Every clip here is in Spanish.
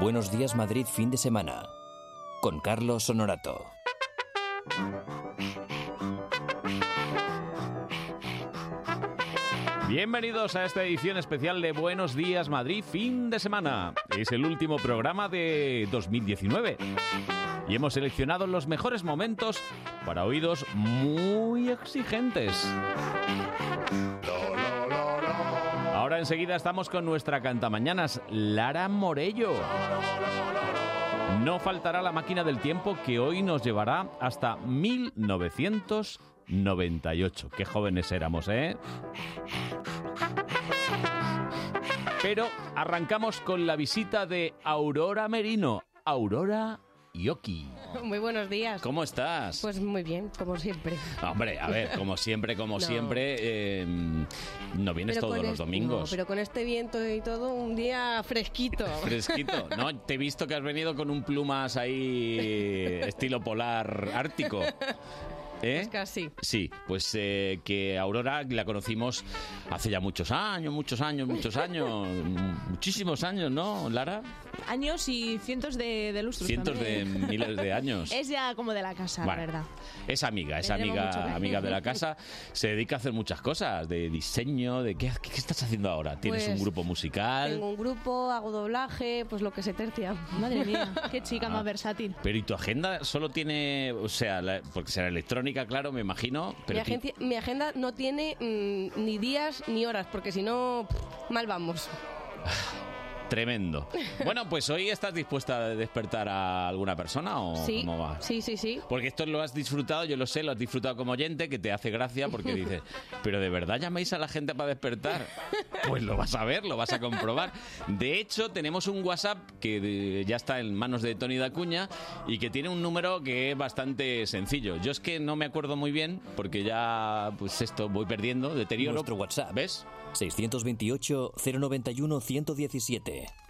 Buenos días Madrid fin de semana con Carlos Honorato. Bienvenidos a esta edición especial de Buenos Días Madrid fin de semana. Es el último programa de 2019 y hemos seleccionado los mejores momentos para oídos muy exigentes. Ahora enseguida estamos con nuestra cantamañanas, Lara Morello. No faltará la máquina del tiempo que hoy nos llevará hasta 1998. Qué jóvenes éramos, ¿eh? Pero arrancamos con la visita de Aurora Merino. Aurora Yoki. Muy buenos días. ¿Cómo estás? Pues muy bien, como siempre. Hombre, a ver, como siempre, como No. siempre, eh, no vienes Pero todos con los este- domingos. pero con este viento y todo, un día fresquito. Fresquito, ¿no? Te he visto que has venido con un plumas ahí estilo polar ártico. ¿Eh? Pues casi. Sí, pues eh, que Aurora la conocimos hace ya muchos años, muchos años, muchos años, muchísimos años, ¿no, Lara? Años y cientos de, de lustros Cientos de miles de años. Es ya como de la casa, Bueno, la verdad. Es amiga, es amiga, amiga de la casa. Se dedica a hacer muchas cosas, de diseño, de qué, qué estás haciendo ahora. Tienes Pues, un grupo musical. Tengo un grupo, hago doblaje, pues lo que se tercia. Madre mía, qué chica Ah. más versátil. Pero ¿y tu agenda solo tiene, o sea, la- porque será electrónica, claro, me imagino, pero mi, ti- agencia- mi agenda no tiene mm, ni días ni horas, porque si no, mal vamos. tremendo. Bueno, pues hoy estás dispuesta a despertar a alguna persona o sí, cómo va? sí, sí, sí. Porque esto lo has disfrutado, yo lo sé, lo has disfrutado como oyente, que te hace gracia porque dices, pero de verdad llamáis a la gente para despertar. Pues lo vas a ver, lo vas a comprobar. De hecho, tenemos un WhatsApp que de- ya está en manos de Tony Dacuña y que tiene un número que es bastante sencillo. Yo es que no me acuerdo muy bien porque ya, pues esto, voy perdiendo, deterioro. Nuestro WhatsApp. ¿Ves? 628 091 117.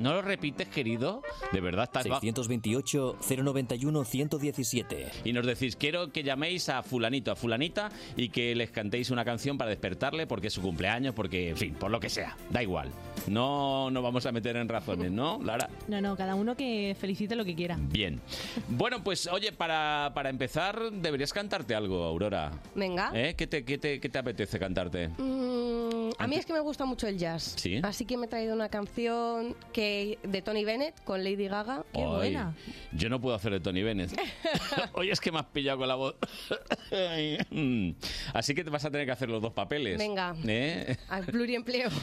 ¿No lo repites, querido? De verdad estás ba- 628 091 117. y nos decís, quiero que llaméis a fulanito, a fulanita y que les cantéis una canción para despertarle porque es su cumpleaños, porque, en fin, por lo que sea, da igual. No nos vamos a meter en razones, ¿no, Lara? No, no, cada uno que felicite lo que quiera. Bien. Bueno, pues oye, para, para empezar, deberías cantarte algo, Aurora. Venga. ¿Eh? ¿Qué, te, qué, te, qué te apetece cantarte? Mm, a mí es que me gusta mucho el jazz. ¿Sí? Así que me he traído una canción que de Tony Bennett con Lady Gaga. Qué Ay, buena. Yo no puedo hacer de Tony Bennett. Oye, es que me has pillado con la voz. Así que te vas a tener que hacer los dos papeles. Venga. ¿Eh? Al pluriempleo.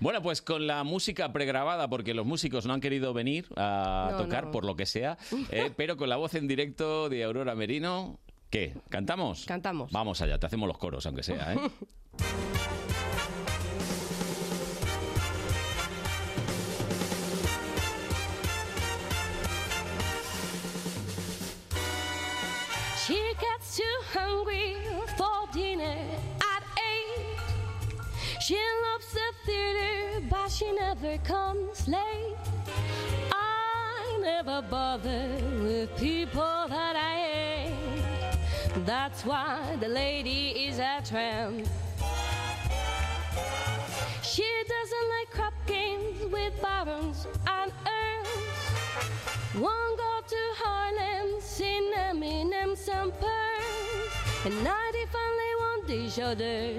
Bueno, pues con la música pregrabada, porque los músicos no han querido venir a No, tocar no. por lo que sea, eh, pero con la voz en directo de Aurora Merino. ¿Qué? ¿Cantamos? Cantamos. Vamos allá, te hacemos los coros, aunque sea, ¿eh? Hungry for dinner at eight. She loves the theater, but she never comes late. I never bother with people that I hate. That's why the lady is a tramp. She doesn't like crap games with barons and earls. Won't go to Harlem, sing Eminem's and pearls. And if only want each other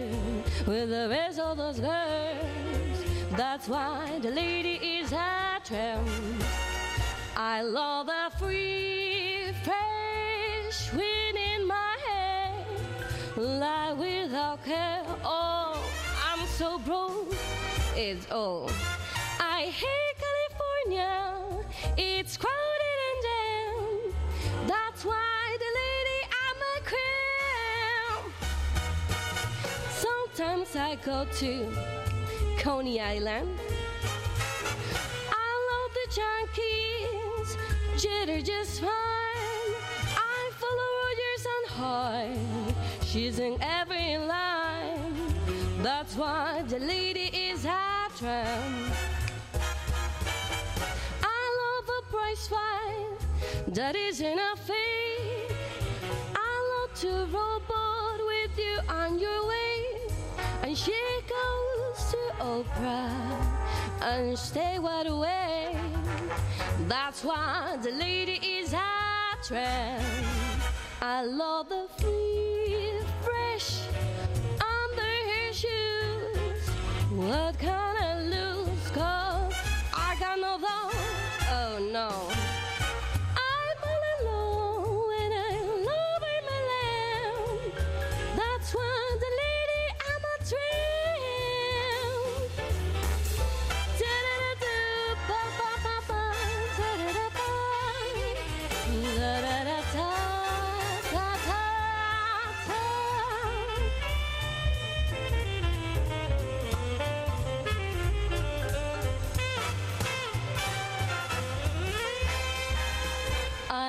with the rest of those girls. That's why the lady is a tramp. I love the free, fresh wind in my hair. Lie without care. Oh, I'm so broke. It's all. I hate California. It's crowded and damn. That's why Sometimes I go to Coney Island. I love the junkies, jitter just fine. I follow Rogers and Hart. She's in every line. That's why the lady is a tramp. I love a price fight that isn't a fate. I love to robot with you on your way. And she goes to Oprah and stay wide awake. That's why the lady is a trend. I love the free, fresh under her shoes. What can I lose? Cause I got no thought. Oh no.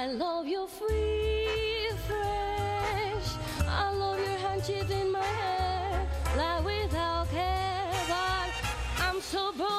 I love your free, fresh. I love your handkerchief in my hair, like without care. But I'm so broke,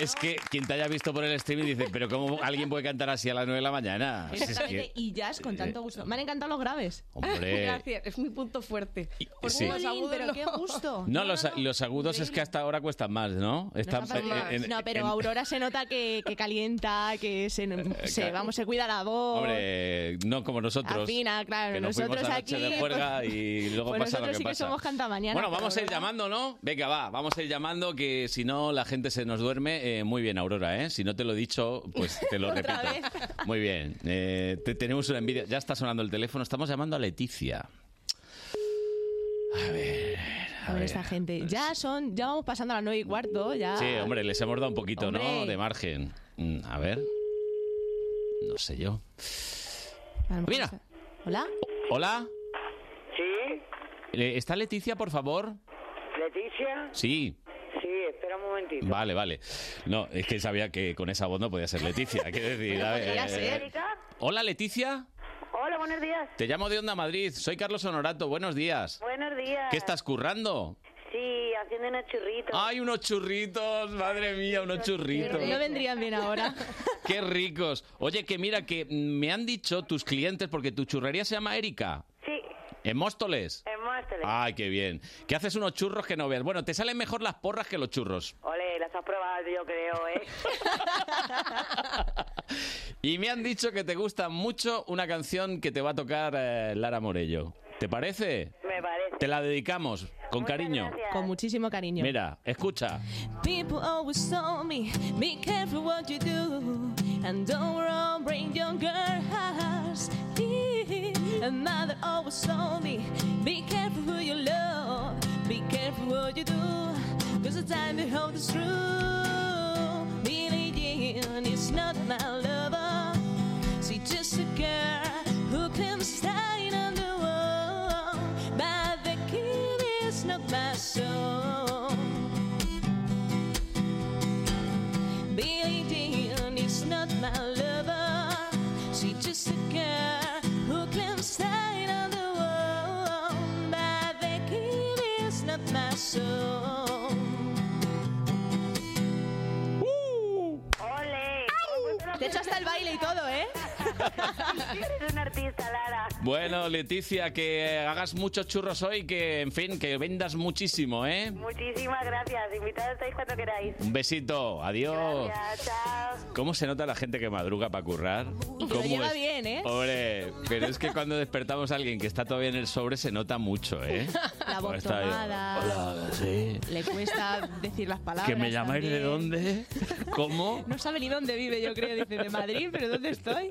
Es que quien te haya visto por el streaming dice, pero ¿cómo alguien puede cantar así a las 9 de la mañana? Si es que- y jazz con tanto gusto. Me han encantado los graves. Hombre. Gracias, es mi punto fuerte. Porque sí. los agudos pero qué no. gusto. No, los, los agudos es que hasta ahora cuestan más, ¿no? Está- Nos ha pasado eh, más. en- no, pero en- Aurora se nota que, que calienta, que se, se- claro. vamos, se cuida la voz. Hombre, no como nosotros. Afina, claro, que nos nosotros aquí- de juerga y luego Pues pasa lo nosotros que sí que somos cantamañanas, Bueno, vamos a ir llamando, ¿no? Venga, va, vamos a ir llamando que si no la gente se nos duerme. Eh, muy bien, Aurora, ¿eh? Si no te lo he dicho, pues te lo repito. Otra vez. Muy bien. Eh, te- tenemos una envidia. Ya está sonando el teléfono. Estamos llamando a Leticia. A ver. A A ver, esta gente. Ya son, ya vamos pasando a las nueve y cuarto, ya. Sí, hombre, les hemos dado un poquito, ¿no? Hombre. De margen. Mm, A ver. No sé yo. A lo mejor Mira. Hola. Hola. ¿Sí? Eh, ¿Está Leticia, por favor? ¿Leticia? Sí. Espera un momentito. Vale, vale. No, es que sabía que con esa voz no podía ser Leticia. Que decir, a ver, Podría eh. Hola, Leticia. Hola, buenos días. Te llamo de Onda Madrid. Soy Carlos Honorato. Buenos días. Buenos días. ¿Qué estás currando? Sí, haciendo unos churritos. ¡Ay, unos churritos! Madre mía, unos churritos. No vendrían bien ahora. ¡Qué ricos! Oye, que mira, que me han dicho tus clientes, porque tu churrería se llama Erika, Sí, en Móstoles. ¡Ay, qué bien! Que haces unos churros que no veas. Bueno, te salen mejor las porras que los churros. Ole, las has probado yo creo, ¿eh? Y me han dicho que te gusta mucho una canción que te va a tocar eh, Lara Morello. ¿Te parece? Me parece. Te la dedicamos con Muchas cariño. gracias. Con muchísimo cariño. Mira, escucha. People always told me, be careful what you do, and don't wrong bring your girl hearts. And mother always told me, be careful who you love, be careful what you do, cause the time you hold is true. Billie Jean is not my lover, she's just a girl he hecho hasta el baile y todo, ¿eh? Eres un artista, Lara. Bueno, Leticia, que hagas muchos churros hoy, que, en fin, que vendas muchísimo, ¿eh? Muchísimas gracias. Invitados estáis cuando queráis. Un besito, adiós. Gracias, chao. ¿Cómo se nota la gente que madruga para currar? Y que lo ¿Cómo lleva bien, ¿eh? Hombre, pero es que cuando despertamos a alguien que está todavía en el sobre se nota mucho, ¿eh? La voz Pues tomada. Hola, sí. Le cuesta decir las palabras. ¿Que me llamáis de dónde? ¿Cómo? No sabe ni dónde vive, yo creo. Dice, de Madrid, pero ¿dónde estoy?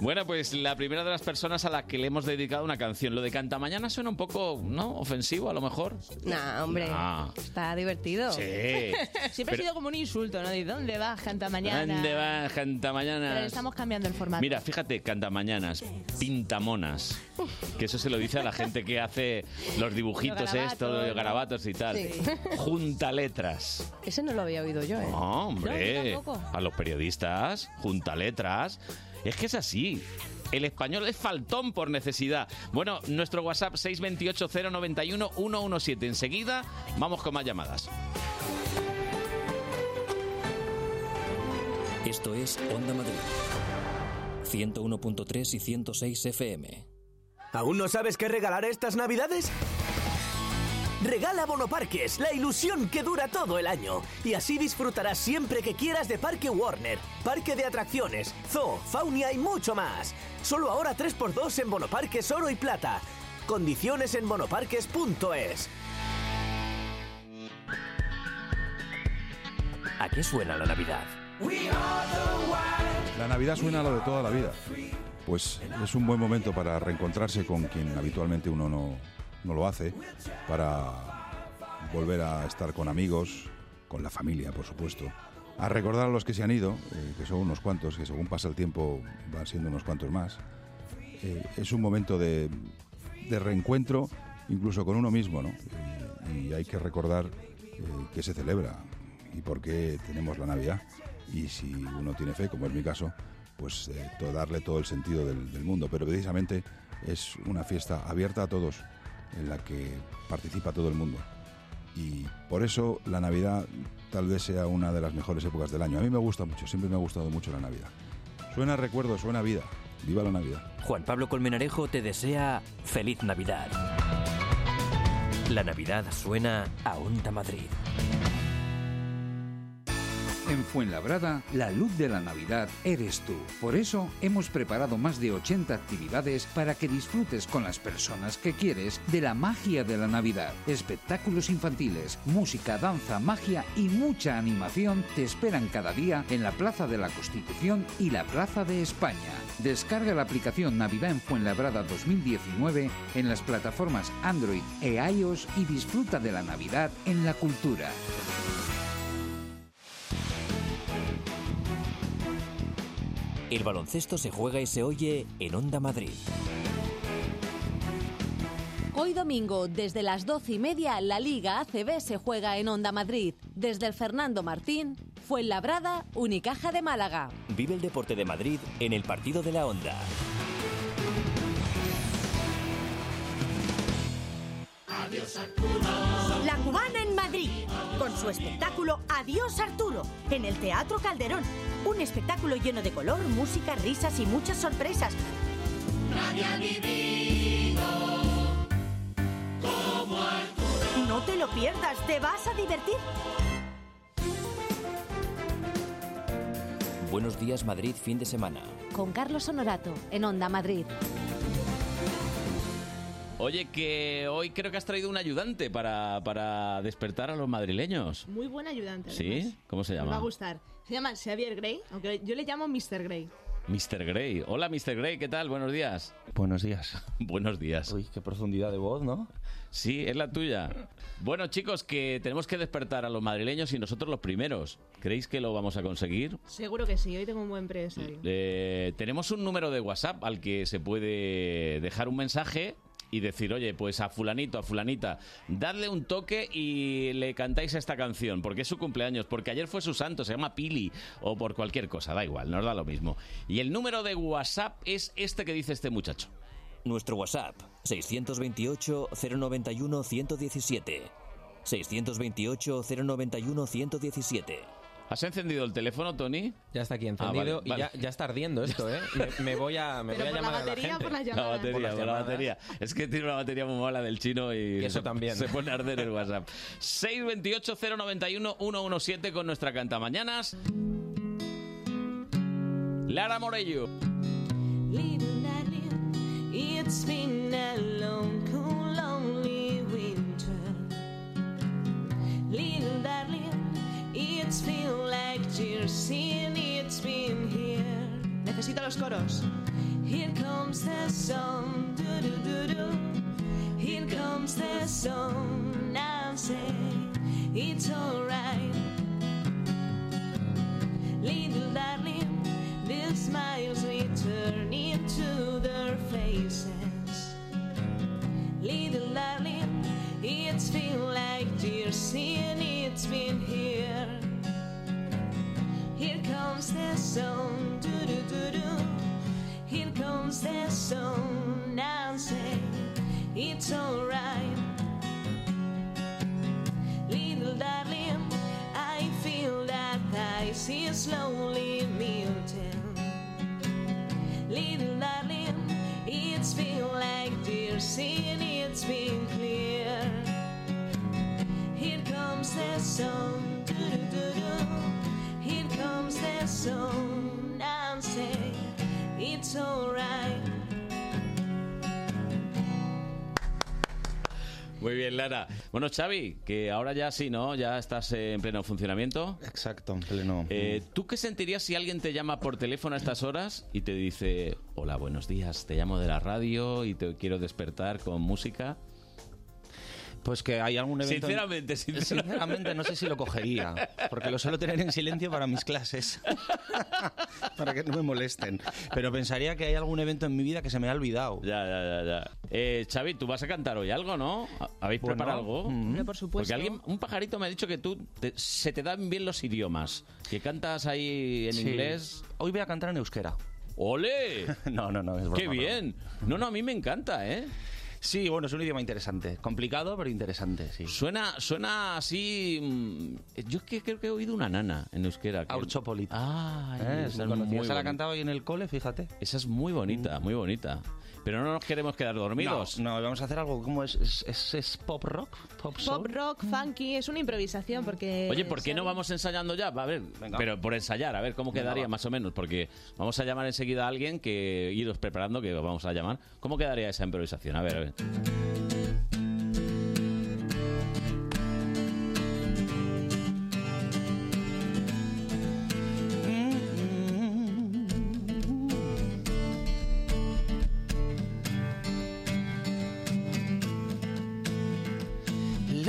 Bueno, pues la primera de las personas a la que le hemos dedicado una canción. Lo de Canta Mañana suena un poco, ¿no? Ofensivo, a lo mejor. Nah, hombre. Nah. Está divertido. Sí. Siempre Pero- ha sido como un insulto, ¿no? ¿De dónde vas, canta mañana? ¿Dónde vas, Canta Mañana? estamos cambiando el formato. Mira, fíjate, cantamañanas, pintamonas. Que eso se lo dice a la gente que hace los dibujitos garabatos, estos, los garabatos y tal. Sí. Junta letras. Ese no lo había oído yo, ¿eh? No, hombre. No, yo tampoco. a los periodistas, junta letras. Es que es así. El español es faltón por necesidad. Bueno, nuestro WhatsApp 628-091-117. Enseguida vamos con más llamadas. Esto es Onda Madrid. 101.3 y 106 FM. ¿Aún no sabes qué regalar estas navidades? Regala Bonoparques, la ilusión que dura todo el año. Y así disfrutarás siempre que quieras de Parque Warner, Parque de Atracciones, Zoo, Faunia y mucho más. Solo ahora 3x2 en Bonoparques Oro y Plata. Condiciones en bonoparques.es. ¿A qué suena la Navidad? La Navidad suena a lo de toda la vida. Pues es un buen momento para reencontrarse con quien habitualmente uno no, no lo hace, para volver a estar con amigos, con la familia, por supuesto, a recordar a los que se han ido, eh, que son unos cuantos, que según pasa el tiempo van siendo unos cuantos más. Eh, es un momento de, reencuentro, incluso con uno mismo, ¿no? Y, y hay que recordar eh, que se celebra y por qué tenemos la Navidad. Y si uno tiene fe, como es mi caso, pues eh, darle todo el sentido del mundo. Pero precisamente es una fiesta abierta a todos, en la que participa todo el mundo. Y por eso la Navidad tal vez sea una de las mejores épocas del año. A mí me gusta mucho, siempre me ha gustado mucho la Navidad. Suena recuerdo, suena vida. Viva la Navidad. Juan Pablo Colmenarejo te desea feliz Navidad. La Navidad suena a Onda Madrid. En Fuenlabrada, la luz de la Navidad eres tú. Por eso hemos preparado más de 80 actividades para que disfrutes con las personas que quieres de la magia de la Navidad. Espectáculos infantiles, música, danza, magia y mucha animación te esperan cada día en la Plaza de la Constitución y la Plaza de España. Descarga la aplicación Navidad en Fuenlabrada 2019 en las plataformas Android e iOS y disfruta de la Navidad en la cultura. El baloncesto se juega y se oye en Onda Madrid. Hoy domingo, desde las doce y media, la Liga ACB se juega en Onda Madrid. Desde el Fernando Martín, Fuenlabrada, Unicaja de Málaga. Vive el deporte de Madrid en el partido de la Onda. La Cubana en Madrid, con su espectáculo Adiós Arturo, en el Teatro Calderón. Un espectáculo lleno de color, música, risas y muchas sorpresas. No te lo pierdas, te vas a divertir. Buenos días Madrid fin de semana. Con Carlos Honorato, en Onda Madrid. Oye, que hoy creo que has traído un ayudante para, para despertar a los madrileños. Muy buen ayudante. ¿Sí? además. ¿Cómo se Me va a llama? gustar. Se llama Xavier Grey, aunque yo le llamo Mr. Grey. Mr. Grey. Hola, Mr. Grey, ¿qué tal? Buenos días. Buenos días. Buenos días. Uy, qué profundidad de voz, ¿no? Sí, es la tuya. Bueno, chicos, que tenemos que despertar a los madrileños y nosotros los primeros. ¿Creéis que lo vamos a conseguir? Seguro que sí, hoy tengo un buen empresario. Eh, tenemos un número de WhatsApp al que se puede dejar un mensaje y decir, oye, pues a fulanito, a fulanita, dadle un toque y le cantáis esta canción, porque es su cumpleaños, porque ayer fue su santo, se llama Pili, o por cualquier cosa, da igual, nos da lo mismo. Y el número de WhatsApp es este que dice este muchacho. Nuestro WhatsApp 628 091 117. 628 091 117. ¿Has encendido el teléfono, Tony? Ya está aquí Ah, encendido vale, y vale. Ya, ya está ardiendo esto, ¿eh? Me, me voy a, me voy a por la llamar a la batería, gente. por la batería, Por las por la batería. Es que tiene una batería muy mala del chino y Y eso se, también. se pone a arder el WhatsApp. 628 091 117 con nuestra cantamañanas. Lara Morello. Little darling, it's been a long, cool, lonely winter. Little darling, it's like years since it's been here. Necesito los coros. Here comes the sun, do do do do. Here comes the sun, now say it's alright. Little darling, the smiles return into their faces. Little darling, it's been like years since it's been here. Sun, do do do do. Here comes the sun and say it's alright. Little darling, I feel that ice is slowly melting. Little darling, it's feel like dear sin, it's been clear. Here comes the sun, doo-doo-doo-doo. Here comes the sun and say it's alright. Muy bien, Lara. Bueno, Xavi, que ahora ya sí, ¿no? Ya estás eh, en pleno funcionamiento. Exacto, en pleno. Eh, ¿Tú qué sentirías si alguien te llama por teléfono a estas horas y te dice, hola, buenos días, te llamo de la radio y te quiero despertar con música? Pues que hay algún evento. Sinceramente, sinceramente. Sinceramente, no sé si lo cogería. Porque lo suelo tener en silencio para mis clases. para que no me molesten. Pero pensaría que hay algún evento en mi vida que se me ha olvidado. Ya, ya, ya, ya. Eh, Xavi, tú vas a cantar hoy algo, ¿no? ¿Habéis Bueno, preparado algo? mm. Hombre, por supuesto. Porque alguien, un pajarito me ha dicho que tú te- se te dan bien los idiomas. Que cantas ahí en Sí. inglés. Hoy voy a cantar en euskera. ¡Ole! No, no, no, es broma, ¡Qué bien! No, no, a mí me encanta, ¿eh? Sí, bueno, es un idioma interesante. Complicado, pero interesante, sí. Suena, suena así. mm, Yo es que creo que he oído una nana en euskera. que- Aurchopolit. Ah, Eh, esa muy la bonita. cantaba ahí en el cole, fíjate. Esa es muy bonita, muy bonita. Pero no nos queremos quedar dormidos. No, no, vamos a hacer algo como es, es, es- es pop rock, pop soul. Pop rock, funky, es una improvisación porque... Oye, ¿por qué no vamos ensayando ya? Va, A ver, pero por ensayar, a ver cómo Venga, quedaría más o menos, porque vamos a llamar enseguida a alguien que iros preparando, que vamos a llamar. ¿Cómo quedaría esa improvisación? A ver, a ver.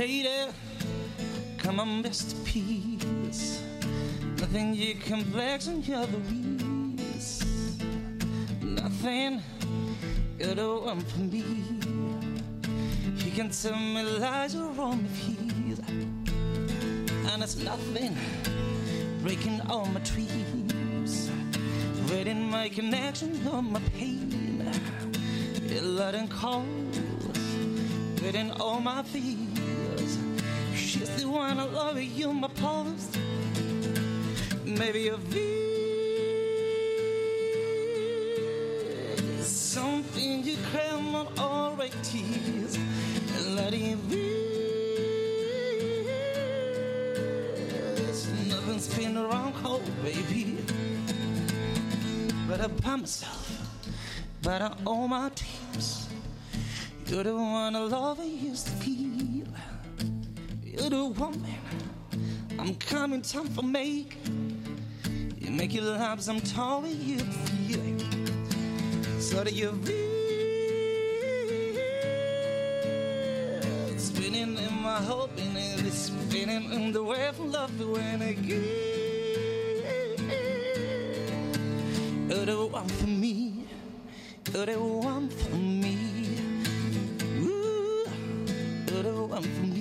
Lady, come on, best piece. Nothing you complex and you're the reason. Nothing you don't want from me. You can tell me lies or wrong me feet. And it's nothing breaking all my dreams. Reading my connection on my pain. You're letting cold within all my fears. One I love you, my pulse. Maybe you feel something you right tears and letting you be. Nothing's been around cold, baby. But I by myself, but I owe my dreams. You're the one I love and used to feel. You're woman I'm coming time for make. You make your lives, I'm telling you feel. So that you feel spinning in my hope and it's spinning in the wave of love when again. The one for me. The one for me. Ooh, the one for me.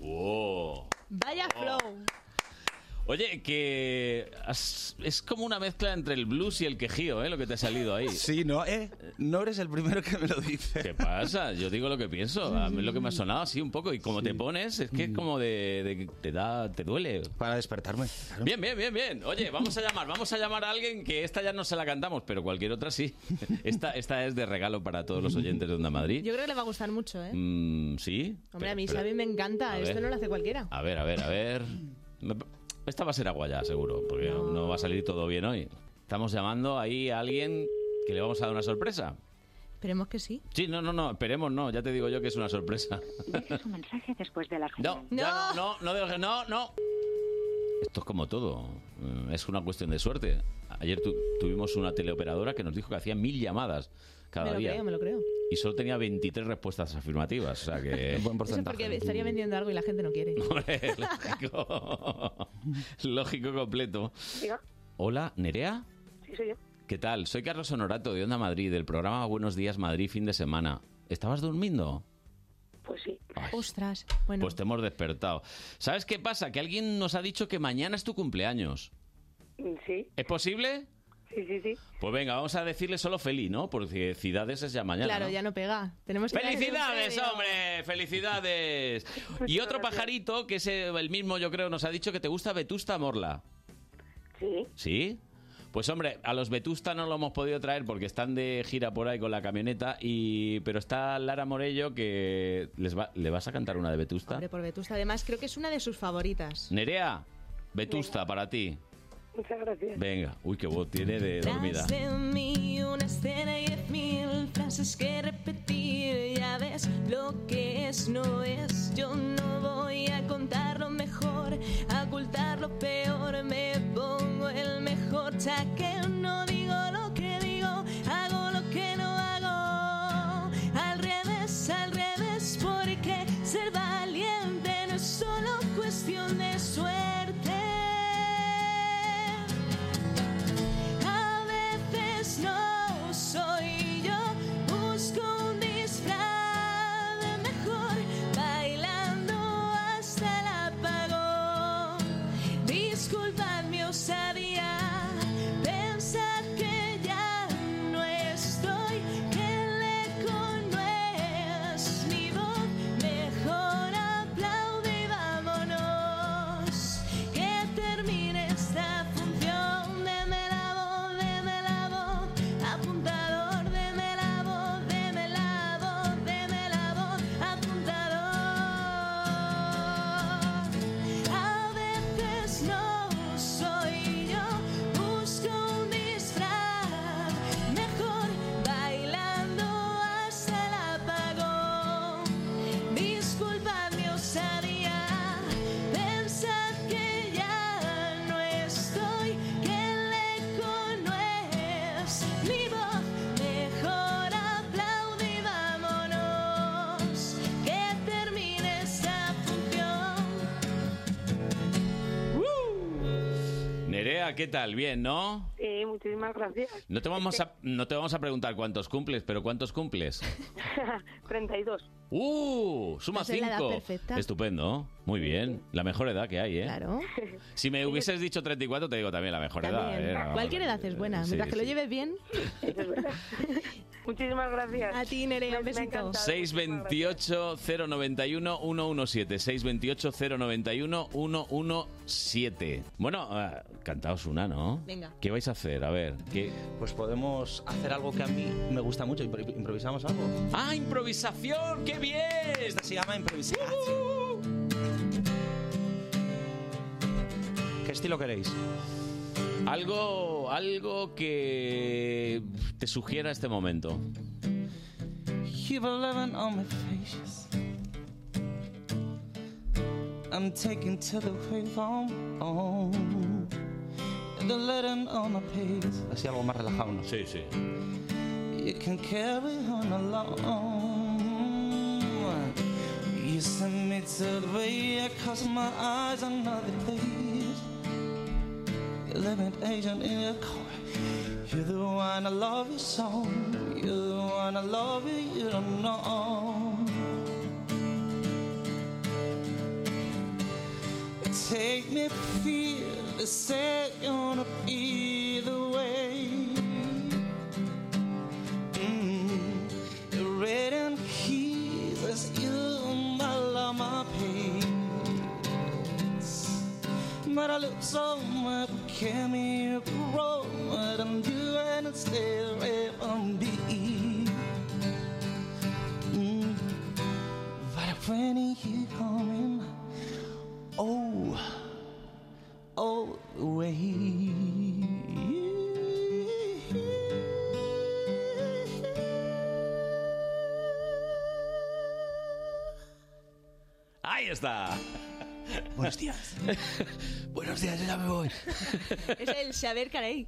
¡Oh! Vaya flow. Oye, que has- es como una mezcla entre el blues y el quejío, ¿eh? Lo que te ha salido ahí. Sí, no, eh, no eres el primero que me lo dice. ¿Qué pasa? Yo digo lo que pienso. A mí lo que me ha sonado así un poco. Y como te pones, es que es como de, de- te da, te duele. Para despertarme. Bien, bien, bien, bien. Oye, vamos a llamar, vamos a llamar a alguien que esta ya no se la cantamos, pero cualquier otra sí. Esta, esta es de regalo para todos los oyentes de Onda Madrid. Yo creo que le va a gustar mucho, ¿eh? Mm, sí. Hombre, a mí Pero- Xavi me encanta. a Esto ver. no lo hace cualquiera. A ver, a ver, a ver. Esta va a ser agua ya, seguro, porque no. va a salir todo bien hoy. Estamos llamando ahí a alguien que le vamos a dar una sorpresa. Esperemos que sí. Sí, no, no, no, esperemos, no, ya te digo yo que es una sorpresa. Deje su mensaje después de la No, ya no, no, no, no, no. Esto es como todo, eh, es una cuestión de suerte. Ayer tu- tuvimos una teleoperadora que nos dijo que hacía mil llamadas cada me lo día creo, me lo creo. y solo tenía 23 respuestas afirmativas, o sea que... Buen Eso es porque estaría vendiendo algo y la gente no quiere. Lógico. Lógico completo. Diga. Hola, Nerea. Sí, soy yo. ¿Qué tal? Soy Carlos Honorato de Onda Madrid, del programa Buenos Días Madrid fin de semana. ¿Estabas durmiendo? Pues sí. Ostras, bueno. Pues te hemos despertado. ¿Sabes qué pasa? Que alguien nos ha dicho que mañana es tu cumpleaños. Sí, ¿Es posible? Sí, sí, sí. Pues venga, vamos a decirle solo feliz, ¿no? Porque Cidades es ya mañana. claro, ¿no? ya no pega. Tenemos que ¡Felicidades, hombre! ¡Felicidades! Y otro pajarito, que es el mismo, yo creo, nos ha dicho que te gusta Vetusta Morla. Sí. ¿Sí? Pues hombre, a los Vetusta no lo hemos podido traer porque están de gira por ahí con la camioneta, y pero está Lara Morello que les va... ¿le vas a cantar una de Vetusta? Hombre, por Vetusta. Además, creo que es una de sus favoritas. Nerea, Vetusta para ti. Muchas gracias. Venga, uy, qué voz tiene de dormida. Tras de mí una escena y diez mil frases que repetir. Ya ves lo que es, no es. Yo no voy a contar lo mejor, a ocultar lo peor. Me pongo el mejor chaqueo, no digo lo ¿qué tal? Bien, ¿no? Sí, muchísimas gracias. No te vamos a, no te vamos a preguntar cuántos cumples, pero ¿cuántos cumples? 32. ¡Uh! Suma Esa es la edad 5. perfecta. Estupendo. Muy bien. La mejor edad que hay, ¿eh? Claro. Si me hubieses dicho 34, te digo también la mejor edad. También. ¿eh? No, Cualquier edad es buena, sí, mientras que lo lleves bien. Muchísimas gracias. A ti, Nerea, un besito. 628 091 117 628 091 117 Bueno, eh, cantaos una, ¿no? Venga. ¿Qué vais a hacer? A ver, ¿qué? Pues podemos hacer algo que a mí me gusta mucho. Impro- ¿Improvisamos algo? ¡Ah, improvisación! ¡Qué bien! Esta se llama improvisación. ¿Qué estilo queréis? Algo, algo que te sugiera este momento. On my. I'm taken to the wave on, on. The letting on my pace. Así algo más relajado, ¿no? Sí, sí. You can carry on alone. You send me to the way cause my eyes on another place. You're living agent in your car. You're the one I love you so. You're the one I love you, you don't know. Take me feel the say you wanna be the way. Mm, you're red and keys as you my my pace. But I look so much can me wrong but I'm doing stay away from me. Mm, but when you coming oh all the way. ¡Ahí está! Buenos días. Buenos días, yo ya me voy. Es el saber carey.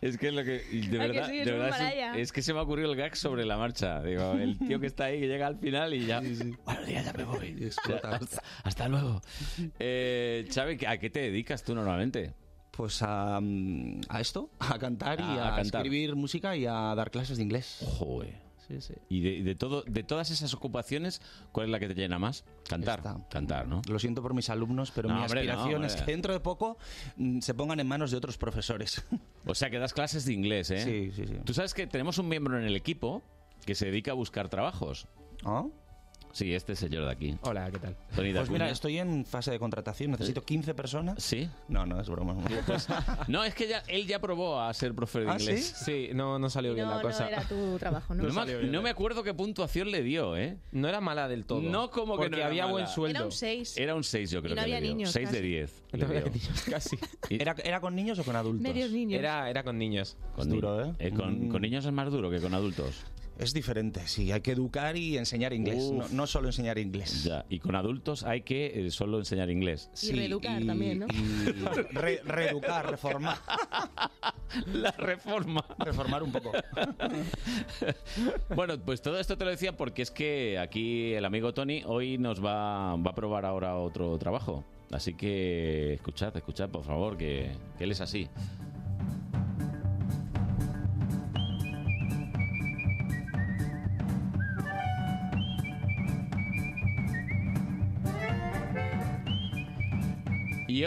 Es que es lo que. De Ay, que verdad, sí, es de un verdad es, Himalaya. es que se me ha ocurrido el gag sobre la marcha. Digo, el tío que está ahí que llega al final y ya. Buenos días, ya me voy. explota. hasta, hasta luego. Eh, Xavi, ¿a qué te dedicas tú normalmente? Pues a, a esto, a cantar y a, a cantar. escribir música y a dar clases de inglés. Joder. Y de, y de todo, de todas esas ocupaciones, ¿cuál es la que te llena más? Cantar. Cantar, ¿no? Lo siento por mis alumnos, pero No, mi hombre, no, aspiración es que dentro de poco mm, se pongan en manos de otros profesores. O sea, que das clases de inglés, ¿eh? Sí, sí, sí. Tú sabes que tenemos un miembro en el equipo que se dedica a buscar trabajos. ¿Ah? Sí, este señor de aquí. Hola, ¿qué tal? Tony Pues mira, estoy en fase de contratación, necesito 15 personas. ¿Sí? No, no, es broma. Pues, no, es que ya, él ya probó a ser profe de ¿Ah, inglés. Sí, no, no salió bien No, la no cosa. era tu trabajo, ¿no? No, me, no me acuerdo qué puntuación le dio, ¿eh? No era mala del todo. No como que no había buen sueldo. Era un 6. Era un 6, yo creo Y no que le había dio. niños, 6 de casi. 10. No le había dio. niños, casi. ¿Era, ¿Era con niños o con adultos? Medios niños. Era, era con niños. Con, Es duro, ni- ¿eh? con, Mm. con niños es más duro que con adultos. Es diferente, sí, hay que educar y enseñar inglés, no, no solo enseñar inglés. Ya, y con adultos hay que eh, solo enseñar inglés. Y reeducar también, ¿no? y re- reeducar, reformar. La reforma. Reformar un poco. Bueno, pues todo esto te lo decía porque es que aquí el amigo Tony hoy nos va, va a probar ahora otro trabajo. Así que escuchad, escuchad, por favor, que, que él es así.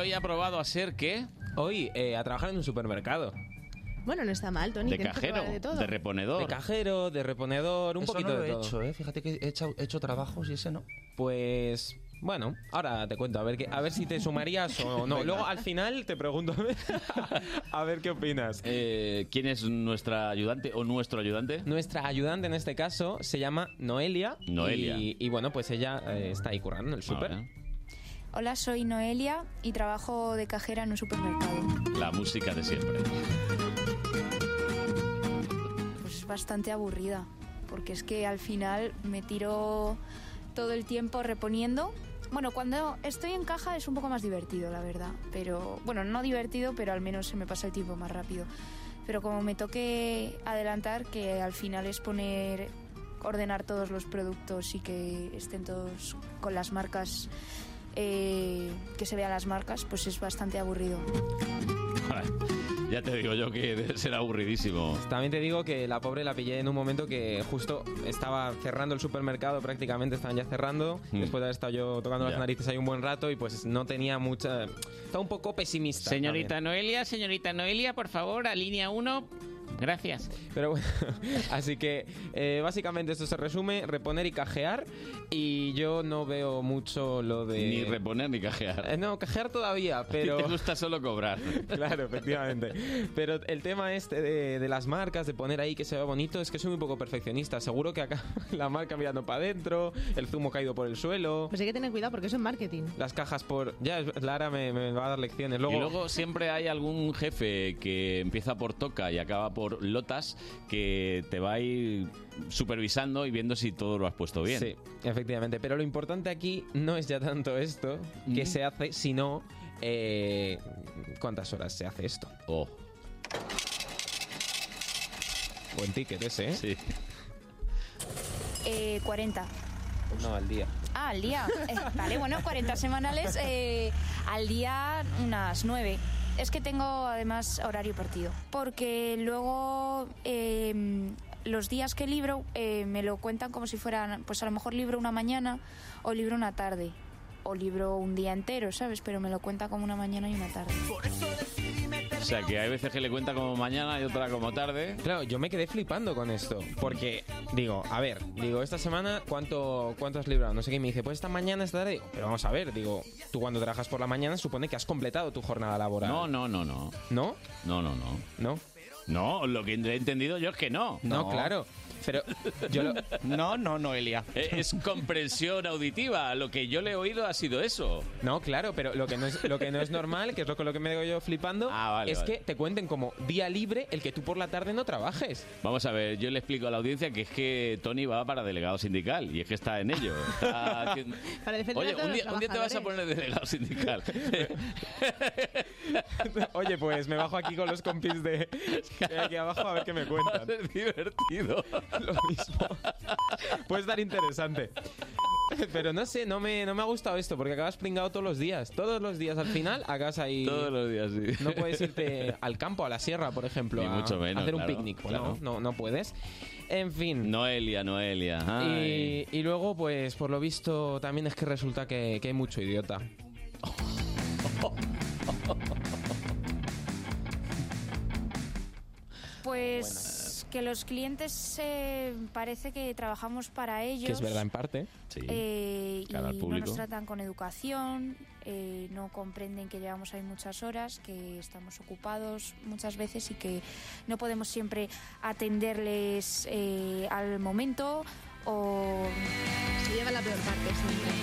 Hoy ha probado a ser qué? Hoy, eh, a trabajar en un supermercado. Bueno, no está mal, Tony. De tienes que cajero, probar de todo. de reponedor. De cajero, de reponedor, un Eso poquito no lo de he todo. hecho, ¿eh? Fíjate que he hecho, he hecho trabajos y ese no. Pues bueno, ahora te cuento, a ver, qué, a ver si te sumarías o no. Venga. Luego al final te pregunto a ver qué opinas. Eh, ¿Quién es nuestra ayudante o nuestro ayudante? Nuestra ayudante en este caso se llama Noelia. Noelia. Y, y bueno, pues ella eh, está ahí currando en el súper. Hola, soy Noelia y trabajo de cajera en un supermercado. La música de siempre. Pues es bastante aburrida, porque es que al final me tiro todo el tiempo reponiendo. Bueno, cuando estoy en caja es un poco más divertido, la verdad. Pero, bueno, no divertido, pero al menos se me pasa el tiempo más rápido. Pero como me toque adelantar, que al final es poner, ordenar todos los productos y que estén todos con las marcas, eh, que se vean las marcas, pues es bastante aburrido. Ya te digo yo que debe ser aburridísimo. También te digo que la pobre la pillé en un momento que justo estaba cerrando el supermercado, prácticamente estaban ya cerrando, Mm. después de haber estado yo tocando Ya. las narices ahí un buen rato y pues no tenía mucha... Estaba un poco pesimista. Señorita Noelia, señorita Noelia, por favor, a línea 1. Gracias. Pero bueno, así que eh, básicamente esto se resume, reponer y cajear y yo no veo mucho lo de... Ni reponer ni cajear. Eh, no, cajear todavía, A ti pero... te gusta solo cobrar. claro, efectivamente. Pero el tema este de, de las marcas, de poner ahí que se vea bonito, es que soy un poco perfeccionista. Seguro que acá la marca mirando para adentro, el zumo caído por el suelo, Pues hay que tener cuidado porque eso es marketing. las cajas por... Ya, Lara me, me va a dar lecciones. Luego, Y luego siempre hay algún jefe que empieza por toca y acaba por lotas que te va a ir supervisando y viendo si todo lo has puesto bien. Sí, efectivamente. Pero lo importante aquí no es ya tanto esto que Mm. se hace, sino eh, cuántas horas se hace esto. Oh. Buen ticket ese, ¿eh? Sí. Eh, 40. No, al día. Ah, al día. Eh, vale, bueno, 40 semanales. eh, al día unas 9. Es que tengo además horario partido. Porque luego eh, los días que libro eh, me lo cuentan como si fueran, pues a lo mejor libro una mañana o libro una tarde. O libro un día entero, ¿sabes? Pero me lo cuenta como una mañana y una tarde. O sea, que hay veces que le cuenta como mañana y otra como tarde. Claro, yo me quedé flipando con esto. Porque, digo, a ver, digo, esta semana, ¿cuánto, cuánto has librado? No sé qué. Y me dice, pues esta mañana, esta tarde. Digo, Pero vamos a ver, digo, tú cuando trabajas por la mañana supone que has completado tu jornada laboral. No, no, no, no. ¿No? No, no, no. ¿No? No, lo que he entendido yo es que no. No, claro. Pero yo lo... No, no, Noelia. Eh, Es comprensión auditiva. Lo que yo le he oído ha sido eso. No, claro, pero lo que no es, lo que no es normal, que es lo, con lo que me digo yo flipando, Ah, vale, es vale. que te cuenten como día libre el que tú por la tarde no trabajes. Vamos a ver, yo le explico a la audiencia que es que Tony va para delegado sindical y es que está en ello. Está haciendo- Para defender Oye, un día, un día te vas a poner de delegado sindical. Oye, pues me bajo aquí con los compis de, de aquí abajo a ver qué me cuentan. Es divertido. Lo mismo. Puede estar interesante. Pero no sé, no me, no me ha gustado esto porque acabas pringado todos los días. Todos los días al final acabas ahí. Todos los días, sí. No puedes irte al campo, a la sierra, por ejemplo. Ni a- mucho menos, a hacer un picnic. Claro. No, no, no puedes. En fin. Noelia, Noelia. Y, y luego, pues por lo visto, también es que resulta que, que hay mucho idiota. Que los clientes eh, parece que trabajamos para ellos. Que es verdad en parte. eh, Cara al y no nos tratan con educación, eh, no comprenden que llevamos ahí muchas horas, que estamos ocupados muchas veces y que no podemos siempre atenderles eh, al momento o... Se lleva la peor parte siempre.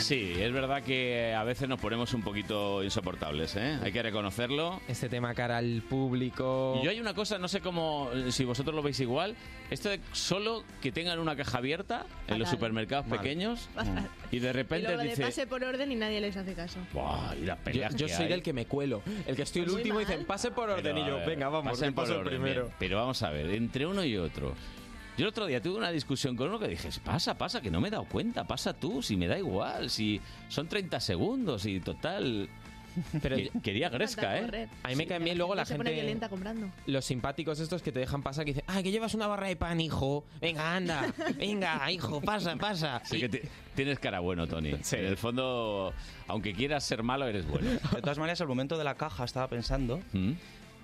Sí, es verdad que a veces nos ponemos un poquito insoportables, ¿eh? Hay que reconocerlo. Este tema cara al público. Y yo hay una cosa, no sé cómo, si vosotros lo veis igual, esto de solo que tengan una caja abierta en los supermercados Mal. pequeños Fatal. y de Y repente luego le dice... pase por orden y nadie les hace caso. "Buah, y las Yo, peleas yo soy hay". del que me cuelo. El que estoy el último y mal. dicen, pase por orden. Pero, y yo, venga, vamos, pasen paso por el orden, primero. bien. Pero vamos a ver, entre uno y otro. Yo el otro día tuve una discusión con uno que dije, pasa, pasa, que no me he dado cuenta, pasa tú, si me da igual, si son 30 segundos y total... Pero Que- quería Gresca, ¿eh? A mí me cae bien luego la se pone gente... violenta comprando. Los simpáticos estos que te dejan pasar que dicen, ay, que llevas una barra de pan, hijo. Venga, anda. Venga, hijo, pasa, pasa. Sí que ti- tienes cara bueno, Tony. En el fondo, aunque quieras ser malo, eres bueno. De todas maneras, el momento de la caja estaba pensando ¿Mm?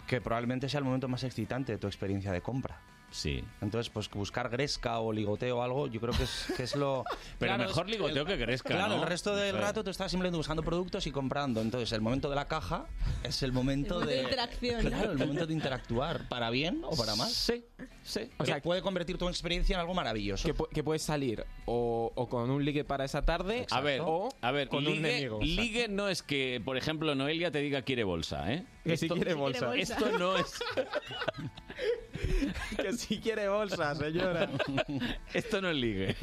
que probablemente sea el momento más excitante de tu experiencia de compra. Sí. Entonces, pues buscar gresca o ligoteo o algo, yo creo que es, que es lo... Pero Claro, mejor ligoteo que gresca, Claro, ¿no? el resto del rato tú estás simplemente buscando productos y comprando. Entonces, el momento de la caja es el momento El momento de... de interacción. Claro, el momento de interactuar. ¿Para bien o para mal? Sí, sí. O sea, puede convertir tu experiencia en algo maravilloso. Que, pu- que puedes salir o, o con un ligue para esa tarde A ver, o a ver, con un ligue, enemigo. ligue no es que, por ejemplo, Noelia te diga quiere bolsa, ¿eh? Que sí quiere bolsa. Esto no es... que si quiere bolsa, señora. Esto no es ligue.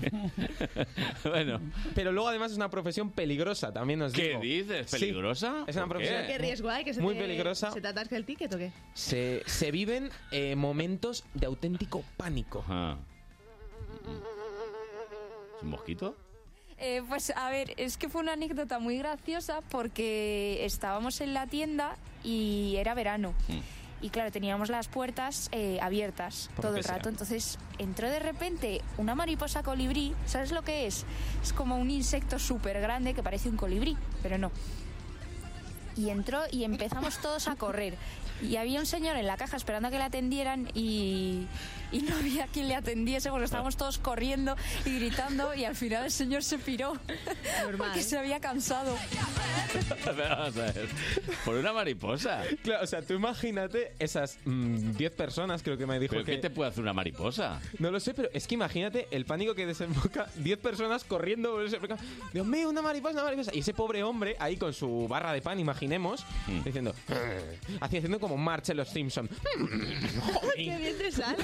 bueno. Pero luego además es una profesión peligrosa, también os ¿Qué digo. dices? Sí, ¿Peligrosa? es una ¿Por profesión ¿Qué riesgo hay? Que se muy te, peligrosa. ¿Se te atasca el ticket o qué? Se, se viven eh, momentos de auténtico pánico. Ajá. ¿Es un mosquito? Eh, pues a ver, es que fue una anécdota muy graciosa porque estábamos en la tienda y era verano. Y claro, teníamos las puertas eh, abiertas Por todo el que sea. rato. Entonces entró de repente una mariposa colibrí. ¿Sabes lo que es? Es como un insecto súper grande que parece un colibrí, pero no. Y entró y empezamos todos a correr. Y había un señor en la caja esperando a que le atendieran y, y no había quien le atendiese porque estábamos todos corriendo y gritando y al final el señor se piró porque se había cansado. Pero vamos a ver. Por una mariposa. Claro, o sea, tú imagínate esas mm, 10 personas, creo que me dijo ¿Pero que... qué te puede hacer una mariposa? No lo sé, pero es que imagínate el pánico que desemboca 10 personas corriendo. por ese mercado. Dios mío, una mariposa, una mariposa. Y ese pobre hombre ahí con su barra de pan, imaginemos, Hmm. diciendo, así haciendo como March en los Simpsons. ¡Qué bien te sale!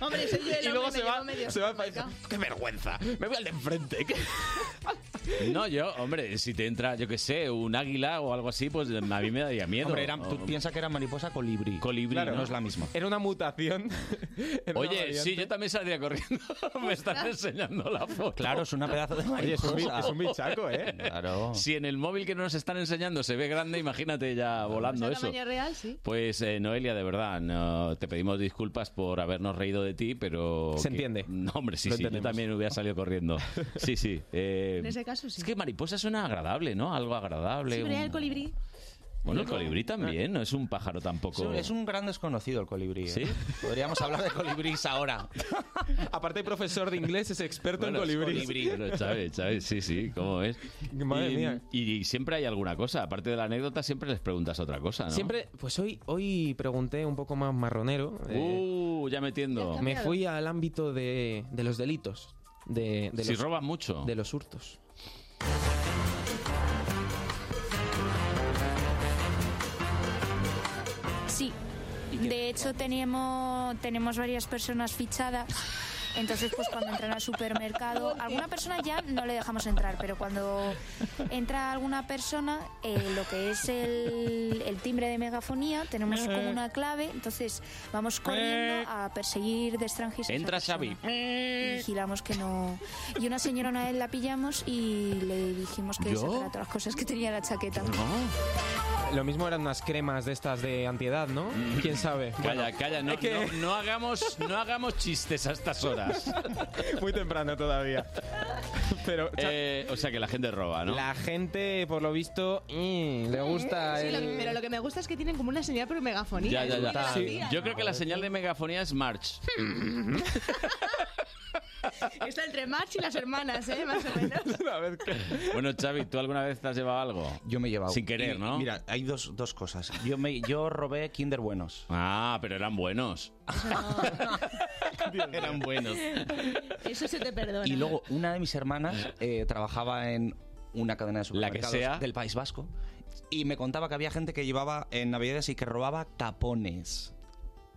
Hombre, soy yo el y luego se va, llevo medio se va supermercado. ¡Qué vergüenza! Me voy al de enfrente. No, yo, hombre, si te entra, yo qué sé, un águila o algo así, pues a mí me daría miedo. Hombre, era- tú piensas que era mariposa colibrí. Colibrí, Claro, ¿no? no es la misma. Era una mutación. Era una Oye, variante. sí, yo también saldría corriendo. me están enseñando la foto. Claro, es una pedazo de Oye, es un, bi- mariposa. es un bichaco, ¿eh? Claro. Si en el móvil que nos están enseñando se ve grande, imagínate ya volando ¿Es eso. tamaño real? Sí. Pues eh, Noelia, de verdad, no, te pedimos disculpas por habernos reído de ti, pero... Se que- entiende. No, hombre, sí, Lo sí, yo entendemos. también hubiera salido corriendo. Sí, sí. eh, En ese caso sí. Es que mariposa suena agradable, ¿no? Algo agradable. Sí, pero ya un- el colibrí. Bueno, el colibrí también, no es un pájaro tampoco... Es un- gran desconocido el colibrí. ¿eh? ¿Sí? Podríamos hablar de colibrís ahora. Aparte, el profesor de inglés es experto Bueno, en es colibrí. bueno, Chávez, Chávez, sí, sí, ¿cómo es? Madre y, mía. Y, siempre hay alguna cosa, aparte de la anécdota, siempre les preguntas otra cosa, ¿no? Siempre, pues hoy, hoy pregunté un poco más marronero. eh, Uh, ya metiendo. me fui al ámbito de, de los delitos. De, de Si los, roban mucho. De los hurtos. De hecho tenemos, tenemos varias personas fichadas Entonces, pues cuando entran al supermercado, alguna persona ya no le dejamos entrar, pero cuando entra alguna persona, eh, lo que es el, el timbre de megafonía, tenemos como una clave, entonces vamos corriendo a perseguir de extranjis. Entra Xavi. Vigilamos que no. Y una señora una vez la pillamos y le dijimos que ¿Yo? sacara todas las cosas que tenía en la chaqueta. Lo mismo eran unas cremas de estas de antiedad, ¿no? ¿Quién sabe? Calla, Bueno, calla, no, es que- no, no hagamos, no hagamos chistes a estas horas. Muy temprano todavía. Pero, Eh, o sea que la gente roba, ¿no? La gente, por lo visto, mm, le gusta Sí, lo- pero lo que me gusta es que tienen como una señal por megafonía. Ya, Sí. Yo creo que la señal de megafonía es March. Está entre March y las hermanas, ¿eh? Más o menos. Bueno, Xavi, ¿tú alguna vez te has llevado algo? Yo me he llevado. Sin querer, Y, ¿no? Mira, hay dos, dos cosas. Yo, me, yo robé Kinder Buenos. Ah, pero eran buenos. eran buenos. Eso se te perdona. Y luego una de mis hermanas eh, trabajaba en una cadena de La que supermercados sea. del País Vasco y me contaba que había gente que llevaba en Navidades y que robaba tapones.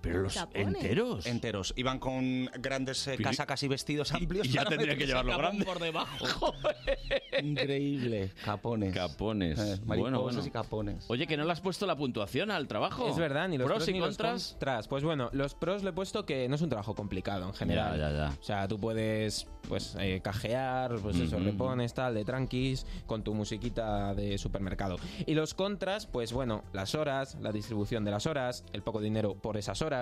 ¿Pero los ¿Tapones? enteros? Enteros. Iban con grandes eh, casacas y vestidos amplios. y ya para tendría que meterse llevarlo el capón grande. por debajo. Increíble. Capones. Capones. Eh, bueno, mariposas bueno. y capones. Oye, que no le has puesto la puntuación al trabajo. Es verdad, ni los pros, pros y ni los contras. contras. Pues bueno, los pros le he puesto que no es un trabajo complicado en general. Ya, ya, ya. O sea, tú puedes pues eh, cajear, pues eso, Ujú. repones, tal, de tranquis, con tu musiquita de supermercado. Y los contras, pues bueno, las horas, la distribución de las horas, el poco dinero por esas horas.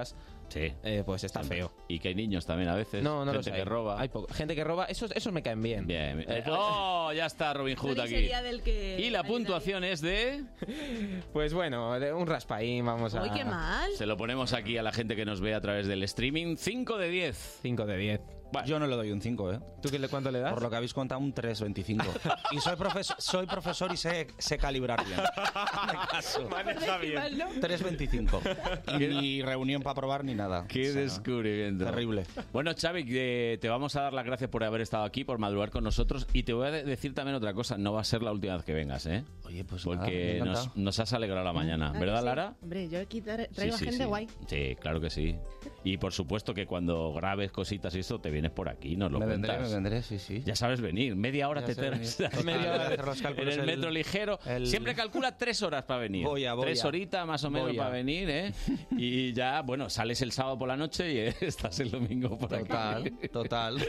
Sí. pues está feo. Y que hay niños también a veces. No, no Gente sé. que roba. Hay poco- gente que roba, esos, esos me caen bien. Bien. Eh, oh, ya está Robin Hood aquí. sería del que Y la puntuación es de... Pues bueno, de un raspaín, vamos a... Uy, qué mal. Se lo ponemos aquí a la gente que nos ve a través del streaming. 5 de 10. 5 de 10. Yo no le doy un 5, ¿eh? ¿Tú qué le, cuánto le das? Por lo que habéis contado, un 3,25. y soy, profesor soy profesor y sé, sé calibrar bien. Maneja bien. 3,25. Y ni reunión para probar ni nada. Qué O sea, descubrimiento. Terrible. Bueno, Xavi, que te vamos a dar las gracias por haber estado aquí, por madrugar con nosotros. Y te voy a de- decir también otra cosa. No va a ser la última vez que vengas, ¿eh? Oye, pues nada, Porque encantado. nos, nos has alegrado la mañana. Ah, ¿Verdad, sí. Lara? Hombre, yo aquí tra- Sí, traigo sí, gente sí. guay. Sí, claro que sí. Y por supuesto que cuando grabes cositas y esto, te vienes por aquí, nos lo Me cuentas. vendré, me vendré, sí, sí. Ya sabes venir. Media hora Ya te. Total, Media hora hacer los en cálculos el el- metro ligero. el- Siempre calcula tres horas para venir. Voy a, voy tres horitas más o menos Voy para venir, ¿eh? Y ya, bueno, sales el sábado por la noche y eh, estás el domingo por aquí. Total, total.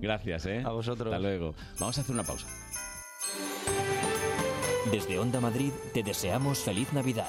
Gracias, ¿eh? A vosotros. Hasta luego. Vamos a hacer una pausa. Desde Onda Madrid te deseamos feliz Navidad.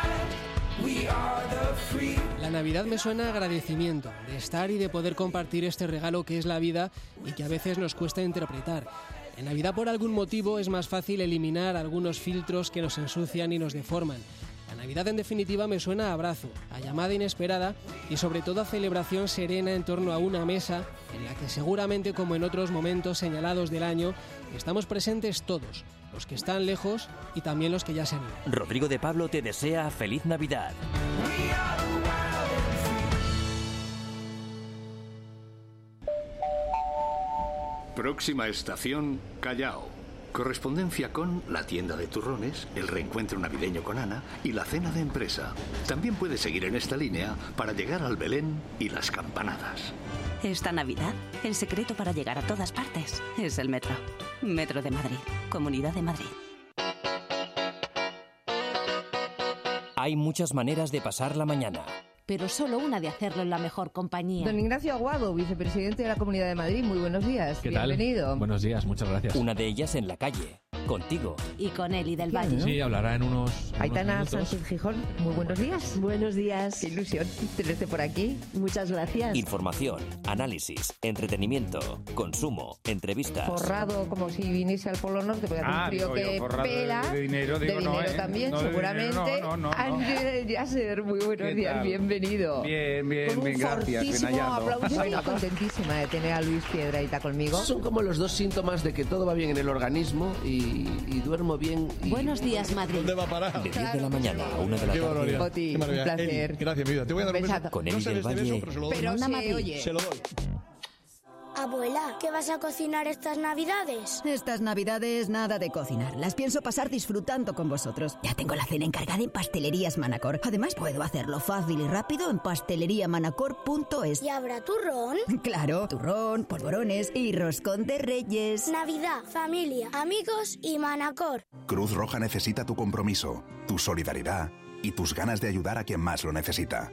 La Navidad me suena a agradecimiento, de estar y de poder compartir este regalo que es la vida y que a veces nos cuesta interpretar. En Navidad por algún motivo es más fácil eliminar algunos filtros que nos ensucian y nos deforman. La Navidad en definitiva me suena a abrazo, a llamada inesperada y sobre todo a celebración serena en torno a una mesa en la que seguramente como en otros momentos señalados del año estamos presentes todos, los que están lejos y también los que ya se han ido. Rodrigo de Pablo te desea feliz Navidad. Próxima estación, Callao. Correspondencia con la tienda de turrones, el reencuentro navideño con Ana y la cena de empresa. También puedes seguir en esta línea para llegar al Belén y las campanadas. Esta Navidad, el secreto para llegar a todas partes es el metro. Metro de Madrid, Comunidad de Madrid. Hay muchas maneras de pasar la mañana. Pero solo una de hacerlo en la mejor compañía. Don Ignacio Aguado, vicepresidente de la Comunidad de Madrid, muy buenos días. Bienvenido. Buenos días, muchas gracias. Una de ellas en la calle. contigo. Y con Eli del Valle. Sí, hablará en unos. en Aitana unos. Sánchez Gijón, muy buenos días. Buenos días. Qué ilusión tenerte por aquí. Muchas gracias. Información, análisis, entretenimiento, consumo, entrevistas. Forrado como si viniese al Polo Norte, porque hace Ah, un frío yo, que forrado de- pela. de dinero, digo, no, dinero ¿eh? también, No, de seguramente. dinero, no, no, no, no. Ángel Yasser, muy buenos ¿Qué días, tal? Bienvenido. Bien, bien, Con un bien, gracias, bien hallado. aplauso. Bueno, contentísima de tener a Luis Piedraita conmigo. Son como los dos síntomas de que todo va bien en el organismo y, y duermo bien. Y... Buenos días, Madrid. ¿Dónde va a parar? De 10 de la mañana a 1 de la tarde. barbaridad. Oti, Qué maravilla. un placer. Eli, gracias, mi vida. Te voy a dar un beso. besazo. Con No Eli se del beso, Valle. pero se lo doy. Pero Onda se oye. Se lo doy. Abuela, ¿qué vas a cocinar estas navidades? Estas navidades nada de cocinar. Las pienso pasar disfrutando con vosotros. Ya tengo la cena encargada en Pastelerías Manacor. Además puedo hacerlo fácil y rápido en pasteleriamanacor.es. ¿Y habrá turrón? Claro, turrón, polvorones y roscón de reyes. Navidad, familia, amigos y Manacor. Cruz Roja necesita tu compromiso, tu solidaridad y tus ganas de ayudar a quien más lo necesita.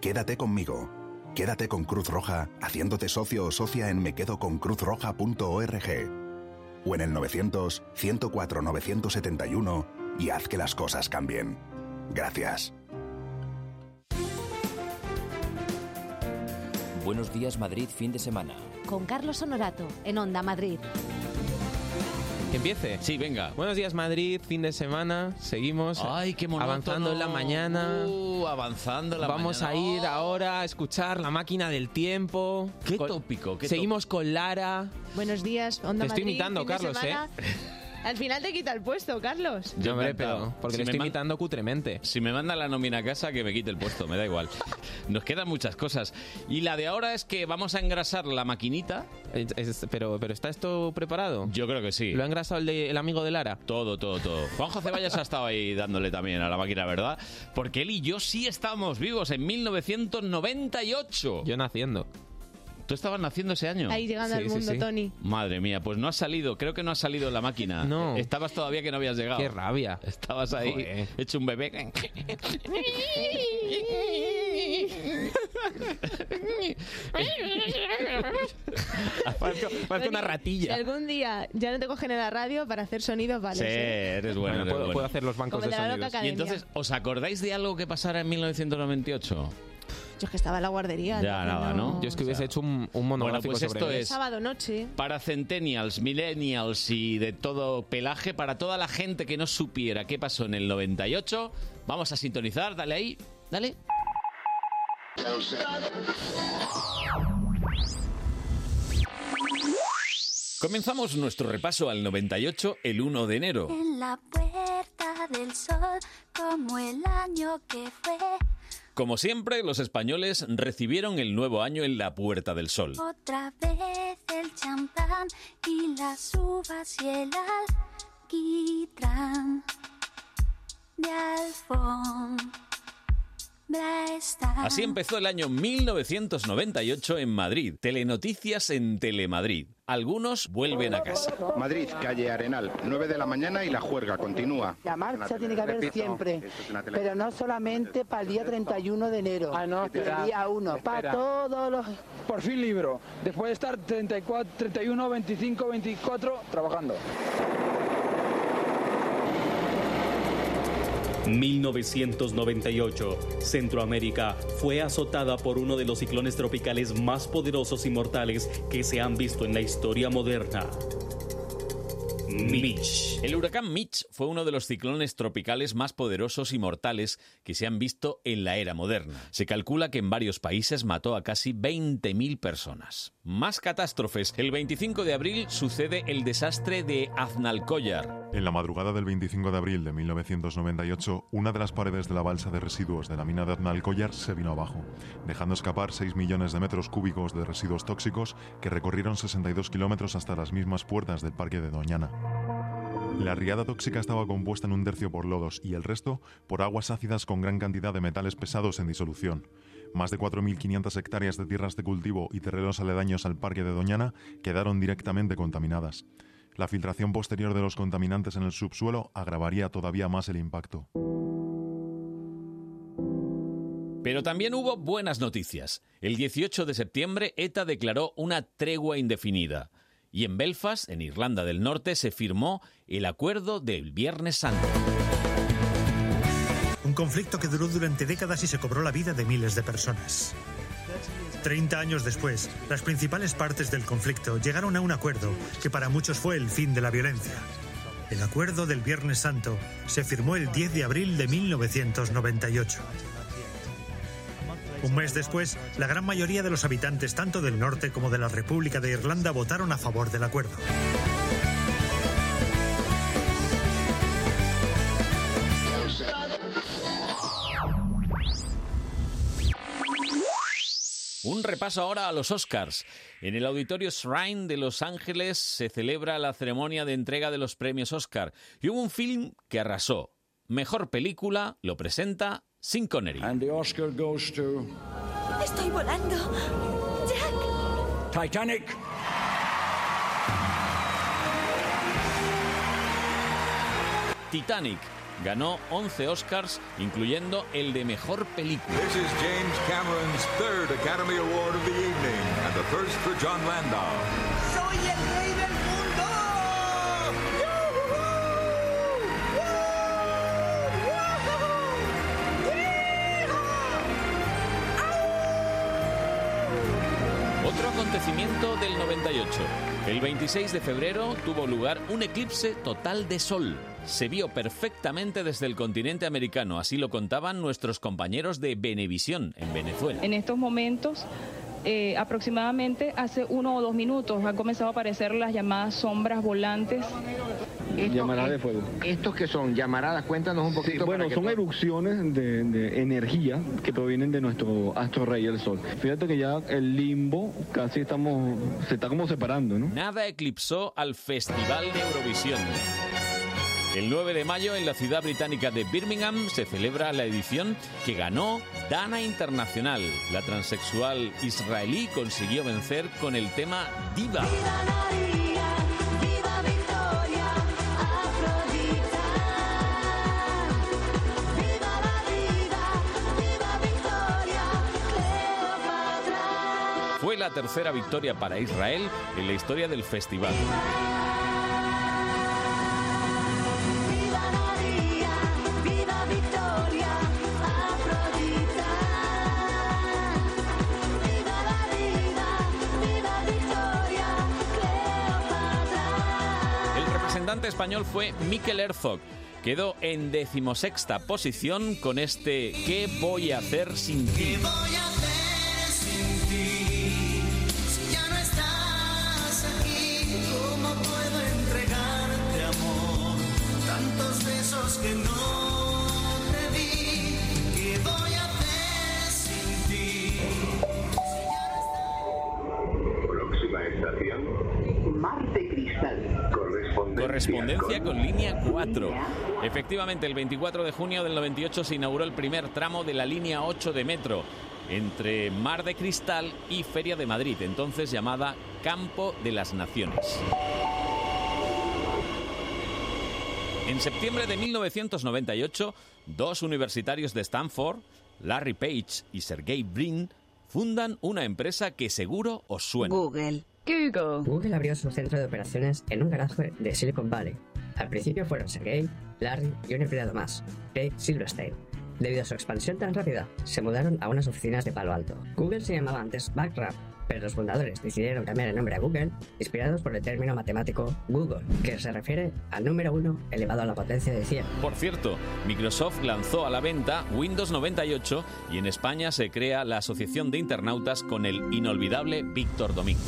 Quédate conmigo. Quédate con Cruz Roja haciéndote socio o socia en mequedoconcruzroja.org o en el 900 104 971 y haz que las cosas cambien. Gracias. Buenos días, Madrid, fin de semana. Con Carlos Honorato, en Onda Madrid. Que empiece. Sí, venga. Buenos días, Madrid, fin de semana. Seguimos Ay, qué monótono. avanzando en la mañana. Uh, avanzando en la Vamos mañana. A ir ahora a escuchar la máquina del tiempo. Qué Con- tópico, qué Seguimos con Lara. Buenos días, Onda Te estoy Madrid, imitando, fin de Carlos, semana. Al final te quita el puesto, Carlos. Yo, hombre, pero porque Si le me estoy man- imitando cutremente. Si me manda la nómina a casa, que me quite el puesto, me da igual. Nos quedan muchas cosas. Y la de ahora es que vamos a engrasar la maquinita. pero, pero ¿está esto preparado? Yo creo que sí. ¿Lo ha engrasado el, de- el amigo de Lara? Todo, todo, todo. Juanjo Ceballos ha estado ahí dándole también a la máquina, ¿verdad? Porque él y yo sí estábamos vivos en 1998. Yo naciendo. ¿Tú estabas naciendo ese año? Ahí llegando al mundo, Tony. Madre mía, pues no ha salido, creo que no ha salido la máquina. No. Estabas todavía que no habías llegado. Qué rabia. Estabas ahí, Joder. hecho un bebé. Parezco, parezco una Si ratilla. algún día ya no te cogen en la radio para hacer sonidos, vale. Sí, eres bueno. Bueno, eres puedo- bueno. puedo hacer los bancos Como de la Loca sonidos. Y entonces, ¿os acordáis de algo que pasara en 1998? Yo es que estaba en la guardería. Ya, nada, ¿no? Yo es que hubiese hecho un, un monográfico Bueno, pues sobre esto es- Sábado noche. Para centennials, millennials y de todo pelaje, para toda la gente que no supiera qué pasó en el 98, vamos a sintonizar, dale ahí, dale. Comenzamos nuestro repaso al 98 el 1 de enero. En la puerta del sol, como el año que fue. Como siempre, los españoles recibieron el nuevo año en la Puerta del Sol. Otra vez el champán y las uvas y el alquitrán de Alfombra está. Así empezó el año 1998 en Madrid. Telenoticias en Telemadrid. Algunos vuelven a casa. Madrid, calle Arenal, 9 de la mañana y la juerga continúa. La marcha tiene que haber Repito, siempre, es pero no solamente para el día 31 de enero, ah, no, el día 1, para todos los... Por fin libro, después de estar 34, 31, 25, 24 trabajando. 1998. Centroamérica fue azotada por uno de los ciclones tropicales más poderosos y mortales que se han visto en la historia moderna. Mitch. El huracán Mitch fue uno de los ciclones tropicales más poderosos y mortales que se han visto en la era moderna. Se calcula que en varios países mató a casi 20.000 personas. Más catástrofes. El 25 de abril sucede el desastre de Aznalcóllar. En la madrugada del 25 de abril de 1998, una de las paredes de la balsa de residuos de la mina de Aznalcóllar se vino abajo, dejando escapar 6 millones de metros cúbicos de residuos tóxicos que recorrieron 62 kilómetros hasta las mismas puertas del parque de Doñana. La riada tóxica estaba compuesta en un tercio por lodos y el resto por aguas ácidas con gran cantidad de metales pesados en disolución. Más de 4.500 hectáreas de tierras de cultivo y terrenos aledaños al parque de Doñana quedaron directamente contaminadas. La filtración posterior de los contaminantes en el subsuelo agravaría todavía más el impacto. Pero también hubo buenas noticias. El 18 de septiembre ETA declaró una tregua indefinida. Y en Belfast, en Irlanda del Norte, se firmó el Acuerdo del Viernes Santo. Un conflicto que duró durante décadas y se cobró la vida de miles de personas. Treinta años después, las principales partes del conflicto llegaron a un acuerdo que para muchos fue el fin de la violencia. El acuerdo del Viernes Santo se firmó el 10 de abril de 1998. Un mes después, la gran mayoría de los habitantes tanto del norte como de la República de Irlanda votaron a favor del acuerdo. Un repaso ahora a los Oscars. En el Auditorio Shrine de Los Ángeles se celebra la ceremonia de entrega de los premios Oscar y hubo un film que arrasó. Mejor película lo presenta Sin Connery. Oscar goes to Estoy volando. Jack. Titanic. Titanic ganó 11 Oscars, incluyendo el de Mejor Película. This is James Cameron's third Academy Award of the evening and the first for John Landau. Soy el acontecimiento del 98. El 26 de febrero tuvo lugar un eclipse total de sol. Se vio perfectamente desde el continente americano, así lo contaban nuestros compañeros de Venevisión en Venezuela. En estos momentos, eh, aproximadamente hace uno o dos minutos, han comenzado a aparecer las llamadas sombras volantes. Llamaradas de fuego. ¿Estos que son? Llamaradas, cuéntanos un poquito. Sí, bueno, son erupciones de, de energía que provienen de nuestro astro rey, el sol. Fíjate que ya el limbo casi estamos, se está como separando, ¿no? Nada eclipsó al Festival de Eurovisión. El 9 de mayo en la ciudad británica de Birmingham se celebra la edición que ganó Dana Internacional. La transexual israelí consiguió vencer con el tema Diva. La tercera victoria para Israel en la historia del festival. El representante español fue Mikel Herzog. Quedó en decimosexta posición con este ¿Qué voy a hacer sin ti? Correspondencia. Con línea 4. Efectivamente, el 24 de junio del 98 se inauguró el primer tramo de la línea 8 de metro entre Mar de Cristal y Feria de Madrid, entonces llamada Campo de las Naciones. En septiembre de 1998, dos universitarios de Stanford, Larry Page y Sergey Brin, fundan una empresa que seguro os suena. Google. Google. Google abrió su centro de operaciones en un garaje de Silicon Valley. Al principio fueron Sergey, Larry y un empleado más, Craig Silverstein. Debido a su expansión tan rápida, se mudaron a unas oficinas de Palo Alto. Google se llamaba antes Backrap, pero los fundadores decidieron cambiar el nombre a Google, inspirados por el término matemático Google, que se refiere al número 1 elevado a la potencia de 100. Por cierto, Microsoft lanzó a la venta Windows 98 y en España se crea la Asociación de Internautas con el inolvidable Víctor Domingo.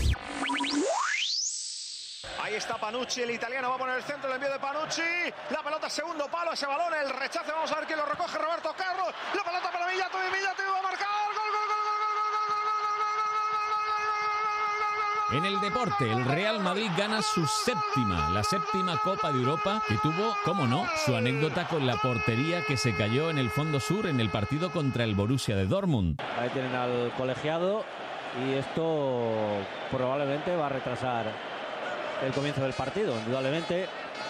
Ahí está Panucci, el italiano va a poner el centro, el envío de Panucci. La pelota, segundo palo, ese balón, el rechace. Vamos a ver quién lo recoge. Roberto Carlos. La pelota para Villato y Villato va a marcar. Gol, gol, gol, En el deporte, el Real Madrid gana su séptima, la séptima Copa de Europa, que tuvo, como no, su anécdota con la portería que se cayó en el fondo sur en el partido contra el Borussia de Dortmund. Ahí tienen al colegiado y esto probablemente va a retrasar el comienzo del partido. Indudablemente,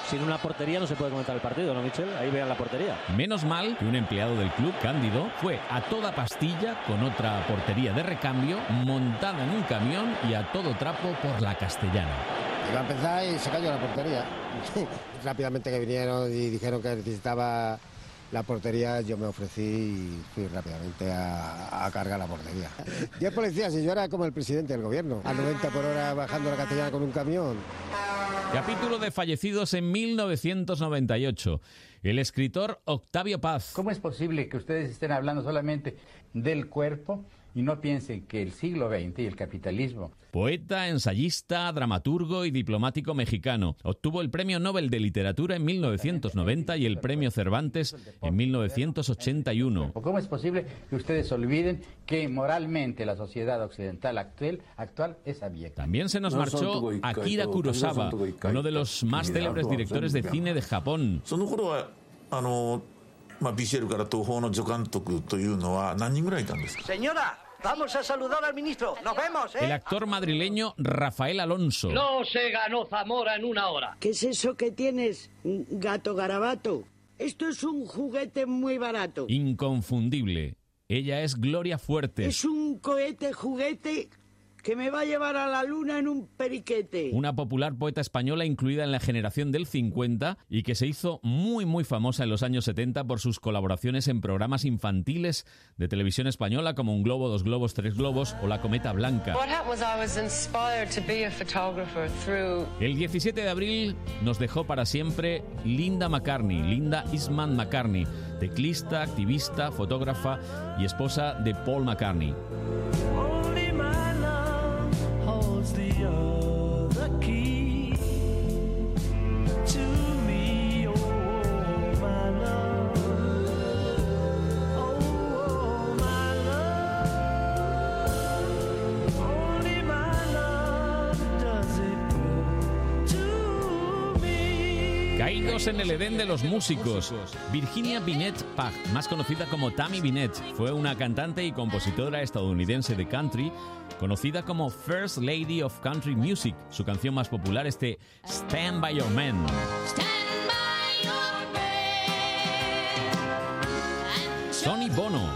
sin una portería no se puede comentar el partido, ¿no, Michel? Ahí vean la portería. Menos mal que un empleado del club, Cándido, fue a toda pastilla con otra portería de recambio, montada en un camión y a todo trapo por la castellana. Iba a empezar y se cayó la portería. Rápidamente que vinieron y dijeron que necesitaba la portería, yo me ofrecí y fui rápidamente a, a cargar la portería. Diez policías y yo era como el presidente del gobierno, a 90 por hora bajando la castellana con un camión. Capítulo de fallecidos en 1998. El escritor Octavio Paz. ¿Cómo es posible que ustedes estén hablando solamente del cuerpo y no piensen que el siglo XX y el capitalismo Poeta, ensayista, dramaturgo y diplomático mexicano. Obtuvo el Premio Nobel de Literatura en 1990 y el Premio Cervantes en 1981. ¿Cómo es posible que ustedes olviden que moralmente la sociedad occidental actual, actual es abyecta? También se nos marchó Akira Kurosawa, uno de los más célebres directores de cine de Japón. その頃はあの、まあ、BCL から東宝の助監督というのは何人ぐらいいたんですか Señora, vamos a saludar al ministro. Nos vemos, ¿eh? El actor madrileño Rafael Alonso. No se ganó Zamora en una hora. ¿Qué es eso que tienes, gato garabato? Esto es un juguete muy barato. Inconfundible. Ella es Gloria Fuertes. Es un cohete juguete que me va a llevar a la luna en un periquete. Una popular poeta española incluida en la generación del 50 y que se hizo muy muy famosa en los años 70 por sus colaboraciones en programas infantiles de televisión española como Un Globo, Dos Globos, Tres Globos o La Cometa Blanca. What happened was I was inspired to be a photographer through El 17 de abril nos dejó para siempre Linda McCartney, Linda Eastman McCartney, teclista, activista, fotógrafa y esposa de Paul McCartney. holds the earth. En el Edén de los músicos. Virginia Binet Pag, más conocida como Tammy Binet, fue una cantante y compositora estadounidense de country, conocida como First Lady of Country Music. Su canción más popular es de Stand By Your Man. Sonny Bono,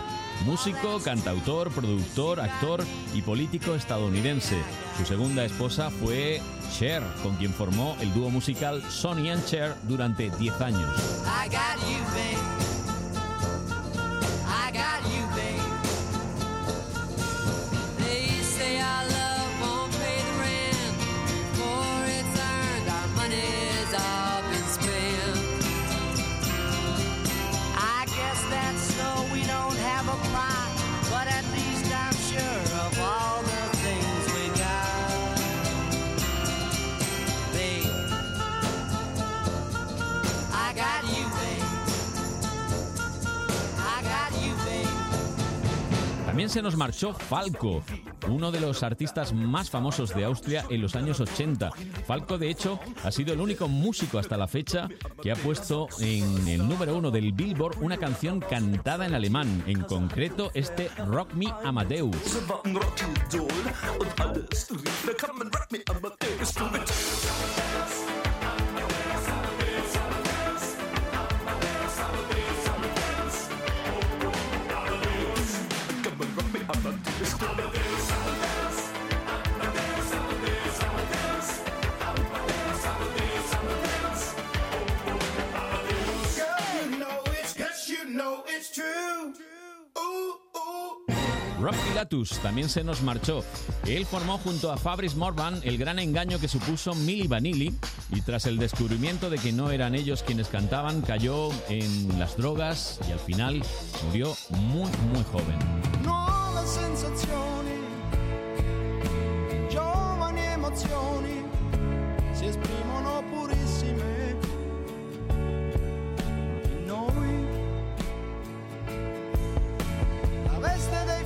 músico, cantautor, productor, actor y político estadounidense. Su segunda esposa fue Cher, con quien formó el dúo musical Sonny and Cher durante 10 años. También se nos marchó Falco, uno de los artistas más famosos de Austria en los años 80. Falco, de hecho, ha sido el único músico hasta la fecha que ha puesto en el número uno del Billboard una canción cantada en alemán, en concreto este Rock Me Amadeus. Rob Pilatus también se nos marchó. Él formó junto a Fabrice Morvan el gran engaño que supuso Milli Vanilli y tras el descubrimiento de que no eran ellos quienes cantaban, cayó en las drogas y al final murió muy muy joven. Noi. La veste dei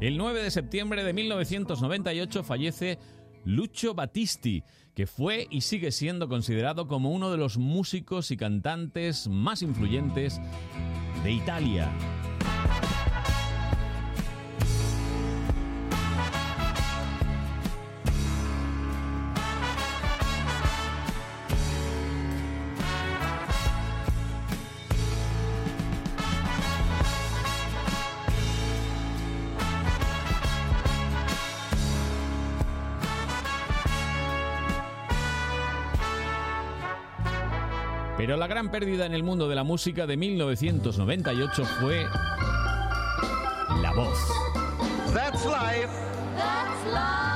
e. El 9 de septiembre de 1998 fallece Lucio Battisti, que fue y sigue siendo considerado como uno de los músicos y cantantes más influyentes de Italia. Gran pérdida en el mundo de la música de 1998 fue la voz. That's life. That's life.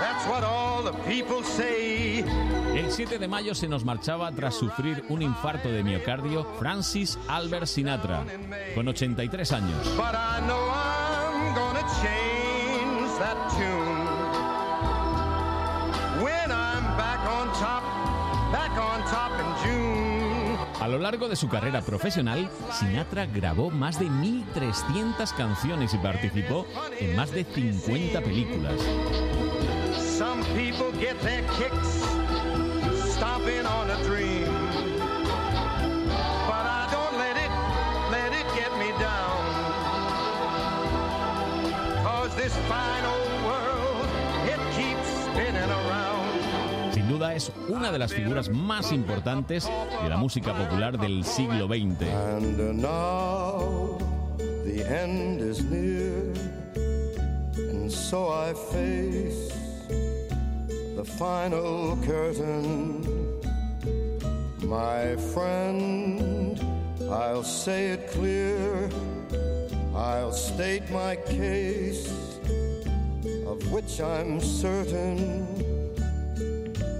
That's what all the people say. El 7 de mayo se nos marchaba tras sufrir un infarto de miocardio Francis Albert Sinatra, con 83 años. But I know I'm gonna change that tune. A lo largo de su carrera profesional, Sinatra grabó más de 1.300 canciones y participó en más de 50 películas. Duda es una de las figuras más importantes de la música popular del siglo XX. And now the end is near, and so I face the final curtain. My friend, I'll say it clear, I'll state my case, of which I'm certain.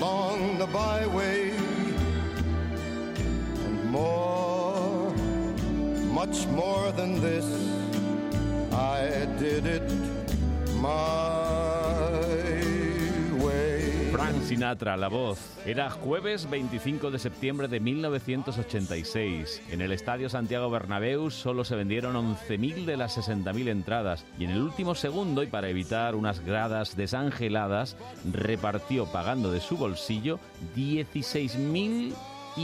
along the byway, and more, much more than this, I did it my Sinatra, la voz. Era jueves 25 de septiembre de 1986. En el Estadio Santiago Bernabéu solo se vendieron 11.000 de las 60.000 entradas y en el último segundo y para evitar unas gradas desangeladas repartió pagando de su bolsillo 16.000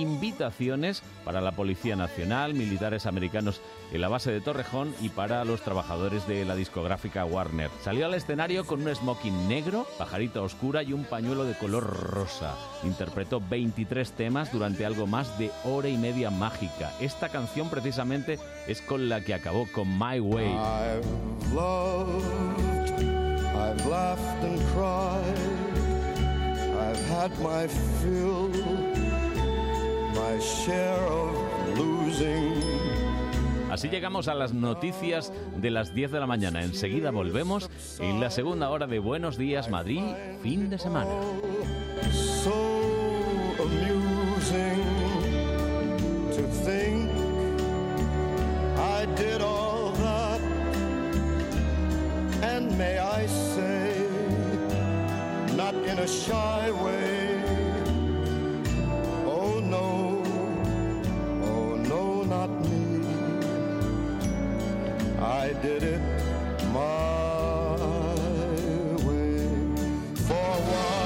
invitaciones para la Policía Nacional, militares americanos en la base de Torrejón y para los trabajadores de la discográfica Warner. Salió al escenario con un smoking negro, pajarita oscura y un pañuelo de color rosa. Interpretó 23 temas durante algo más de hora y media mágica. Esta canción precisamente es con la que acabó con My Way. I've loved, I've laughed and cried, I've had my fill, my share of losing. Así llegamos a las noticias de las 10 de la mañana. Enseguida volvemos en la segunda hora de Buenos Días Madrid, fin de semana. So amusing to think I did all that, and may I say, not in a shy way. I did it my way. For what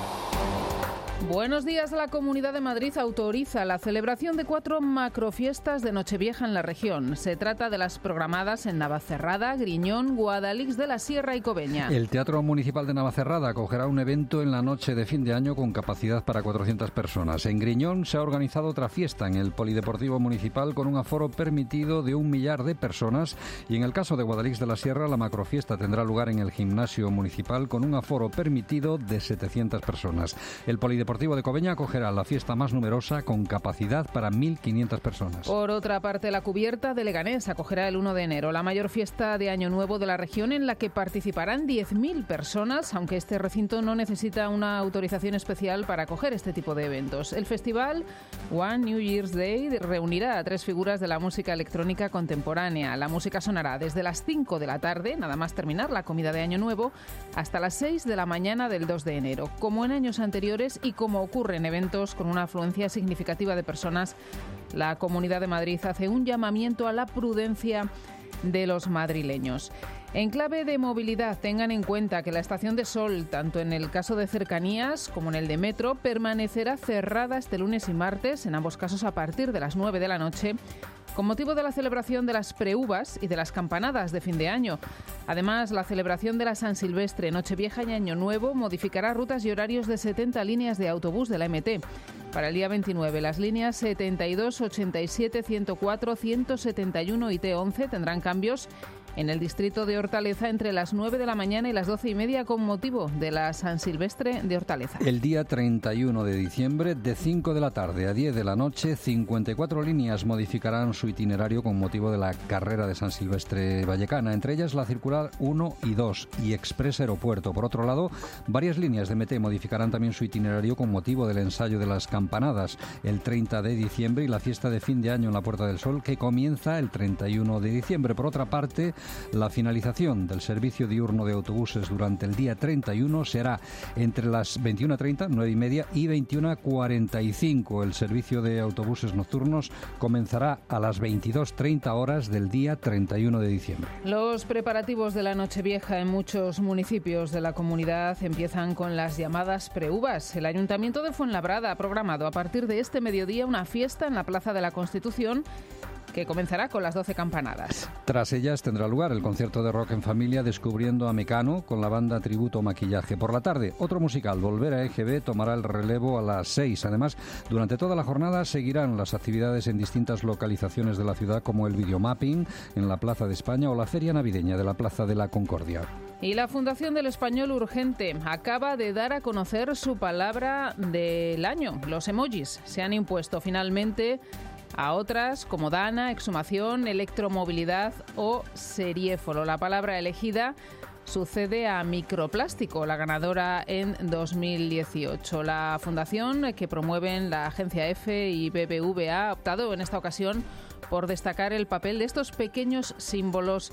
Buenos días. La Comunidad de Madrid autoriza la celebración de cuatro macrofiestas de Nochevieja en la región. Se trata de las programadas en Navacerrada, Griñón, Guadalix de la Sierra y Cobeña. El Teatro Municipal de Navacerrada acogerá un evento en la noche de fin de año con capacidad para 400 personas. En Griñón se ha organizado otra fiesta en el Polideportivo Municipal con un aforo permitido de un millar de personas y en el caso de Guadalix de la Sierra la macrofiesta tendrá lugar en el Gimnasio Municipal con un aforo permitido de 700 personas. El Polideportivo de Cobeña acogerá la fiesta más numerosa con capacidad para 1.500 personas. Por otra parte, la cubierta de Leganés acogerá el 1 de enero la mayor fiesta de Año Nuevo de la región en la que participarán 10.000 personas, aunque este recinto no necesita una autorización especial para acoger este tipo de eventos. El festival One New Year's Day reunirá a tres figuras de la música electrónica contemporánea. La música sonará desde las 5 de la tarde, nada más terminar la comida de Año Nuevo, hasta las 6 de la mañana del 2 de enero. Como en años anteriores y como ocurre en eventos con una afluencia significativa de personas, la Comunidad de Madrid hace un llamamiento a la prudencia de los madrileños. En clave de movilidad, tengan en cuenta que la estación de Sol, tanto en el caso de cercanías como en el de metro, permanecerá cerrada este lunes y martes, en ambos casos a partir de las 9 de la noche, con motivo de la celebración de las preuvas y de las campanadas de fin de año. Además, la celebración de la San Silvestre, Nochevieja y Año Nuevo modificará rutas y horarios de 70 líneas de autobús de la MT. Para el día 29, las líneas 72, 87, 104, 171 y T11 tendrán cambios en el distrito de Hortaleza entre las 9 de la mañana y las 12 y media con motivo de la San Silvestre de Hortaleza. El día 31 de diciembre, de 5 de la tarde a 10 de la noche, 54 líneas modificarán su itinerario con motivo de la carrera de San Silvestre Vallecana, entre ellas la circular 1 y 2 y Express Aeropuerto. Por otro lado, varias líneas de MT modificarán también su itinerario con motivo del ensayo de las campanadas el 30 de diciembre y la fiesta de fin de año en la Puerta del Sol que comienza el 31 de diciembre. Por otra parte, la finalización del servicio diurno de autobuses durante el día 31 será entre las 21.30, 9 y media, y 21.45. El servicio de autobuses nocturnos comenzará a las 22.30 horas del día 31 de diciembre. Los preparativos de la Nochevieja en muchos municipios de la comunidad empiezan con las llamadas preuvas. El Ayuntamiento de Fuenlabrada ha programado a partir de este mediodía una fiesta en la Plaza de la Constitución que comenzará con las 12 campanadas. Tras ellas tendrá lugar el concierto de rock en familia Descubriendo a Mecano con la banda Tributo Maquillaje. Por la tarde, otro musical, Volver a EGB, tomará el relevo a las 6. Además, durante toda la jornada seguirán las actividades en distintas localizaciones de la ciudad como el videomapping en la Plaza de España o la Feria Navideña de la Plaza de la Concordia. Y la Fundación del Español Urgente acaba de dar a conocer su palabra del año. Los emojis se han impuesto finalmente a otras como Dana, exhumación, electromovilidad o seriéfolo. La palabra elegida sucede a microplástico, la ganadora en 2018. La fundación que promueven la agencia F y BBVA ha optado en esta ocasión por destacar el papel de estos pequeños símbolos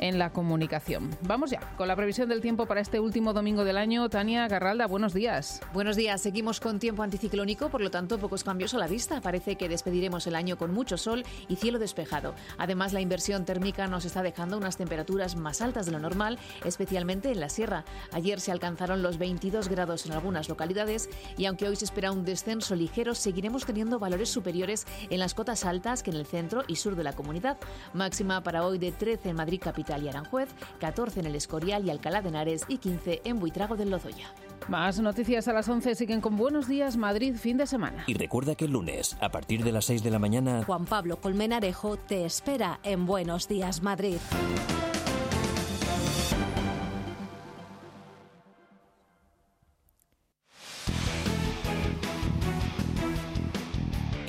en la comunicación. Vamos ya con la previsión del tiempo para este último domingo del año. Tania Garralda, buenos días. Buenos días. Seguimos con tiempo anticiclónico, por lo tanto, pocos cambios a la vista. Parece que despediremos el año con mucho sol y cielo despejado. Además, la inversión térmica nos está dejando unas temperaturas más altas de lo normal, especialmente en la sierra. Ayer se alcanzaron los 22 grados en algunas localidades y aunque hoy se espera un descenso ligero, seguiremos teniendo valores superiores en las cotas altas que en el centro y sur de la comunidad. Máxima para hoy de 13 en Madrid capital y Aranjuez, 14 en el Escorial y Alcalá de Henares y 15 en Buitrago del Lozoya. Más noticias a las 11 siguen con Buenos Días Madrid fin de semana. Y recuerda que el lunes, a partir de las 6 de la mañana, Juan Pablo Colmenarejo te espera en Buenos Días Madrid.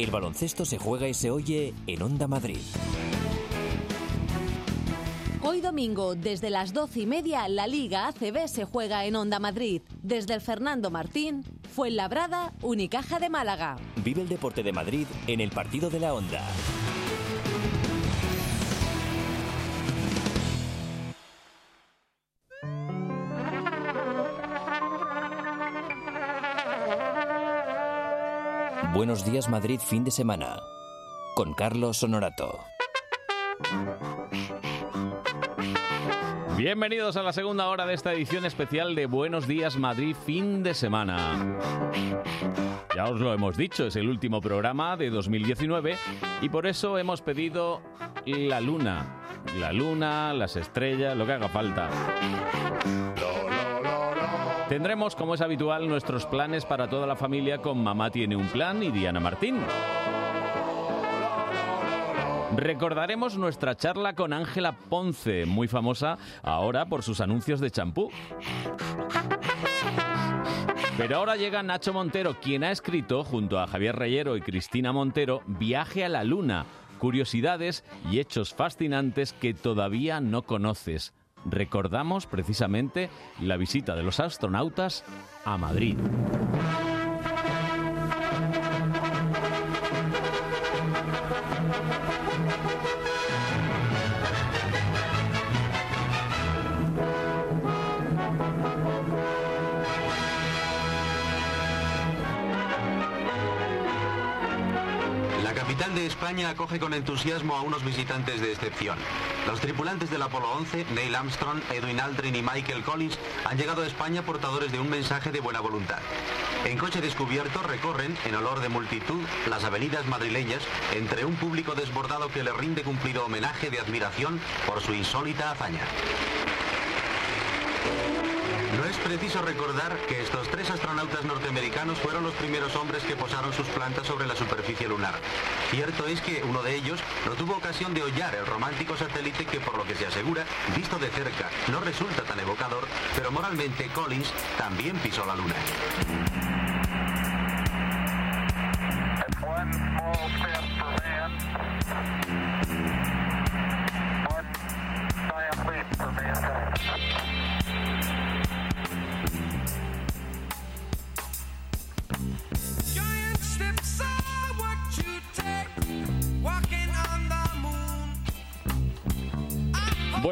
el baloncesto se juega y se oye en Onda Madrid. Hoy domingo, desde las doce y media, la Liga ACB se juega en Onda Madrid. Desde el Fernando Martín, Fuenlabrada, Unicaja de Málaga. Vive el deporte de Madrid en el partido de la Onda. Buenos días Madrid fin de semana con Carlos Honorato. Bienvenidos a la segunda hora de esta edición especial de Buenos Días Madrid fin de semana. Ya os lo hemos dicho, es el último programa de 2019 y por eso hemos pedido la luna. La luna, las estrellas, lo que haga falta. Tendremos, como es habitual, nuestros planes para toda la familia con Mamá tiene un plan y Diana Martín. Recordaremos nuestra charla con Ángela Ponce, muy famosa ahora por sus anuncios de champú. Pero ahora llega Nacho Montero, quien ha escrito, junto a Javier Reyero y Cristina Montero, Viaje a la Luna, curiosidades y hechos fascinantes que todavía no conoces. Recordamos precisamente la visita de los astronautas a Madrid. España acoge con entusiasmo a unos visitantes de excepción. Los tripulantes del Apolo 11, Neil Armstrong, Edwin Aldrin y Michael Collins, han llegado a España portadores de un mensaje de buena voluntad. En coche descubierto recorren, en olor de multitud, las avenidas madrileñas entre un público desbordado que le rinde cumplido homenaje de admiración por su insólita hazaña. Es preciso recordar que estos tres astronautas norteamericanos fueron los primeros hombres que posaron sus plantas sobre la superficie lunar. Cierto es que uno de ellos no tuvo ocasión de hollar el romántico satélite que por lo que se asegura, visto de cerca, no resulta tan evocador, pero moralmente Collins también pisó la luna.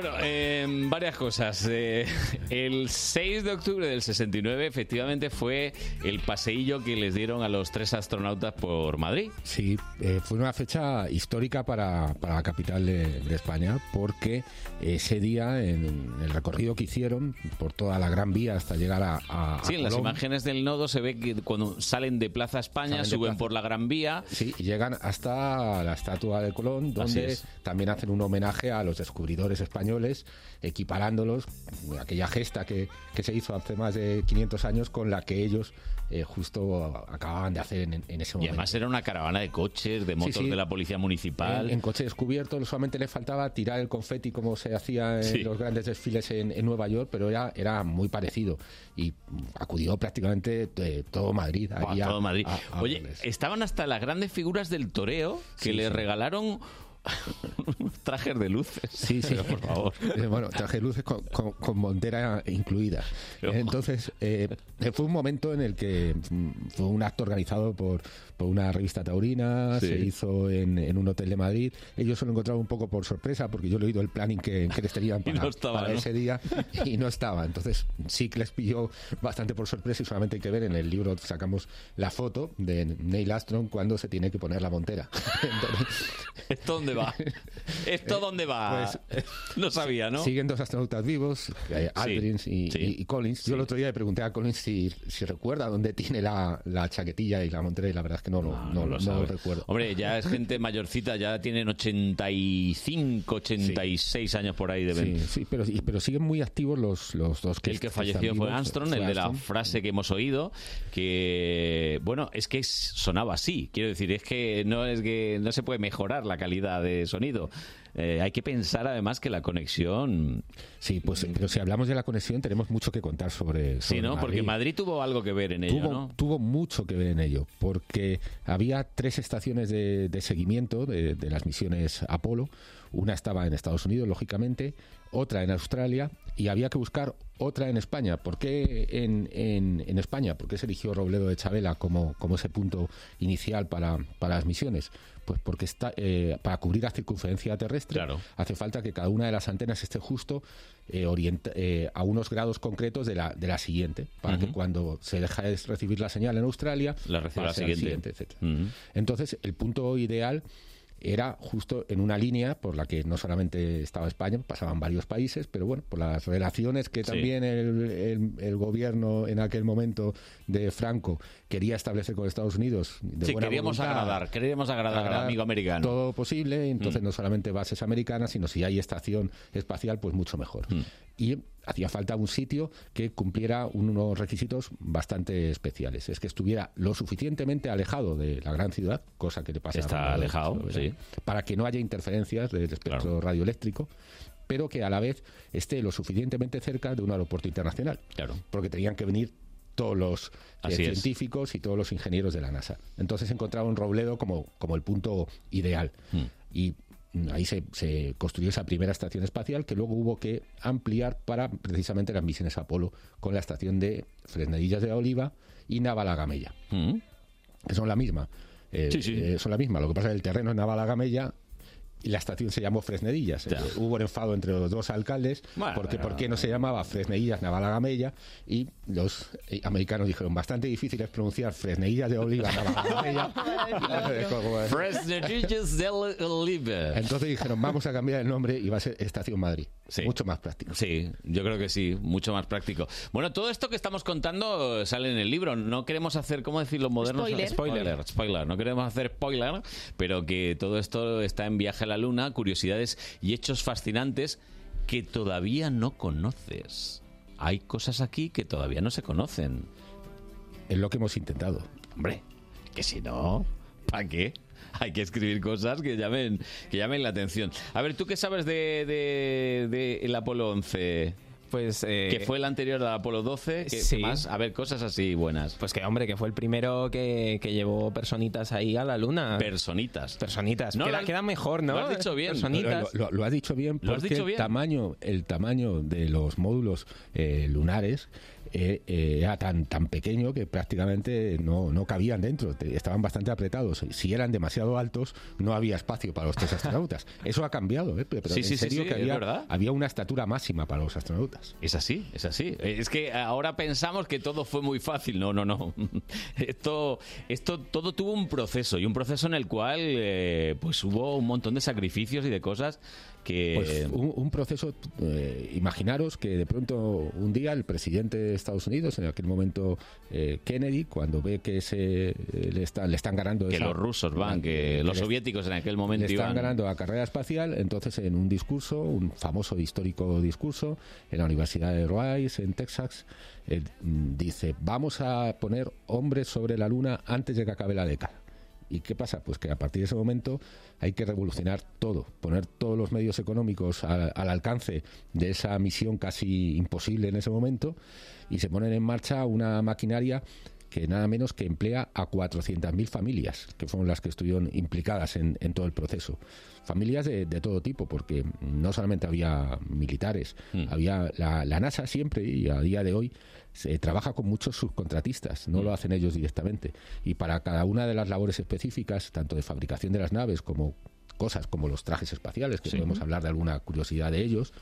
Bueno, eh, varias cosas. Eh, el 6 de octubre del 69 efectivamente fue el paseillo que les dieron a los tres astronautas por Madrid. Sí, eh, fue una fecha histórica para, para la capital de, de España porque ese día en el recorrido que hicieron por toda la Gran Vía hasta llegar a, a- a Sí, en las imágenes del nodo se ve que cuando salen de Plaza España, suben Plaza- por la Gran Vía. Sí, y llegan hasta la estatua de Colón, donde también hacen un homenaje a los descubridores españoles, equiparándolos, aquella gesta que, que se hizo hace más de 500 años con la que ellos eh, justo acababan de hacer en, en ese Y momento. además era una caravana de coches, de motos sí. de la policía municipal. En, en coche descubierto solamente le faltaba tirar el confeti como se hacía en Sí. los grandes desfiles en, en Nueva York, pero era, era muy parecido. Y acudió prácticamente eh, todo Madrid. Allí a- todo Madrid. a- a Oye, estaban hasta las grandes figuras del toreo que le regalaron trajes de luces. Sí, sí. Por favor. Eh, Bueno, traje de luces con, con- con montera incluida. Entonces, eh, fue un momento en el que mm, fue un acto organizado por, por una revista taurina, Sí. se hizo en, en un hotel de Madrid. Ellos se lo encontraron un poco por sorpresa, porque yo le he oído el planning que, que les tenían para, no estaba, para ¿no? ese día y no estaba. Entonces, sí que les pilló bastante por sorpresa y solamente hay que ver en el libro sacamos la foto de Neil Armstrong cuando se tiene que poner la montera. Entonces, ¿Esto dónde va? ¿Esto dónde va? Pues, no sabía, ¿no? Siguen dos astronautas vivos, eh, Aldrin y, sí. y- y Collins. Yo el otro día le pregunté a Collins si, si recuerda dónde tiene la, la chaquetilla y la montera y la verdad es que no, lo- no, no lo, no recuerdo. Hombre, ya es gente mayorcita, ya tienen 85, 86 años por ahí deben. Sí, sí, pero, pero siguen muy activos los, los dos que el que falleció fue Armstrong, fue el de la frase que hemos oído, que bueno, es que sonaba así. Quiero decir, es que no es que no se puede mejorar la calidad de sonido. Eh, hay que pensar además que la conexión. Sí, pues pero si hablamos de la conexión tenemos mucho que contar sobre, Sí, sobre ¿no? Porque Madrid. Madrid tuvo algo que ver en ello, tuvo, ¿no? tuvo mucho que ver en ello, porque había tres estaciones de, de seguimiento de, de las misiones Apolo. Una estaba en Estados Unidos, lógicamente, otra en Australia y había que buscar otra en España. ¿Por qué en, en- en España? ¿Por qué se eligió Robledo de Chabela como, como ese punto inicial para, para las misiones? Pues porque está, eh, para cubrir la circunferencia terrestre hace falta que cada una de las antenas esté justo eh, orienta- eh, a unos grados concretos de la, de la siguiente, para que cuando se deja de recibir la señal en Australia, La reciba la siguiente. etcétera. Ujú. Entonces, el punto ideal era justo en una línea por la que no solamente estaba España, pasaban varios países, pero bueno, por las relaciones que Sí. también el, el- el gobierno en aquel momento de Franco quería establecer con Estados Unidos. De Sí, buena queríamos voluntad, agradar, queríamos agradar al amigo americano. Todo posible, entonces Mm. no solamente bases americanas, sino si hay estación espacial, pues mucho mejor. Mm. Y hacía falta un sitio que cumpliera unos requisitos bastante especiales. Es que estuviera lo suficientemente alejado de la gran ciudad, cosa que le pasa Está a alejado, sí. para que no haya interferencias del espectro radioeléctrico pero que a la vez esté lo suficientemente cerca de un aeropuerto internacional. Claro. Porque tenían que venir todos los eh, es. científicos y todos los ingenieros de la NASA. Entonces encontraron Robledo como, como el punto ideal. Hmm. Y ahí se, se construyó esa primera estación espacial que luego hubo que ampliar para precisamente las misiones Apolo con la estación de Fresnedillas de la Oliva y Navalagamella. Que son la misma. Eh. Sí, sí. eh, son la misma. Lo que pasa es que el terreno es Navalagamella y la estación se llamó Fresnedillas. Eh, hubo un enfado entre los dos alcaldes Bueno, porque pero- por qué no se llamaba Fresnedillas Navalagamella y los eh, americanos dijeron bastante difícil es pronunciar Fresnedillas de Oliva Navalagamella. Fresnedillas del Oliva. Entonces dijeron vamos a cambiar el nombre y va a ser Estación Madrid. Mucho más práctico. Sí, yo creo que sí, mucho más práctico. Bueno, todo esto que estamos contando sale en el libro. No queremos hacer, ¿cómo decirlo? Modernos. Spoiler. Spoiler. Spoiler. No queremos hacer spoiler, pero que todo esto está en Viaje a la Luna, curiosidades y hechos fascinantes que todavía no conoces. Hay cosas aquí que todavía no se conocen. Es lo que hemos intentado. Hombre, que si no, ¿para qué? Hay que escribir cosas que llamen, que llamen la atención. A ver, ¿tú qué sabes de, de- de el Apolo 11? Pues que fue el anterior al Apolo 12, ¿qué, qué sí. más? A ver, cosas así buenas. Pues que, hombre, que fue el primero que, que llevó personitas ahí a la luna. Personitas. Personitas. No, queda, mejor, ¿no? lo has dicho bien. Personitas. Lo, lo- lo has dicho bien Lo has porque el tamaño, el tamaño de los módulos eh, lunares eh, eh, era tan, tan pequeño que prácticamente no, no cabían dentro, te- estaban bastante apretados. Si eran demasiado altos, no había espacio para los tres astronautas. Eso ha cambiado, ¿eh? pero Sí, en sí, serio sí, que había, una estatura máxima para los astronautas. Es así, es así. Es que ahora pensamos que todo fue muy fácil. No, no, no. Esto, esto todo tuvo un proceso y un proceso en el cual eh, pues hubo un montón de sacrificios y de cosas que... Pues un, un proceso, eh, imaginaros que de pronto un día el presidente de Estados Unidos, en aquel momento eh, Kennedy, cuando ve que se, eh, le, están, le están ganando... que esa- los rusos van, que los soviéticos en aquel momento le están iban... ganando la carrera espacial, entonces en un discurso, un famoso histórico discurso, en la Universidad de Rice, en Texas, eh, mm, dice, vamos a poner hombres sobre la Luna antes de que acabe la década. ¿Y qué pasa? Pues que a partir de ese momento hay que revolucionar todo, poner todos los medios económicos al, al alcance de esa misión casi imposible en ese momento y se ponen en marcha una maquinaria que nada menos que emplea a 400.000 familias, que fueron las que estuvieron implicadas en, en todo el proceso. Familias de, de todo tipo, porque no solamente había militares, había la, la NASA siempre y a día de hoy se trabaja con muchos subcontratistas, no lo hacen ellos directamente. Y para cada una de las labores específicas, tanto de fabricación de las naves como cosas como los trajes espaciales, que Sí. podemos hablar de alguna curiosidad de ellos,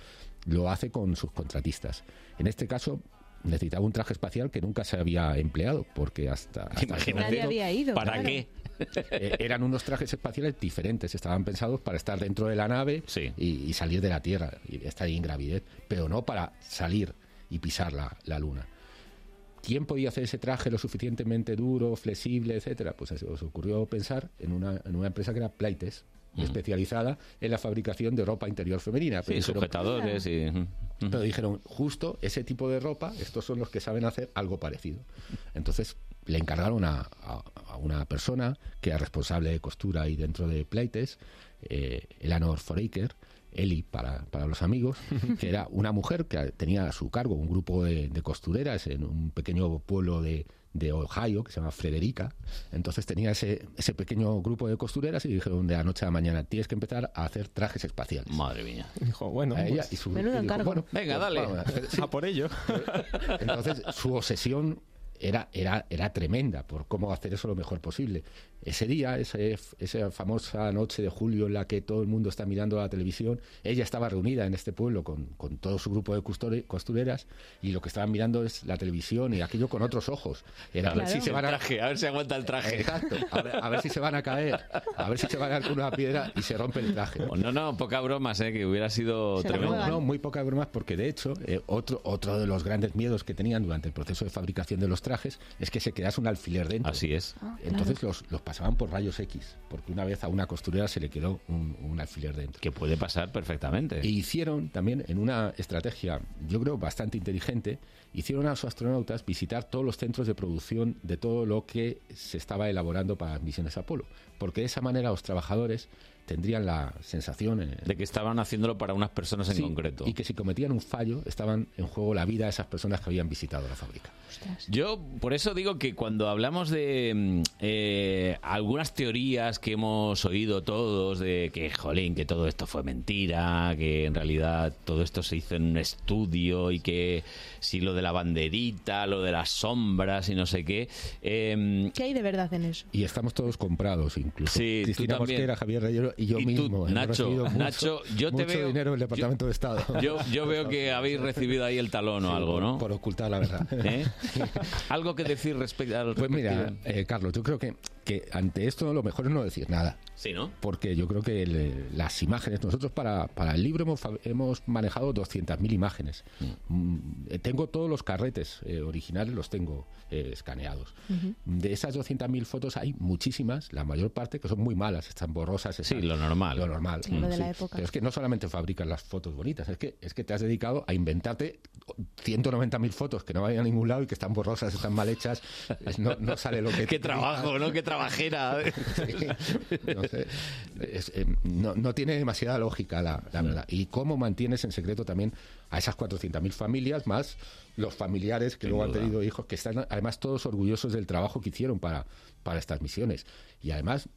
lo hace con subcontratistas. En este caso necesitaba un traje espacial que nunca se había empleado, porque hasta... Imagínate. Nadie había ido, ¿Para claro. qué? eh, eran unos trajes espaciales diferentes, estaban pensados para estar dentro de la nave y, y salir de la Tierra y estar ahí en gravidez, pero no para salir y pisar la, la Luna. ¿Quién podía hacer ese traje lo suficientemente duro, flexible, etcétera? Pues se os ocurrió pensar en una, en una empresa que era Pleites, especializada en la fabricación de ropa interior femenina. Sí, sujetadores y... pero dijeron, justo ese tipo de ropa, estos son los que saben hacer algo parecido. Entonces le encargaron a, a- a una persona que era responsable de costura ahí dentro de Pleites, eh, Eleanor Foraker, Eli para, para los amigos, que era una mujer que tenía a su cargo un grupo de, de costureras en un pequeño pueblo de, de Ohio que se llama Frederica. Entonces tenía ese, ese pequeño grupo de costureras y dijeron de la noche a la mañana tienes que empezar a hacer trajes espaciales. Madre mía. Dijo, bueno, A ella pues, y su- menudo y dijo, encargo. bueno, Venga, pues dale. vamos sí. a por ello. Entonces, su obsesión era, era, era tremenda por cómo hacer eso lo mejor posible. Ese día, ese, esa famosa noche de julio en la que todo el mundo está mirando la televisión, ella estaba reunida en este pueblo con, con todo su grupo de custore- costureras y lo que estaban mirando es la televisión y aquello con otros ojos. Era a ver si se van a, traje, a ver si aguanta el traje. Exacto, a ver, a ver si se van a caer, a ver si se van a dar con una piedra y se rompe el traje. No, no, poca bromas, ¿eh? que hubiera sido tremendo. No, no, muy pocas bromas porque de hecho eh, otro otro de los grandes miedos que tenían durante el proceso de fabricación de los trajes es que se quedase un alfiler dentro. Así es. Entonces los, los pasaban por rayos X, porque una vez a una costurera se le quedó un, un alfiler dentro. Que puede pasar perfectamente. Y hicieron también en una estrategia, yo creo, bastante inteligente, hicieron a los astronautas visitar todos los centros de producción de todo lo que se estaba elaborando para las misiones Apolo, porque de esa manera los trabajadores tendrían la sensación eh, De que estaban haciéndolo para unas personas en Sí, concreto. y que si cometían un fallo estaban en juego la vida de esas personas que habían visitado la fábrica. Yo por eso digo que cuando hablamos de mm, eh, algunas teorías que hemos oído todos de que, jolín, que todo esto fue mentira, que en realidad todo esto se hizo en un estudio y que si lo de la banderita, lo de las sombras y no sé qué. eh, ¿Qué hay de verdad en eso? Y estamos todos comprados incluso. Sí, Cristina. Mosquera, Javier Reyero y yo Y tú, mismo. Nacho, mucho- Nacho, yo te mucho veo- dinero del Departamento de Estado. yo, yo veo que habéis recibido ahí el talón o Sí, algo, por- ¿no? Por ocultar la verdad. ¿Eh? ¿Algo que decir respecto al Pues mira, eh, Carlos, yo creo que, que ante esto lo mejor es no decir nada. Sí, ¿no? Porque yo creo que el- las imágenes, nosotros para, para el libro hemos, hemos manejado 200.000 imágenes. Mm, eh, tengo todos los carretes eh, originales, los tengo eh, escaneados. De esas 200.000 fotos hay muchísimas, la mayor parte, que son muy malas, están borrosas. Sí, están- lo normal. Lo normal. Sí, lo de la sí. época. Pero es que no solamente fabricas las fotos bonitas, es que, es que te has dedicado a inventarte 190.000 fotos que no vayan a ningún lado y que están borrosas, están mal hechas, no, no sale lo que... Qué trabajo, ¿no? Qué trabajera. es, eh, no, no tiene demasiada lógica, la, la verdad. Y cómo mantienes en secreto también a esas 400.000 familias, más los familiares que Sin luego duda. han tenido hijos, que están además todos orgullosos del trabajo que hicieron para, para estas misiones. Y además...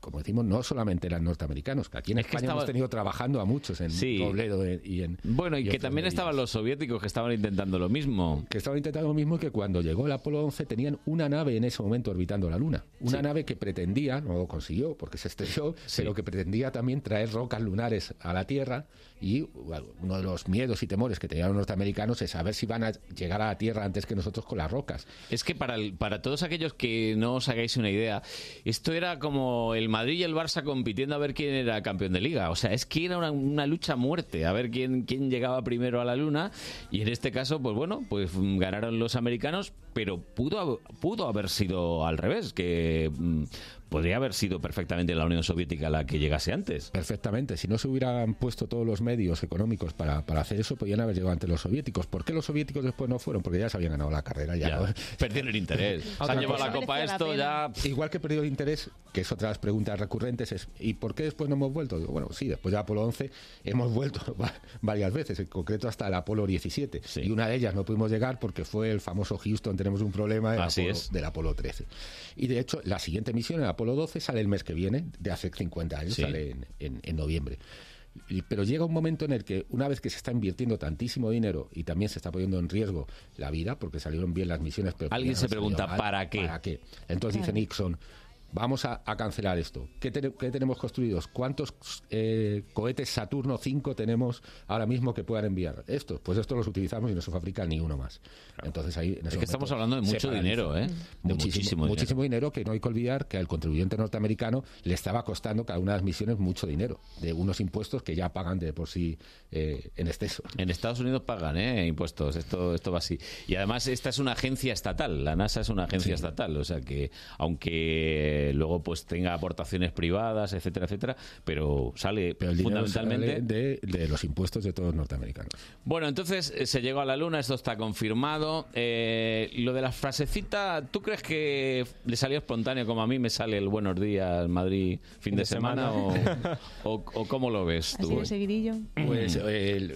Como decimos, no solamente eran norteamericanos, que aquí en Es España estaba- hemos tenido trabajando a muchos en Sí. Robledo eh, y en... Bueno, y, que también estaban los soviéticos que estaban intentando lo mismo. que estaban intentando lo mismo y que cuando llegó el Apolo 11 tenían una nave en ese momento orbitando la Luna. Una Sí. nave que pretendía, no lo consiguió porque se estrelló, pero que pretendía también traer rocas lunares a la Tierra y uno de los miedos y temores que tenían los norteamericanos es saber si van a llegar a la Tierra antes que nosotros con las rocas. Es que para, el- para todos aquellos que no os hagáis una idea, esto era como el Madrid y el Barça compitiendo a ver quién era campeón de liga. O sea, es que era una, lucha a muerte, a ver quién, quién llegaba primero a la luna. Y en este caso, pues bueno, pues ganaron los americanos, pero pudo, pudo haber sido al revés, que mm, podría haber sido perfectamente la Unión Soviética la que llegase antes. Perfectamente. Si no se hubieran puesto todos los medios económicos para, para hacer eso, podían haber llegado ante los soviéticos. ¿Por qué los soviéticos después no fueron? Porque ya se habían ganado la carrera. Ya, Ya, ¿no? perdieron el interés. Se han llevado la copa la esto, pena. ya... Igual que perdió el interés, que es otra de las preguntas recurrentes, es ¿y por qué después no hemos vuelto? Digo, bueno, sí, después de Apolo 11 hemos vuelto va- varias veces, en concreto hasta el Apolo 17. Y una de ellas no pudimos llegar porque fue el famoso Houston, tenemos un problema del, Así Apolo, es. del Apolo 13. Y de hecho, la siguiente misión, el Apolo 12, sale el mes que viene, de hace 50 años, Sí. sale en, en- en noviembre. Pero llega un momento en el que, una vez que se está invirtiendo tantísimo dinero y también se está poniendo en riesgo la vida, porque salieron bien las misiones, pero Alguien se pregunta, mal, ¿para qué? ¿Para qué? Entonces dice. Nixon, vamos a, a cancelar esto. ¿Qué, tene- qué tenemos construidos? ¿Cuántos eh, cohetes Saturno 5 tenemos ahora mismo que puedan enviar? Estos, pues estos los utilizamos y no se fabrica ni uno más. Entonces ahí... en Es que momento estamos hablando de mucho dinero, ¿eh? De Muchísimo, muchísimo dinero. muchísimo dinero que no hay que olvidar que al contribuyente norteamericano le estaba costando cada una de las misiones mucho dinero, de unos impuestos que ya pagan de por sí eh, en exceso. En Estados Unidos pagan ¿eh? impuestos, esto, esto va así. Y además esta es una agencia estatal, la NASA es una agencia estatal, o sea que aunque luego pues tenga aportaciones privadas, etcétera, etcétera, pero sale El fundamentalmente... sale de, de los impuestos de todos los norteamericanos. Bueno, entonces eh, se llegó a la Luna, esto está confirmado. Eh, lo de la frasecita, ¿tú crees que le salió espontáneo como a mí me sale el buenos días Madrid fin de, de semana? semana. O, o- o cómo lo ves Así tú? de seguidillo. Pues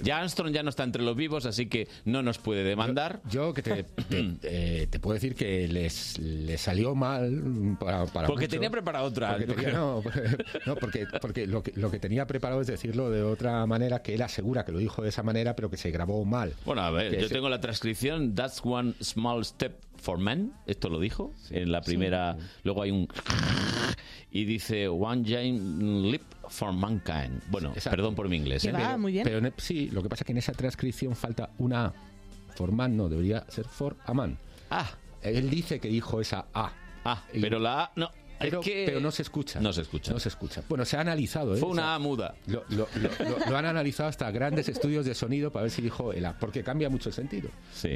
ya Armstrong ya no está entre los vivos, así que no nos puede demandar. Yo que te, te, eh, te puedo decir que les, les salió mal para, para Porque mucho. tenía preparado otra, Porque tenía- no, no, porque, porque lo, que, lo que tenía preparado es decirlo de otra manera, que él asegura que lo dijo de esa manera, pero que se grabó mal. Bueno, a ver, yo se- tengo la transcripción. That's one small step for man. Esto lo dijo en la primera. Luego hay un. Y dice one giant leap for mankind. Bueno, Exacto. perdón por mi inglés. ¿eh? Pero en- sí, lo que pasa es que en esa transcripción falta una A. For man no, debería ser for a man. Ah. Él dice que dijo esa A. Ah, pero la A no. Pero, es que- pero no se escucha. No se escucha. No se escucha. Bueno, se ha analizado. ¿eh? Fue O una sea, A muda. Lo, lo- lo- lo- lo han analizado hasta grandes estudios de sonido para ver si dijo el A, porque cambia mucho el sentido.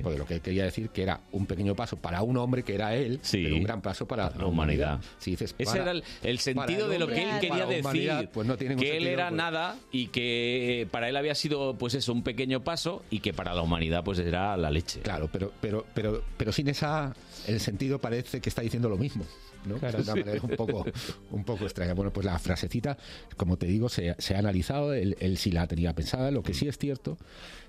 Porque lo que quería decir que era un pequeño paso para un hombre que era él, pero un gran paso para la humanidad. Si dices Ese era el, el sentido de lo que él quería humanidad, decir. Pues no tiene ningún que él era pues. nada y que para él había sido, pues eso, un pequeño paso y que para la humanidad, pues era la leche. Claro, pero, pero, pero, pero sin esa, el sentido parece que está diciendo lo mismo. ¿No? Claro, de una sí. manera un poco, un poco extraña. Bueno, pues la frasecita, como te digo, se, se ha analizado, él, él sí la tenía pensada. Lo que sí es cierto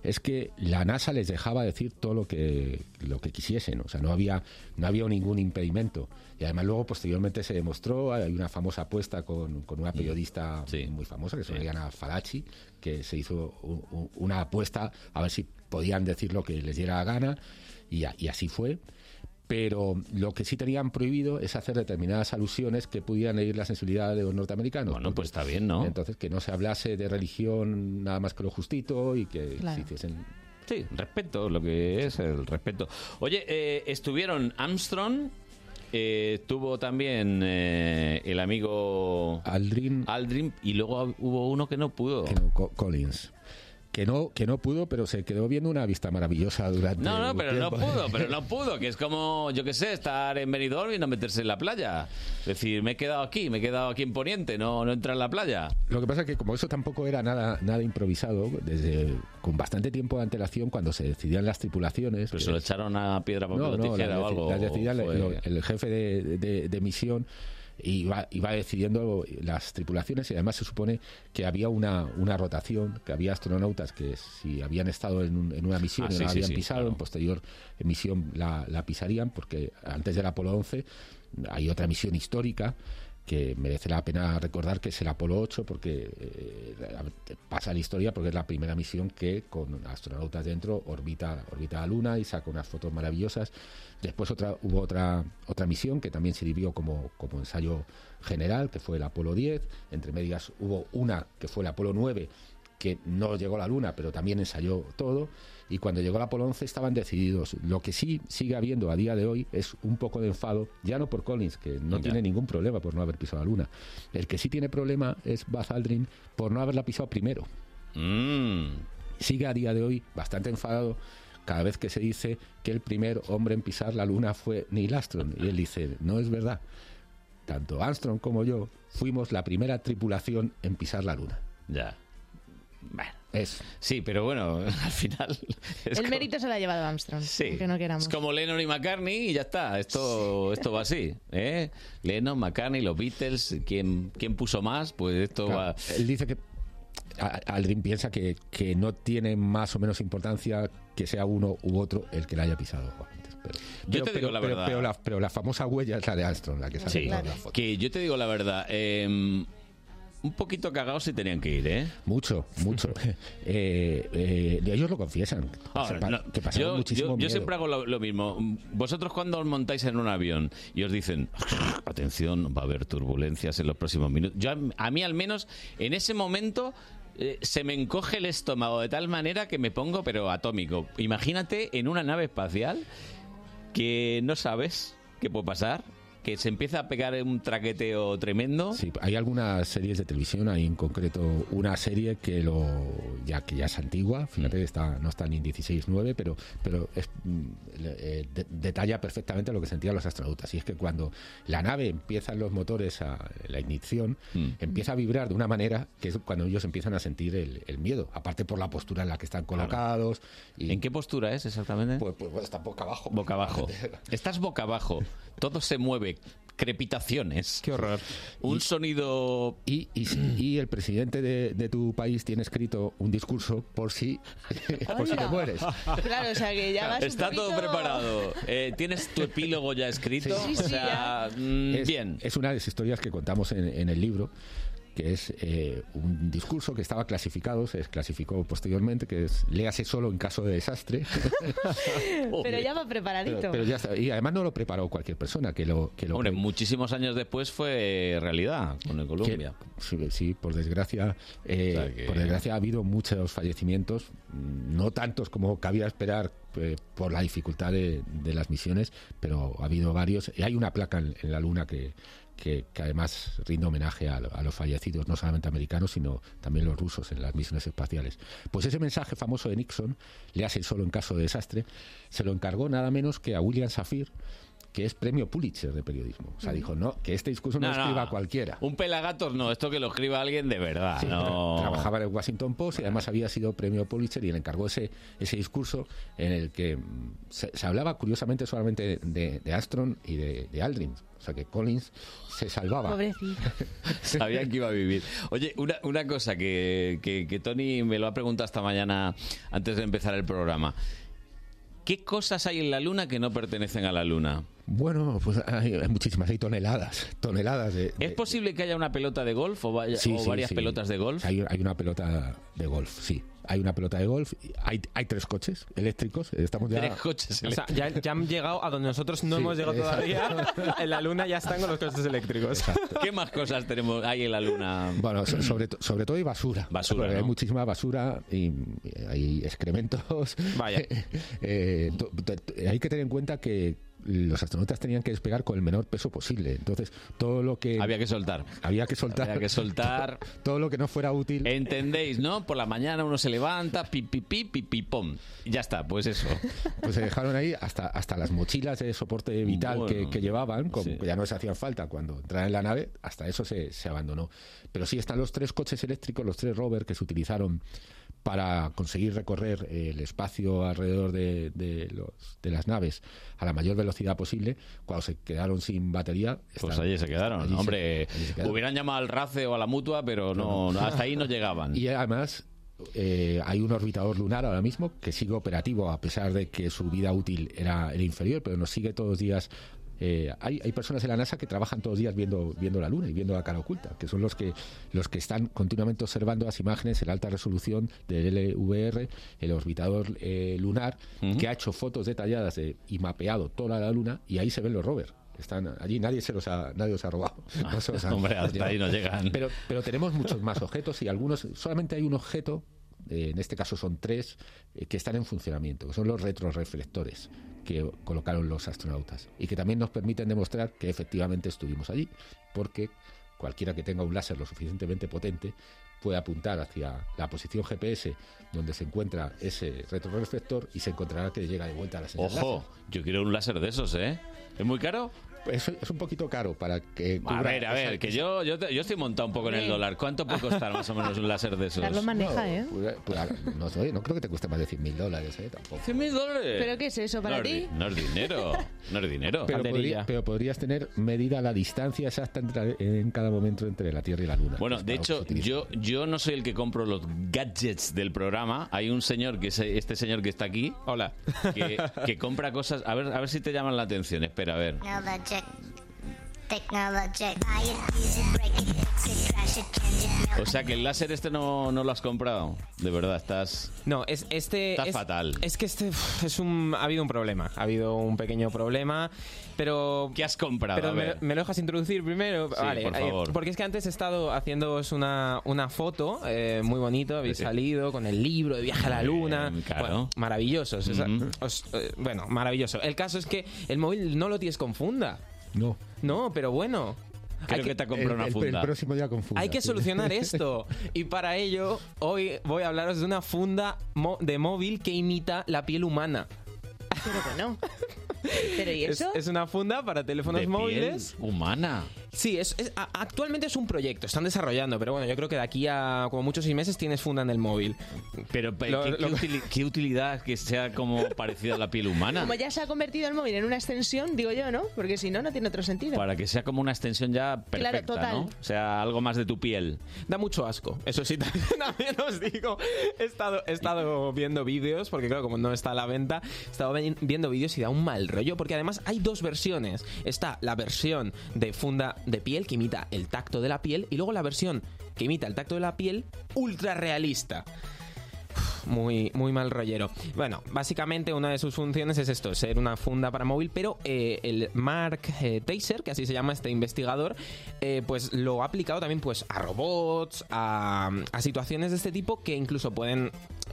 es que la NASA les dejaba decir todo lo que, lo que quisiesen. O sea, no había, no había ningún impedimento. Y además luego, posteriormente, se demostró, hay una famosa apuesta con, con una periodista muy famosa, que es Oriana Falachi, que se hizo un- un- una apuesta a ver si podían decir lo que les diera la gana, y, a- y así fue. Pero lo que sí tenían prohibido es hacer determinadas alusiones que pudieran herir la sensibilidad de los norteamericanos. Bueno, pues está bien, ¿no? Entonces, que no se hablase de religión nada más que lo justito y que Claro. se hiciesen Sí, respeto, lo que es el respeto. Oye, eh, estuvieron Armstrong, eh, estuvo también eh, el amigo Aldrin. Aldrin y luego hubo uno que no pudo. Co- Collins. Que no, que no pudo, pero se quedó viendo una vista maravillosa durante. No, no, pero no pudo, pero no pudo, que es como, yo qué sé, estar en Benidorm y no meterse en la playa. Es decir, me he quedado aquí, me he quedado aquí en Poniente, no, no entra en la playa. Lo que pasa es que como eso tampoco era nada nada improvisado, desde con bastante tiempo de antelación, cuando se decidían las tripulaciones... Pero se lo echaron a piedra, papel o tijera las o algo. decidía el- fue- el, el jefe de, de- de misión iba, iba decidiendo las tripulaciones y además se supone que había una, una rotación, que había astronautas que si habían estado en, un- en una misión Ah, y sí, la habían sí, pisado, claro. en posterior misión la, la pisarían, porque antes del Apolo 11 hay otra misión histórica que merece la pena recordar que es el Apolo 8 porque eh, pasa la historia porque es la primera misión que con astronautas dentro orbita orbita la Luna y saca unas fotos maravillosas. Después otra hubo otra otra misión que también sirvió como como ensayo general que fue el Apolo 10. Entre medias hubo una que fue el Apolo 9 que no llegó a la Luna, pero también ensayó todo. Y cuando llegó el Apolo 11 estaban decididos. Lo que sí sigue habiendo a día de hoy es un poco de enfado, ya no por Collins, que no Ya. tiene ningún problema por no haber pisado la Luna. El que sí tiene problema es Buzz Aldrin por no haberla pisado primero. Mm. Sigue a día de hoy bastante enfadado cada vez que se dice que el primer hombre en pisar la Luna fue Neil Armstrong. Y él dice, no es verdad. Tanto Armstrong como yo fuimos la primera tripulación en pisar la Luna. Ya. Bueno. Es. Sí, pero bueno, al final... El mérito se lo ha llevado Armstrong. Sí. aunque no queramos. Es como Lennon y McCartney y ya está. Esto, esto va así. ¿eh? Lennon, McCartney, los Beatles. ¿Quién, quién puso más? Pues esto Claro, va. Él dice que a- Aldrin piensa que, que no tiene más o menos importancia que sea uno u otro el que la haya pisado antes. Pero, Yo te digo la verdad. Pero la, pero la famosa huella es la de Armstrong, la que sale Sí, en la foto. que yo te digo la verdad. eh, un poquito cagados si tenían que ir, ¿eh? Mucho, mucho. Eh, eh, ellos lo confiesan. Ahora, Pa- no, que pasaron yo, muchísimo yo- yo miedo. siempre hago lo, lo mismo. Vosotros cuando os montáis en un avión y os dicen, atención, va a haber turbulencias en los próximos minutos. Yo, a mí al menos, en ese momento... eh, se me encoge el estómago de tal manera que me pongo pero atómico. Imagínate en una nave espacial que no sabes qué puede pasar, que se empieza a pegar un traqueteo tremendo. Sí, hay algunas series de televisión, hay en concreto una serie que lo ya que ya es antigua, fíjate, está, no está ni en 16.9, pero, pero es, mm, eh, de- detalla perfectamente lo que sentían los astronautas. Y es que cuando la nave empiezan los motores a la ignición, empieza a vibrar de una manera que es cuando ellos empiezan a sentir el, el miedo, aparte por la postura en la que están colocados. Y, ¿En qué postura es exactamente? Pues, pues, bueno, está boca abajo. Boca abajo. Estás boca abajo. Todo se mueve crepitaciones. Qué horror. Un sonido... Y, y, y el presidente de, de tu país tiene escrito un discurso por si, por si te mueres. Claro, o sea que ya vas un Está todo poquito- preparado. Eh, ¿Tienes tu epílogo ya escrito? Sí, sí, o sea, mm, es, bien. Es una de las historias que contamos en, en el libro, que es eh, un discurso que estaba clasificado, se desclasificó posteriormente, que es léase solo en caso de desastre. Pero ya va preparadito. Pero, pero ya está. Y además no lo preparó cualquier persona que lo que lo Hombre, muchísimos años después fue realidad con el Columbia. que- sí, sí, por desgracia, eh, O sea que- por desgracia ha habido muchos fallecimientos, no tantos como cabía esperar eh, por la dificultad de, de las misiones, pero ha habido varios. Y hay una placa en, en la Luna que, que, además rinde homenaje a, a los fallecidos, no solamente americanos, sino también los rusos en las misiones espaciales. Pues ese mensaje famoso de Nixon, le hace solo en caso de desastre, se lo encargó nada menos que a William Safir, que es premio Pulitzer de periodismo. O sea, dijo, no, que este discurso no, No, no. escriba cualquiera. Un pelagatos no, esto que lo escriba alguien de verdad. Sí, no. tra- Trabajaba en el Washington Post y además había sido premio Pulitzer y le encargó ese, ese discurso en el que mm, se, se hablaba curiosamente solamente de, de Armstrong y de, de Aldrin. O sea que Collins se salvaba. Pobrecito. Sabían que iba a vivir. Oye, una, una cosa que, que, que Tony me lo ha preguntado esta mañana antes de empezar el programa. ¿Qué cosas hay en la Luna que no pertenecen a la Luna? Bueno, pues hay, hay muchísimas, hay toneladas, toneladas de... ¿Es posible que haya una pelota de golf o, vaya- Sí, o sí, varias sí. pelotas de golf? Hay, hay una pelota de golf, sí. Hay una pelota de golf. Hay, hay tres coches eléctricos. Estamos ya... Tres coches O sea, ya, ya han llegado a donde nosotros no Sí, hemos llegado exacto. todavía. En la luna ya están con los coches eléctricos. ¿Qué más cosas tenemos hay en la Luna? Bueno, so- sobre, sobre todo hay basura. Basura, Hay muchísima basura y hay excrementos. Vaya. Eh, hay que tener en cuenta que los astronautas tenían que despegar con el menor peso posible. Entonces, todo lo que... Había que soltar. Había que soltar. Había que soltar. todo lo que no fuera útil. ¿Entendéis, no? Por la mañana uno se levanta, pi, pi, pi, pi, pi, pom. Y ya está, pues eso. Pues se dejaron ahí hasta, hasta las mochilas de soporte vital que, Bueno, que llevaban, sí. que ya no les hacían falta cuando entraran en la nave, hasta eso se, se abandonó. Pero sí están los tres coches eléctricos, los tres rover que se utilizaron para conseguir recorrer eh, el espacio alrededor de, de los, de las naves a la mayor velocidad posible. Cuando se quedaron sin batería, Pues están- allí se quedaron. allí se- Hombre, allí se quedaron. hubieran llamado al RACE o a la mutua, pero no, no, hasta ahí no llegaban. Y además eh, hay un orbitador lunar ahora mismo que sigue operativo a pesar de que su vida útil era, era inferior, pero nos sigue todos los días. Eh, hay, hay personas en la NASA que trabajan todos los días viendo, viendo la Luna y viendo la cara oculta, que son los que, los que están continuamente observando las imágenes en alta resolución del LVR, el orbitador eh, lunar, que ha hecho fotos detalladas de- y mapeado toda la Luna y ahí se ven los rovers. Están allí, nadie se los ha, nadie los ha robado. No se los han- Hombre, hasta ahí no llegan. Pero, pero tenemos muchos más objetos y algunos, solamente hay un objeto, eh, en este caso son tres, eh, que están en funcionamiento, que son los retroreflectores que colocaron los astronautas y que también nos permiten demostrar que efectivamente estuvimos allí, porque cualquiera que tenga un láser lo suficientemente potente puede apuntar hacia la posición GPS donde se encuentra ese retroreflector y se encontrará que llega de vuelta a la señal Ojo, yo quiero un láser de esos, ¿eh? ¿Es muy caro? Es, es un poquito caro para que... A ver, a ver, que yo, yo, te- yo estoy montado un poco en el dólar. ¿Cuánto puede costar más o menos un láser de esos? Carlos maneja, ¿eh? Pues, pues, no sé, no creo que te cueste más de 100 mil dólares, ¿eh? Tampoco. ¿100 mil dólares? ¿Pero qué es eso para no es ti? di- no es dinero, no es dinero. Pero, podría- pero podrías tener medida la distancia exacta entre- en cada momento entre la Tierra y la Luna. Bueno, de hecho, yo, yo no soy el que compro los gadgets del programa. Hay un señor, que es este señor que está aquí. Hola. Que, que compra cosas. A ver, a ver si te llaman la atención. Espera, a ver. Technologic. Technologic. project. O sea que el láser este no, no lo has comprado. De verdad, estás. No, es este. Está es- fatal. Es que este es un. Ha habido un problema. Ha habido un pequeño problema. Pero. ¿Qué has comprado? Pero A me, ver. me lo dejas introducir primero. Sí, vale, por favor. porque es que antes he estado haciéndoos una, una foto eh, muy bonito. Habéis Sí. salido con el libro de Viaje a la Luna. bien, claro. Bueno, maravillosos. sea, Ujú. os- eh, bueno, maravilloso. El caso es que el móvil no lo tienes con funda. No. No, pero bueno. Creo Hay que te comprado El- una funda. El próximo día con funda. hay que solucionar esto. Y para ello, hoy voy a hablaros de una funda mo- de móvil que imita la piel humana. Pero bueno. ¿Pero y Es, eso? es una funda para teléfonos De piel móviles. humana. Sí, es, actualmente es un proyecto, están desarrollando, pero bueno, yo creo que de aquí a como muchos seis meses tienes funda en el móvil. Pero, ¿qué, Lo- qué lo- utili- qué utilidad que sea como parecida a la piel humana? Como ya se ha convertido el móvil en una extensión, digo yo, ¿no? Porque si no, no tiene otro sentido. Para que sea como una extensión ya Claro, perfecta, total. ¿no? O sea, algo más de tu piel. Da mucho asco, eso sí, también, también os digo. He estado, he estado viendo vídeos, porque claro, como no está a la venta, he estado vi- viendo vídeos y da un mal rollo, porque además hay dos versiones. Está la versión de funda de piel que imita el tacto de la piel y luego la versión que imita el tacto de la piel ultra realista. Muy, muy mal rollero. Bueno, básicamente una de sus funciones es esto, ser una funda para móvil, pero eh, el Mark eh, Taser, que así se llama este investigador, eh, pues lo ha aplicado también pues a robots, a, a situaciones de este tipo que incluso pueden,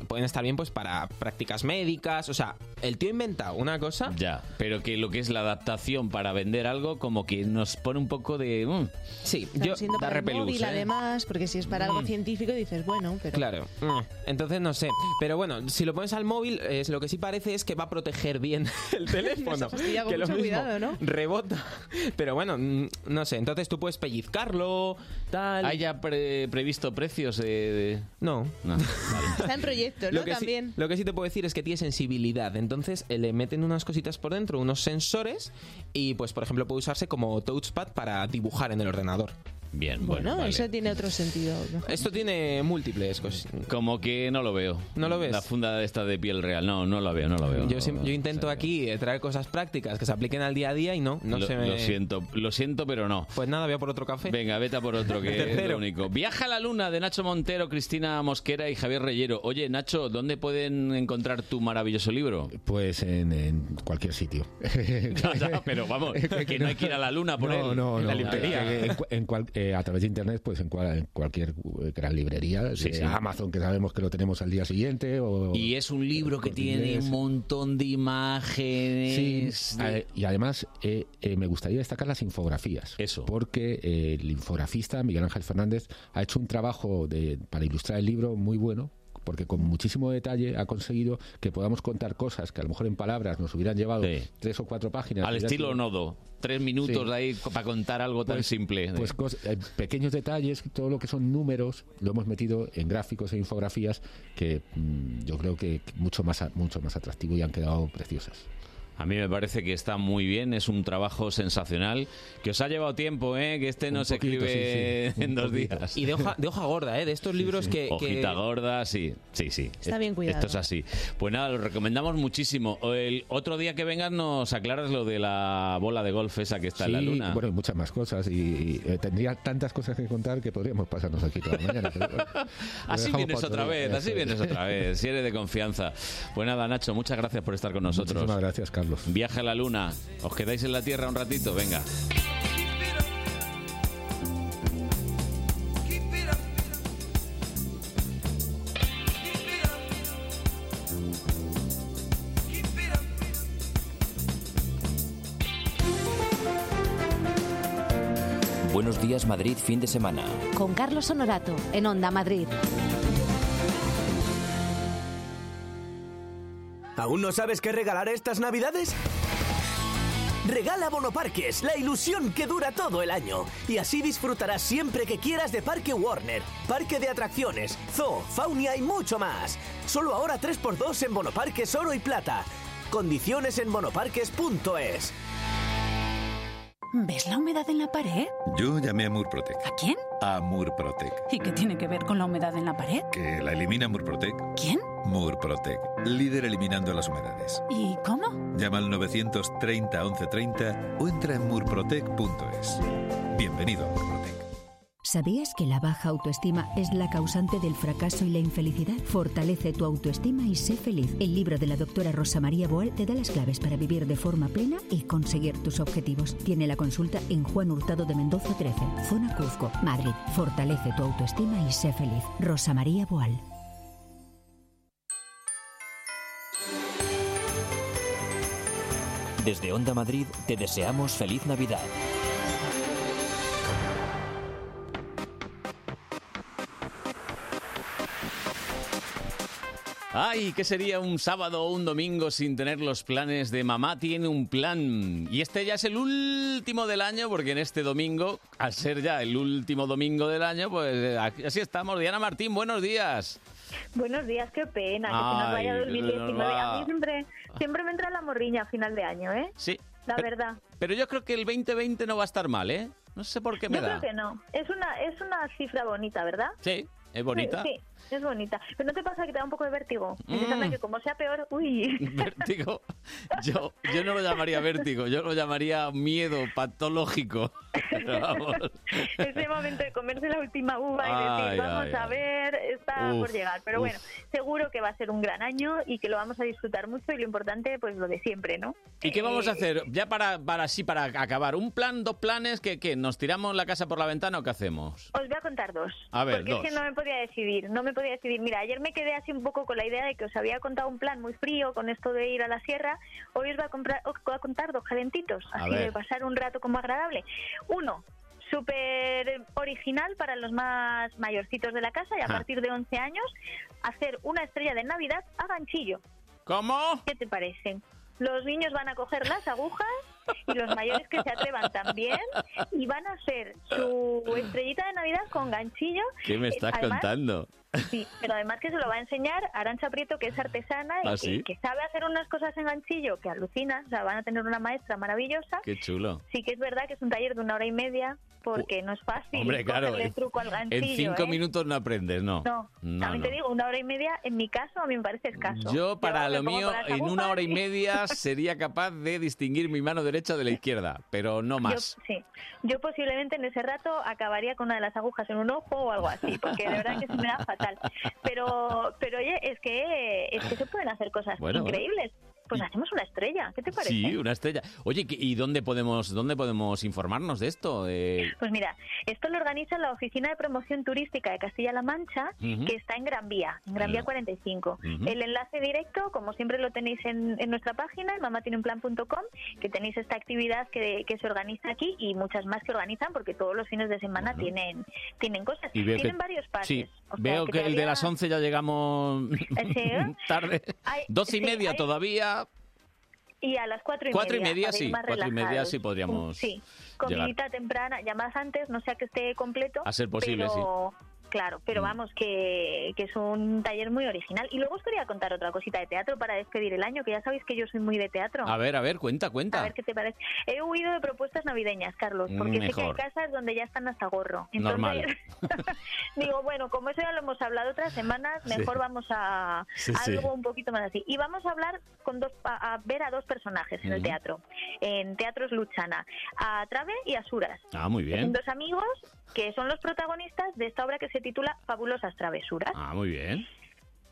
pueden estar bien pues para prácticas médicas. O sea, el tío ha inventado una cosa. Ya, pero que lo que es la adaptación para vender algo, como que nos pone un poco de. mm, sí, Claro, siendo da para el repelús, móvil, ¿eh? además, porque si es para algo Mm. científico dices, bueno, pero... Claro. Mm. Entonces no sé. Pero bueno, si lo pones al móvil, es lo que sí parece es que va a proteger bien el teléfono. Que lo mismo, cuidado, ¿no? Rebota. Pero bueno, mm, no sé. Entonces tú puedes pellizcarlo, tal. ¿Hay ya pre- previsto precios de.? de- No. No, vale. Está en proyecto, ¿no? Lo que, sí, También. lo que sí te puedo decir es que tiene sensibilidad. Entonces eh, le meten unas cositas por dentro, unos sensores, y pues por ejemplo puede usarse como touchpad para dibujar en el ordenador. Bien, Bueno, eso tiene otro sentido. Esto tiene múltiples cosas. Como que no lo veo. ¿No lo ves? La funda esta de piel real. No, no lo veo, no lo veo. Yo, no intento aquí eh, traer cosas prácticas que se apliquen al día a día y no, no lo, se me... lo siento, lo siento, pero no. Pues nada, voy a por otro café. Venga, vete a por otro, que es Tercero. lo único. Viaja a la luna de Nacho Montero, Cristina Mosquera y Javier Reyero. Oye, Nacho, ¿dónde pueden encontrar tu maravilloso libro? Pues en, en cualquier sitio. Pero vamos, que no hay que ir a la luna por no, él. No, En no, la librería. En, en cual- eh, a través de internet, pues en, cual- en cualquier eh, gran librería, Sí. Amazon, que sabemos que lo tenemos al día siguiente. O, Y es un libro que tiene Inglés. un montón de imágenes. Sí, de- y además eh, eh, me gustaría destacar las infografías. Eso. Porque eh, el infografista Miguel Ángel Fernández ha hecho un trabajo de, para ilustrar el libro muy bueno. Porque con muchísimo detalle ha conseguido que podamos contar cosas que a lo mejor en palabras nos hubieran llevado tres o cuatro páginas. Al estilo sido- Nodo. Tres minutos Sí. de ahí para contar algo tan Pues- simple. Pues eh, pequeños detalles, todo lo que son números, lo hemos metido en gráficos e infografías que mm, yo creo que mucho más, mucho más atractivo y han quedado preciosas. A mí me parece que está muy bien, es un trabajo sensacional, que os ha llevado tiempo, ¿eh? que este no Un se poquito, escribe sí, sí, un en dos poquito. días. Y de hoja, de hoja gorda, ¿eh? De estos libros que... que- Hojita gorda, sí, sí, sí. Está bien cuidado. Esto es así. Pues nada, lo recomendamos muchísimo. El otro día que vengas nos aclaras lo de la bola de golf esa que está en la Sí, luna. Bueno, y muchas más cosas. Y, y, eh, tendría tantas cosas que contar que podríamos pasarnos aquí toda la mañana. pero Así vienes otra vez, así vienes otra vez, si eres de confianza. Pues nada, Nacho, muchas gracias por estar con nosotros. Muchísimas gracias, Carlos. Viaje a la luna. ¿Os quedáis en la Tierra un ratito? Venga. Buenos días Madrid fin de semana. Con Carlos Honorato, en Onda Madrid. ¿Aún no sabes qué regalar estas navidades? Regala Bonoparques, la ilusión que dura todo el año. Y así disfrutarás siempre que quieras de Parque Warner, Parque de Atracciones, Zoo, Faunia y mucho más. Solo ahora 3x2 en Bonoparques Oro y Plata. Condiciones en bonoparques.es. ¿Ves la humedad en la pared? Yo llamé a Murprotec. ¿A quién? A Murprotec. ¿Y qué tiene que ver con la humedad en la pared? Que la elimina Murprotec. ¿Quién? Murprotec. Líder eliminando las humedades. ¿Y cómo? Llama al 930 1130 o entra en murprotec.es. Bienvenido a Murprotec. ¿Sabías que la baja autoestima es la causante del fracaso y la infelicidad? Fortalece tu autoestima y sé feliz. El libro de la doctora Rosa María Boal te da las claves para vivir de forma plena y conseguir tus objetivos. Tiene la consulta en Juan Hurtado de Mendoza 13, Zona Cuzco, Madrid. Fortalece tu autoestima y sé feliz. Rosa María Boal. Desde Onda Madrid te deseamos feliz Navidad. Ay, ¿qué sería un sábado o un domingo sin tener los planes de mamá? Tiene un plan. Y este ya es el último del año, porque en este domingo, al ser ya el último domingo del año, pues eh, así estamos. Diana Martín, buenos días. Buenos días, qué pena que se nos vaya Ay, 2019. A va. mí siempre, siempre me entra la morriña a final de año, ¿eh? Sí. La Pero- verdad. Pero yo creo que el 2020 no va a estar mal, ¿eh? No sé por qué me Yo da. creo que no. Es una, es una cifra bonita, ¿verdad? Sí, es bonita. Sí, sí, es bonita. Pero ¿no te pasa que te da un poco de vértigo? Mm. Que como sea peor, uy. Vértigo. Yo, yo no lo llamaría vértigo, yo lo llamaría miedo patológico. Vamos. Ese momento de comerse la última uva y decir, vamos ay, a ay. ver, está Uf, por llegar. Pero uf. bueno, seguro que va a ser un gran año y que lo vamos a disfrutar mucho y lo importante, pues lo de siempre, ¿no? ¿Y qué vamos a Eh, hacer? Ya para, para así, para acabar. ¿Un plan, dos planes? ¿Qué, qué? ¿Nos tiramos la casa por la ventana o qué hacemos? Os voy a contar dos. A ver, porque dos. es que no me podía decidir, no me podía decidir. Mira, ayer me quedé así un poco con la idea de que os había contado un plan muy frío con esto de ir a la sierra. Hoy os voy a, comprar, os voy a contar dos calentitos, A así ver. de pasar un rato como agradable. Uno, súper original para los más mayorcitos de la casa y a Ajá. partir de 11 años, hacer una estrella de Navidad a ganchillo. ¿Cómo? ¿Qué te parece? Los niños van a coger las agujas y los mayores que se atrevan también y van a hacer su estrellita de Navidad con ganchillo. ¿Qué me estás además- contando? Sí, pero además que se lo va a enseñar Arancha Prieto, que es artesana y ¿Ah, que, sí? que sabe hacer unas cosas en ganchillo que alucinas. O sea, van a tener una maestra maravillosa. Qué chulo. Sí que es verdad que es un taller de una hora y media porque no es fácil Hombre, claro, cogerle en, truco al ganchillo. en cinco ¿eh? minutos no aprendes, ¿no. No, no, también no. te digo, una hora y media, en mi caso, a mí me parece escaso. Yo, para lo mío, en una hora y media sería capaz de distinguir mi mano derecha de la izquierda, pero no más. Yo, sí, yo posiblemente en ese rato acabaría con una de las agujas en un ojo o algo así, porque de verdad que se me da Pero, pero oye, es que, es que se pueden hacer cosas Bueno, bueno. Pues hacemos una estrella, ¿qué te parece? Sí, una estrella. Oye, ¿qué- ¿y dónde podemos, dónde podemos informarnos de esto? Eh, Pues mira, esto lo organiza la Oficina de Promoción Turística de Castilla-La Mancha, que está en Gran Vía, en Gran Vía Ah. 45. Ujú. El enlace directo, como siempre lo tenéis en, en nuestra página, en mamatieneunplan.com, que tenéis esta actividad que, que se organiza aquí y muchas más que organizan, porque todos los fines de semana tienen, tienen cosas. y tienen que, varios pases. Sí, o sea, veo que, el de las 11 ya llegamos Sí, ¿eh? tarde. Hay- Dos y sí, media hay- todavía. Y a las cuatro y Cuatro y media. media, para ir sí, cuatro y media sí podríamos Sí, llegar. comidita temprana, ya más antes, no sea que esté completo. A ser posible, pero, Claro, pero Mm. vamos, que, que es un taller muy original. Y luego os quería contar otra cosita de teatro para despedir el año, que ya sabéis que yo soy muy de teatro. A ver, a ver, cuenta, A cuenta. ver qué te parece. He huido de propuestas navideñas, Carlos, porque sé que hay Mejor. casas donde ya están hasta gorro. Entonces, Normal. digo, bueno, como eso ya lo hemos hablado otras semanas, Sí. mejor vamos a, Sí, a sí. algo un poquito más así. Y vamos a hablar con dos, a, a ver a dos personajes en el Ujú. teatro, en Teatros Luchana, a Trave y a Suras. Ah, muy Son bien. dos amigos que son los protagonistas de esta obra que se titula Fabulosas Travesuras. Ah, muy bien.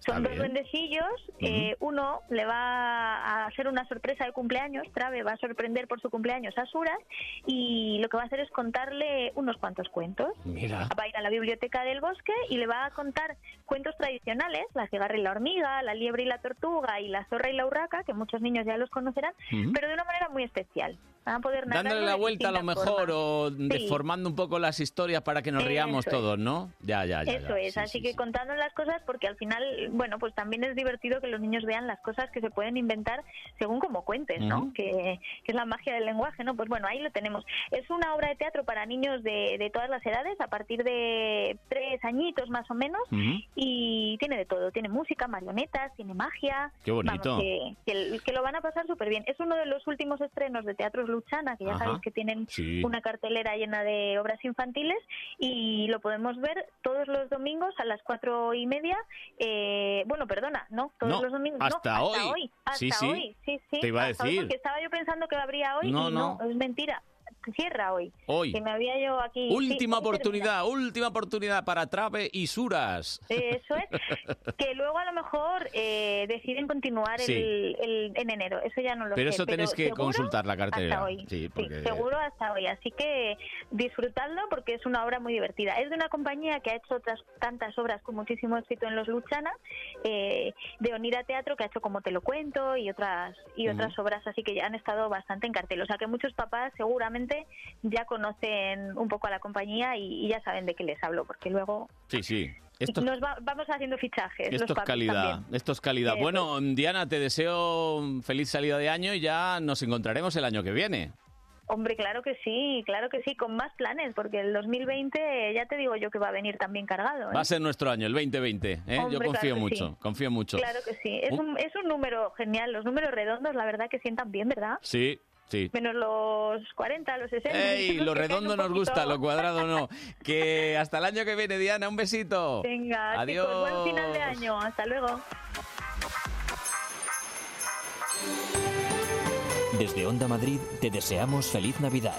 Son dos duendecillos. eh, uno le va a hacer una sorpresa de cumpleaños. Trave va a sorprender por su cumpleaños a Suras. Y lo que va a hacer es contarle unos cuantos cuentos. Mira. Va a ir a la biblioteca del bosque y le va a contar cuentos tradicionales: La cigarra y la hormiga, La liebre y la tortuga y La zorra y la urraca, que muchos niños ya los conocerán, pero de una manera muy especial. Van a poder Dándole la vuelta a lo mejor o Sí. deformando un poco las historias para que nos riamos es. todos, ¿no? Ya, ya, ya. Eso ya. es, Sí, así sí, que contando las cosas, porque al final, bueno, pues también es divertido que los niños vean las cosas que se pueden inventar según como cuentes, ¿no? Que, que es la magia del lenguaje, ¿no? Pues bueno, ahí lo tenemos. Es una obra de teatro para niños de, de todas las edades, a partir de tres añitos más o menos, y tiene de todo, tiene música, marionetas, tiene magia. Qué bonito. Vamos, que, que- que lo van a pasar súper bien. Es uno de los últimos estrenos de Teatros Luchana, que ya Ajá. sabéis que tienen Sí. una cartelera llena de obras infantiles y lo podemos ver todos los domingos a las cuatro y media. Eh, bueno, perdona, no, todos No, los domingos. no, hasta hoy. Hasta Sí, hoy, sí, sí. Te iba a hasta hoy, decir. porque estaba yo pensando que habría hoy No, y no. no, es mentira. Cierra hoy. Hoy. Que me había yo aquí. sí, Última oportunidad, última oportunidad para Trave y Suras. Eso es. que luego a lo mejor eh, deciden continuar Sí. el, el- en enero. Eso ya no lo Pero sé. eso tenéis que consultar la cartelera. Hasta hoy. Sí, porque- seguro hasta hoy. Así que disfrutadlo porque es una obra muy divertida. Es de una compañía que ha hecho otras tantas obras con muchísimo éxito en los Luchana, eh, de Onira Teatro, que ha hecho Como te lo cuento y otras y otras obras así que ya han estado bastante en cartel. O sea que muchos papás seguramente ya conocen un poco a la compañía y, y ya saben de qué les hablo, porque luego Sí, sí. Esto, Nos va- vamos haciendo fichajes. los esto es calidad, también. esto es calidad. Eh, Bueno, Diana, te deseo feliz salida de año y ya nos encontraremos el año que viene. Hombre, claro que sí, claro que sí, con más planes, porque el 2020 ya te digo yo que va a venir también cargado. ¿eh? Va a ser nuestro año, el 2020. ¿eh? Yo confío claro mucho, sí. confío mucho. Claro que sí, es Un- un, es un número genial, los números redondos la verdad que sientan bien, ¿verdad? Sí, sí. Menos los 40, los 60. ¡Ey! Lo redondo nos gusta, lo cuadrado no. Que hasta el año que viene, Diana, un besito. Venga, Adiós. chicos, buen final de año, hasta luego. Desde Onda Madrid te deseamos feliz Navidad.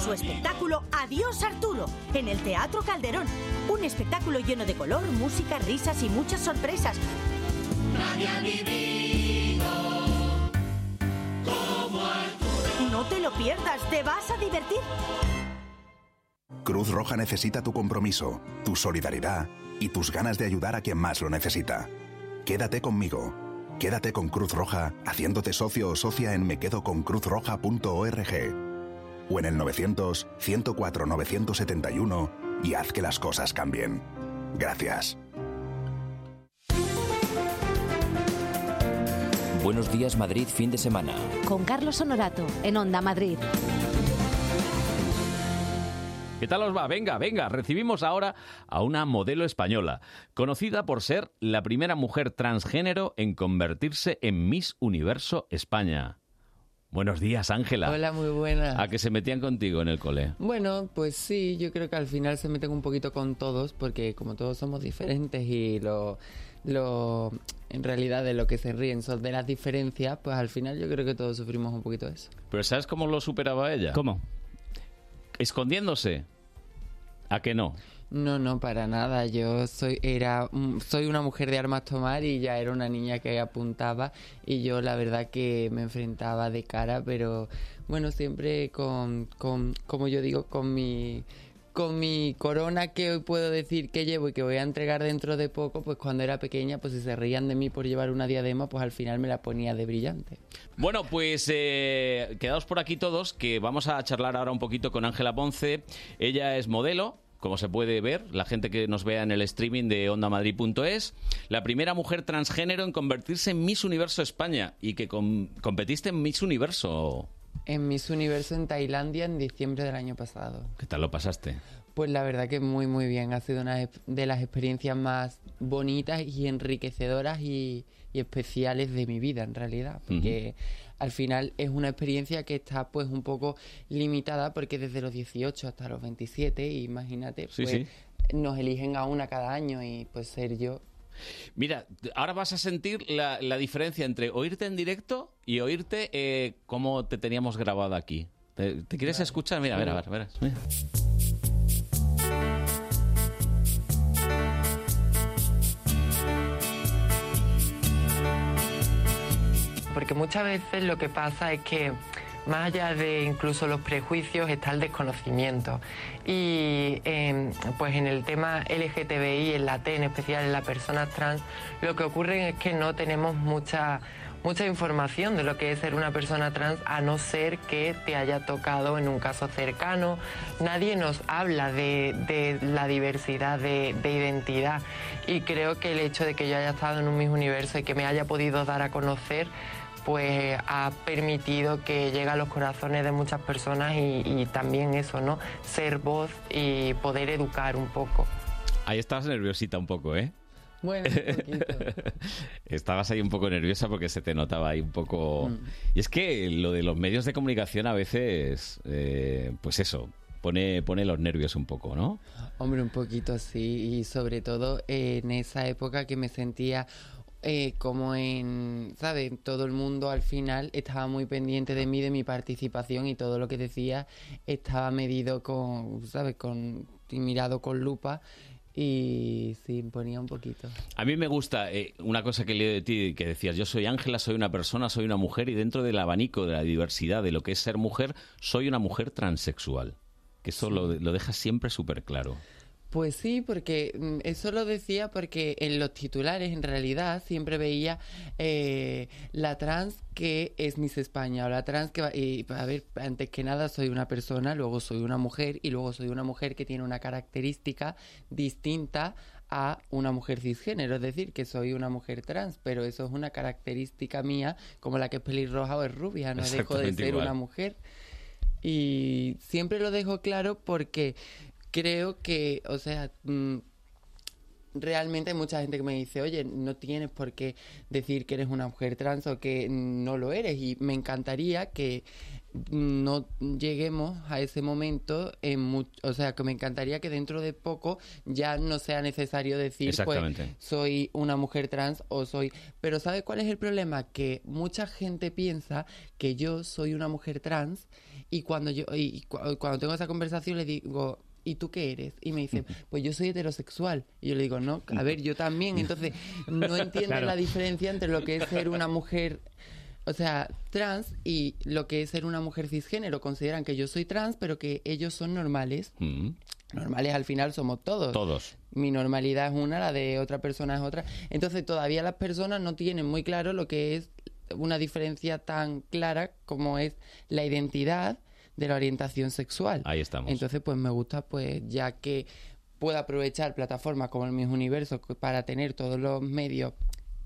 su espectáculo Adiós Arturo, en el Teatro Calderón. Un espectáculo lleno de color, música, risas y muchas sorpresas. Nadie ha vivido como Arturo. No te lo pierdas, te vas a divertir. Cruz Roja necesita tu compromiso, tu solidaridad y tus ganas de ayudar a quien más lo necesita. Quédate conmigo. Quédate con Cruz Roja haciéndote socio o socia en mequedoconcruzroja.org o en el 900 104 971 y haz que las cosas cambien. Gracias. Buenos días Madrid fin de semana. Con Carlos Honorato, en Onda Madrid. ¿Qué tal os va? Venga, venga, recibimos ahora a una modelo española, conocida por ser la primera mujer transgénero en convertirse en Miss Universo España. Buenos días, Ángela. Hola, muy buena. ¿A que se metían contigo en el cole? Bueno, pues sí, yo creo que al final se meten un poquito con todos, porque como todos somos diferentes y lo, lo en realidad de lo que se ríen son de las diferencias, pues al final yo creo que todos sufrimos un poquito eso. Pero ¿sabes cómo lo superaba ella? ¿Cómo? Escondiéndose. ¿A que no? No, no, para nada. Yo soy era soy una mujer de armas tomar y ya era una niña que apuntaba y yo la verdad que me enfrentaba de cara, pero bueno, siempre con, con como yo digo, con mi con mi corona que hoy puedo decir que llevo y que voy a entregar dentro de poco, pues cuando era pequeña, pues si se reían de mí por llevar una diadema, pues al final me la ponía de brillante. Bueno, pues eh, quedaos por aquí todos, que vamos a charlar ahora un poquito con Ángela Ponce. Ella es modelo, como se puede ver, la gente que nos vea en el streaming de ondamadrid.es, la primera mujer transgénero en convertirse en Miss Universo España y que com- competiste en Miss Universo. En Miss Universo en Tailandia en diciembre del año pasado. ¿Qué tal lo pasaste? Pues la verdad que muy muy bien, ha sido una de las experiencias más bonitas y enriquecedoras y, y especiales de mi vida en realidad, porque al final es una experiencia que está pues un poco limitada porque desde los 18 hasta los 27, imagínate, Sí, pues sí. nos eligen a una cada año y pues ser yo Mira, ahora vas a sentir la, la diferencia entre oírte en directo y oírte eh, como te teníamos grabado aquí. ¿Te, te quieres escuchar? Mira, mira, mira, mira. Porque muchas veces lo que pasa es que más allá de incluso los prejuicios está el desconocimiento. Y eh, pues en el tema LGTBI, en la T, en especial en las personas trans, lo que ocurre es que no tenemos mucha mucha información de lo que es ser una persona trans a no ser que te haya tocado en un caso cercano. Nadie nos habla de, de la diversidad de identidad y creo que el hecho de que yo haya estado en un mismo universo y que me haya podido dar a conocer pues ha permitido que llegue a los corazones de muchas personas y, y también eso, ¿no? Ser voz y poder educar un poco. Ahí estabas nerviosita un poco, ¿eh? Bueno, un poquito. Estabas ahí un poco nerviosa porque se te notaba ahí un poco... Mm. Y es que lo de los medios de comunicación a veces, eh, pues eso, pone, pone los nervios un poco, ¿no? Hombre, un poquito sí, y sobre todo en esa época que me sentía eh, como en, ¿sabes? Todo el mundo al final estaba muy pendiente de mí, de mi participación y todo lo que decía estaba medido con, ¿sabes? Con, y mirado con lupa Y sí, imponía un poquito. A mí me gusta eh, una cosa que leo de ti, que decías, yo soy Ángela, soy una persona, soy una mujer y dentro del abanico de la diversidad de lo que es ser mujer, soy una mujer transexual. Que eso lo, lo dejas siempre súper claro. Pues sí, porque mm, eso lo decía porque en los titulares en realidad siempre veía eh, la trans que es Miss España o la trans que va... Y a ver, antes que nada soy una persona, luego soy una mujer y luego soy una mujer que tiene una característica distinta a una mujer cisgénero, es decir, que soy una mujer trans, pero eso es una característica mía como la que es pelirroja o es rubia, no dejo de ser igual. una mujer. Y siempre lo dejo claro porque creo que, o sea, mm, realmente hay mucha gente que me dice, oye, no tienes por qué decir que eres una mujer trans o que no lo eres. Y me encantaría que no lleguemos a ese momento en mu- o sea que me encantaría que dentro de poco ya no sea necesario decir pues soy una mujer trans o soy pero ¿sabe cuál es el problema? que mucha gente piensa que yo soy una mujer trans y cuando yo y cu- cuando tengo esa conversación le digo ¿Y tú qué eres? Y me dicen, pues yo soy heterosexual. Y yo le digo, no, a ver, yo también. Entonces, no entienden Claro. la diferencia entre lo que es ser una mujer, o sea, trans y lo que es ser una mujer cisgénero. Consideran que yo soy trans, pero que ellos son normales. Mm. Normales al final somos todos. Todos. Mi normalidad es una, la de otra persona es otra. Entonces todavía las personas no tienen muy claro lo que es una diferencia tan clara como es la identidad de la orientación sexual. Ahí estamos. Entonces pues me gusta pues ya que puedo aprovechar plataformas como el Mis Universo para tener todos los medios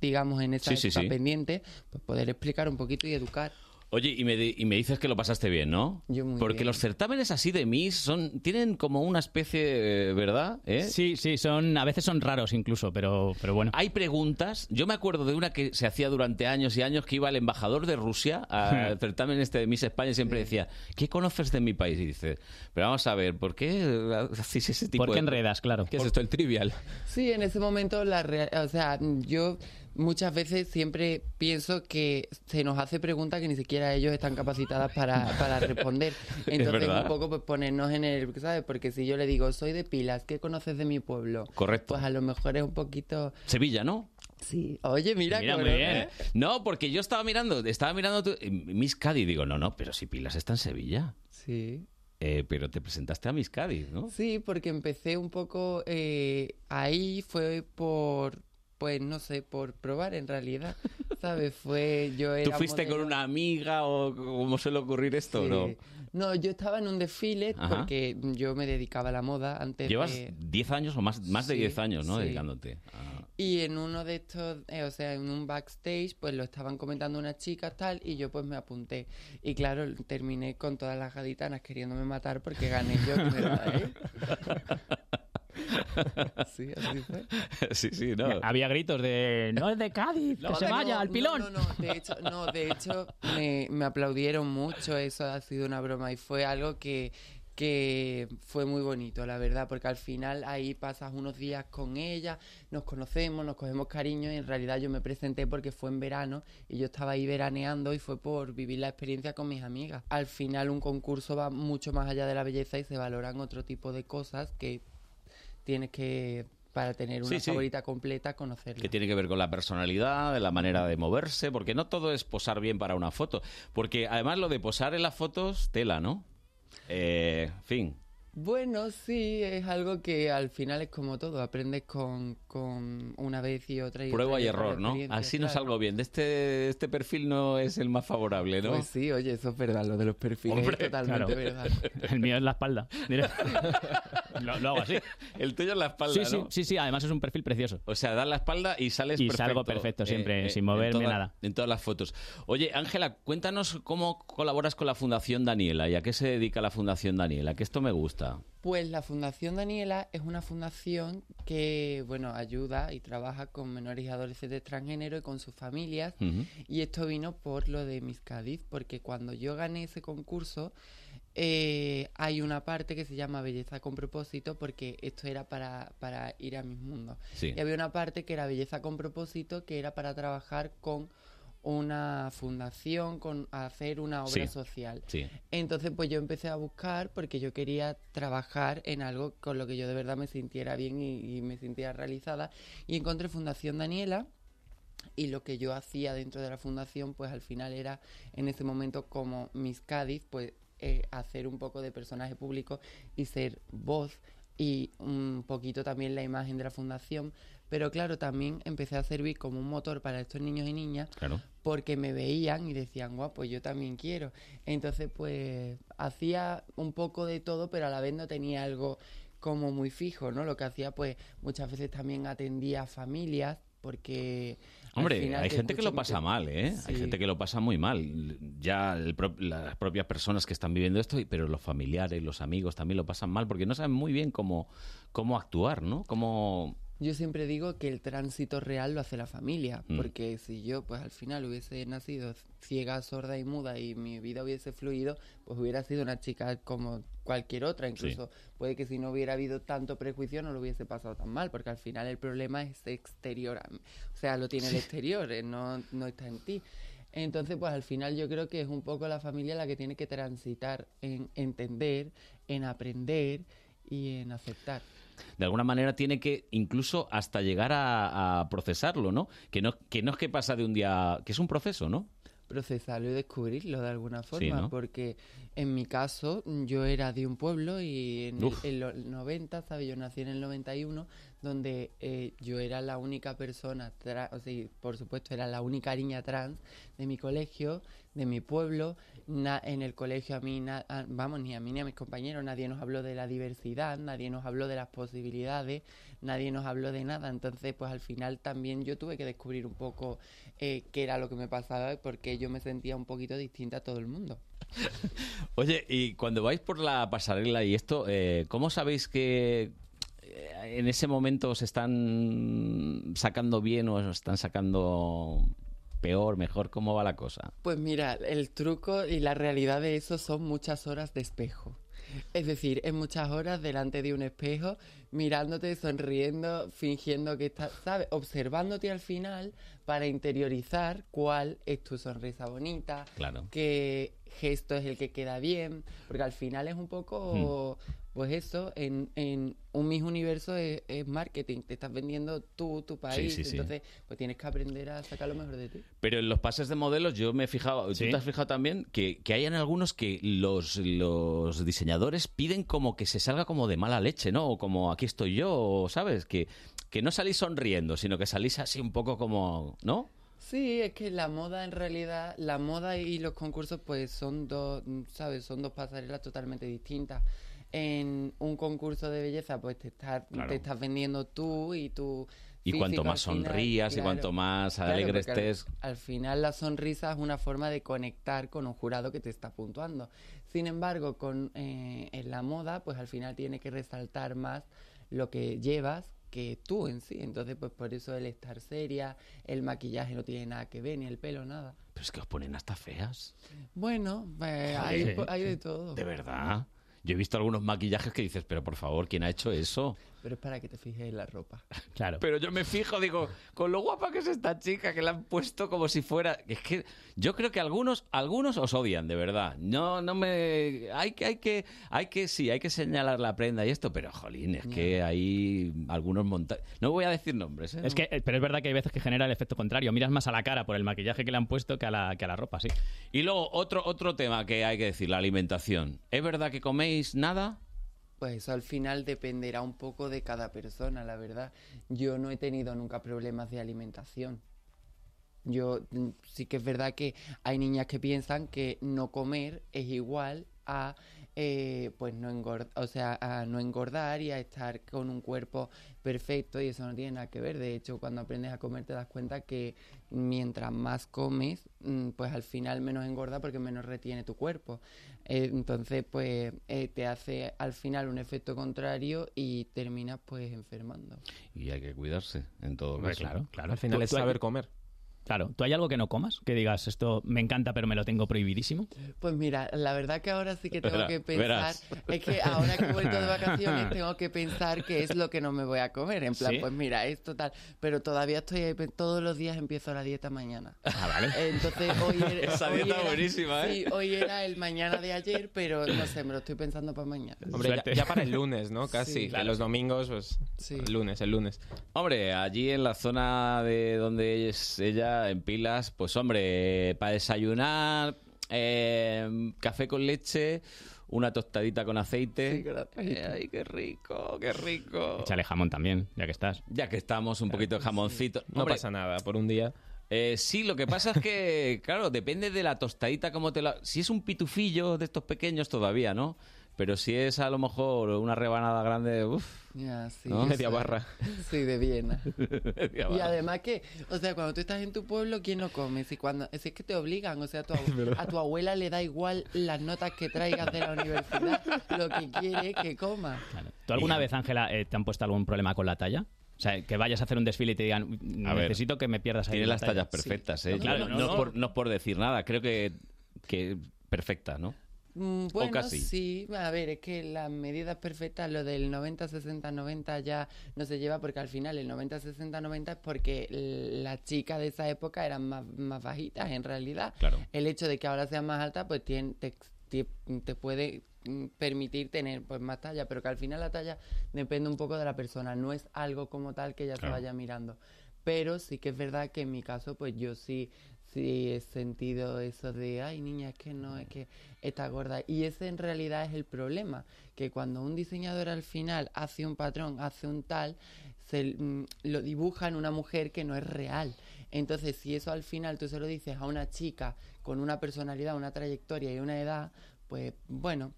digamos en esa Sí, sí. pendiente, pues poder explicar un poquito y educar. Oye, y me, di- y me dices que lo pasaste bien, ¿no? Yo muy Porque bien. los certámenes así de Miss son, tienen como una especie, eh, ¿verdad? ¿Eh? Sí, sí, son, a veces son raros incluso, pero, pero bueno. Hay preguntas. Yo me acuerdo de una que se hacía durante años y años que iba el embajador de Rusia al certamen este de Miss España y siempre decía, ¿qué conoces de mi país? Y dice, pero vamos a ver, ¿por qué hacéis ese tipo ¿Por de... qué enredas? Claro. ¿Qué es esto, el trivial? Sí, en ese momento, la rea- o sea, yo muchas veces siempre pienso que se nos hace preguntas que ni siquiera ellos están capacitadas para, para responder. Entonces, un poco pues ponernos en el, ¿sabes? Porque si yo le digo, soy de Pilas, ¿qué conoces de mi pueblo? Correcto. Pues a lo mejor es un poquito... Sevilla, ¿no? Sí. Oye, mira, Mira, muy bien. ¿eh? No, porque yo estaba mirando, estaba mirando tu, eh, Miss Cádiz, digo, no, no, pero si Pilas está en Sevilla. Sí. Eh, pero te presentaste a Miss Cádiz, ¿no? Sí, porque empecé un poco eh, ahí fue por, pues no sé, por probar en realidad, ¿sabes? Fue yo ¿Tú era fuiste con modelo- una amiga o cómo suele ocurrir esto o no? Sí. No, yo estaba en un desfile Ajá. porque yo me dedicaba a la moda antes Llevas de... 10 años o más, más de Sí, 10 años, ¿no? sí. Dedicándote. Ah. Y en uno de estos, eh, o sea, en un backstage, pues lo estaban comentando unas chicas tal, y yo pues me apunté. Y claro, terminé con todas las gaditanas queriéndome matar porque gané yo. Sí, así fue. sí, sí, no. Había gritos de no es de Cádiz, que se No, vaya al no, pilón. No, no, de hecho, no, de hecho me, me aplaudieron mucho, eso ha sido una broma y fue algo que, que fue muy bonito, la verdad, porque al final ahí pasas unos días con ella, nos conocemos, nos cogemos cariño y en realidad yo me presenté porque fue en verano y yo estaba ahí veraneando y fue por vivir la experiencia con mis amigas. Al final un concurso va mucho más allá de la belleza y se valoran otro tipo de cosas que tienes que, para tener una Sí, sí. favorita completa, conocerla. que tiene que ver con la personalidad, de la manera de moverse, porque no todo es posar bien para una foto. Porque además lo de posar en las fotos, tela, ¿no? Eh, en fin. Bueno, sí, es algo que al final es como todo, aprendes con, con una vez y otra y Prueba otra y error, ¿no? Así no salgo bien. De este, este perfil no es el más favorable, ¿no? Pues sí, oye, eso es verdad, lo de los perfiles Hombre, es totalmente claro. verdad. El mío es la espalda. Mira. lo, lo hago así. El tuyo es la espalda, Sí, sí, ¿no? sí, sí, además es un perfil precioso. O sea, das la espalda y sales Y perfecto. salgo perfecto siempre, sin moverme, en toda- nada. En todas las fotos. Oye, Ángela, cuéntanos cómo colaboras con la Fundación Daniela y a qué se dedica la Fundación Daniela, que esto me gusta. Pues la Fundación Daniela es una fundación que, bueno, ayuda y trabaja con menores y adolescentes transgénero y con sus familias. Y esto vino por lo de Miss Cádiz, porque cuando yo gané ese concurso, eh, hay una parte que se llama Belleza con propósito, porque esto era para, para ir a mis mundos. Sí. Y había una parte que era Belleza con propósito, que era para trabajar con una fundación con hacer una obra Sí, social. sí. Entonces, pues yo empecé a buscar porque yo quería trabajar en algo con lo que yo de verdad me sintiera bien y, y me sintiera realizada. Y encontré Fundación Daniela. Y lo que yo hacía dentro de la fundación, pues al final era en ese momento como Miss Cádiz, pues eh, hacer un poco de personaje público y ser voz y un poquito también la imagen de la fundación. Pero claro, también empecé a servir como un motor para estos niños y niñas Claro. porque me veían y decían, guau, pues yo también quiero. Entonces, pues hacía un poco de todo, pero a la vez no tenía algo como muy fijo, ¿no? Lo que hacía, pues muchas veces también atendía a familias porque... al Hombre, final hay te gente que lo pasa mucho- mal, ¿eh? Hay gente que lo pasa muy mal. Ya el pro- las propias personas que están viviendo esto, pero los familiares, los amigos también lo pasan mal porque no saben muy bien cómo, cómo actuar, ¿no? Cómo... Yo siempre digo que el tránsito real lo hace la familia, Mm. porque si yo pues al final hubiese nacido ciega, sorda y muda y mi vida hubiese fluido, pues hubiera sido una chica como cualquier otra, incluso puede que si no hubiera habido tanto prejuicio no lo hubiese pasado tan mal, porque al final el problema es exterior, o sea, lo tiene el exterior, eh, no, no está en ti. Entonces, pues al final yo creo que es un poco la familia la que tiene que transitar en entender, en aprender y en aceptar. De alguna manera tiene que incluso hasta llegar a, a procesarlo, ¿no? Que no que no es que pasa de un día, que es un proceso, ¿no? procesarlo y descubrirlo de alguna Sí, forma, ¿no? porque en mi caso yo era de un pueblo y en, el, en los 90, ¿sabes? Yo nací en el 91, donde eh, yo era la única persona, o sea, por supuesto era la única niña trans de mi colegio, de mi pueblo, en el colegio a mí, vamos, ni a mí ni a mis compañeros, nadie nos habló de la diversidad, nadie nos habló de las posibilidades, nadie nos habló de nada, entonces pues al final también yo tuve que descubrir un poco eh, qué era lo que me pasaba y por qué yo me sentía un poquito distinta a todo el mundo. Oye, y cuando vais por la pasarela y esto, eh, ¿cómo sabéis que en ese momento os están sacando bien o os están sacando peor, mejor? ¿Cómo va la cosa? Pues mira, el truco y la realidad de eso son muchas horas de espejo. Es decir, es muchas horas delante de un espejo, mirándote, sonriendo, fingiendo que estás, ¿sabes? Observándote al final para interiorizar cuál es tu sonrisa bonita, Claro. qué gesto es el que queda bien, porque al final es un poco, pues eso, en, en un mismo universo es, es marketing, te estás vendiendo tú, tu país, sí, sí. entonces pues tienes que aprender a sacar lo mejor de ti. Pero en los pases de modelos yo me he fijado, ¿tú te has fijado también? Que, que hay en algunos que los, los diseñadores piden como que se salga como de mala leche, ¿no? O como aquí estoy yo, o, ¿sabes? Que, que no salís sonriendo, sino que salís así un poco como, ¿no? Sí, es que la moda en realidad, la moda y los concursos pues son dos, ¿sabes? Son dos pasarelas totalmente distintas. En un concurso de belleza pues te estás, Claro. te estás vendiendo tú y tu Y cuanto más final, sonrías y claro. cuanto más Claro, alegre al- estés... Al, final la sonrisa es una forma de conectar con un jurado que te está puntuando. Sin embargo, con eh, en la moda pues al final tiene que resaltar más lo que llevas que tú en sí. Entonces pues por eso el estar seria, el maquillaje no tiene nada que ver, ni el pelo, nada. Pero es que os ponen hasta feas. Bueno, eh, hay, hay de todo. De verdad. Yo he visto algunos maquillajes que dices, pero por favor, ¿quién ha hecho eso? Pero es para que te fijes en la ropa. Claro. Pero yo me fijo, digo, con lo guapa que es esta chica, que la han puesto como si fuera. Es que yo creo que algunos, algunos os odian, de verdad. No, no me. Hay que, hay que, hay que, sí, hay que señalar la prenda y esto, pero jolín, es que hay algunos montajes. No voy a decir nombres, ¿eh? Es que, eh, pero es verdad que hay veces que genera el efecto contrario. Miras más a la cara por el maquillaje que le han puesto que a la, que a la ropa, sí. Y luego, otro, otro tema que hay que decir, la alimentación. ¿Es verdad que coméis nada? Pues eso al final dependerá un poco de cada persona, la verdad. Yo no he tenido nunca problemas de alimentación. Yo mm, sí que es verdad que hay niñas que piensan que no comer es igual a eh, pues no engordar, o sea, a no engordar y a estar con un cuerpo perfecto y eso no tiene nada que ver. De hecho, cuando aprendes a comer te das cuenta que mientras más comes, mm, pues al final menos engorda porque menos retiene tu cuerpo. Eh, entonces, pues eh, te hace al final un efecto contrario y terminas pues enfermando. Y hay que cuidarse en todo caso. claro, claro. Al final es saber comer. Claro, ¿tú hay algo que no comas? Que digas, esto me encanta, pero me lo tengo prohibidísimo. Pues mira, la verdad que ahora sí que tengo Verá- que pensar, verás. es que ahora que he vuelto de vacaciones tengo que pensar qué es lo que no me voy a comer. En plan, ¿Sí? pues mira, esto tal. Pero todavía estoy ahí, todos los días empiezo la dieta mañana. Ah, vale. Entonces hoy era, Esa hoy dieta era- buenísima, ¿eh? Sí, hoy era el mañana de ayer, pero no sé, me lo estoy pensando para mañana. Hombre, ya, ya para el lunes, ¿no? Casi. Sí. Los domingos, pues. El lunes, el lunes. Hombre, allí en la zona de donde es en Pilas, pues hombre, para desayunar, eh, café con leche, una tostadita con aceite. Eh, ay, qué rico, qué rico. Échale jamón también, ya que estás. Ya que estamos, un poquito de jamoncito. No pasa nada, por un día. Eh, sí, lo que pasa es que, claro, depende de la tostadita como te la... Si es un pitufillo de estos pequeños todavía, ¿no? Pero si es a lo mejor una rebanada grande, uff. Sí, ¿no? o sea, Sí, de Viena. Media Y barra. además que, o sea, cuando tú estás en tu pueblo, ¿quién no come? Si, cuando, si es que te obligan, o sea, a tu, abu- a tu abuela le da igual las notas que traigas de la universidad, lo que quiere es que coma. ¿Tú alguna vez, Ángela, eh, te han puesto algún problema con la talla? O sea, que vayas a hacer un desfile y te digan, A ver, necesito que me pierdas ahí Tiene la las talla". tallas perfectas, ¿eh? Sí. Claro, no, no, no es no. por, no es por decir nada, creo que, que perfecta, ¿no? Mm, Bueno, casi. sí, a ver, es que las medidas perfectas, lo del 90, 60, 90 ya no se lleva porque al final el 90, 60, 90 es porque las chicas de esa época eran más, más bajitas en realidad. Claro. El hecho de que ahora sean más altas pues tien- te, te- te puede mm, permitir tener pues más talla, pero que al final la talla depende un poco de la persona, no es algo como tal que ya se vaya mirando. Pero sí que es verdad que en mi caso, pues yo sí, sí he sentido eso de, ay niña, es que no, es que está gorda. Y ese en realidad es el problema, que cuando un diseñador al final hace un patrón, hace un tal, se mm, lo dibuja en una mujer que no es real. Entonces, si eso al final tú se lo dices a una chica con una personalidad, una trayectoria y una edad, pues bueno,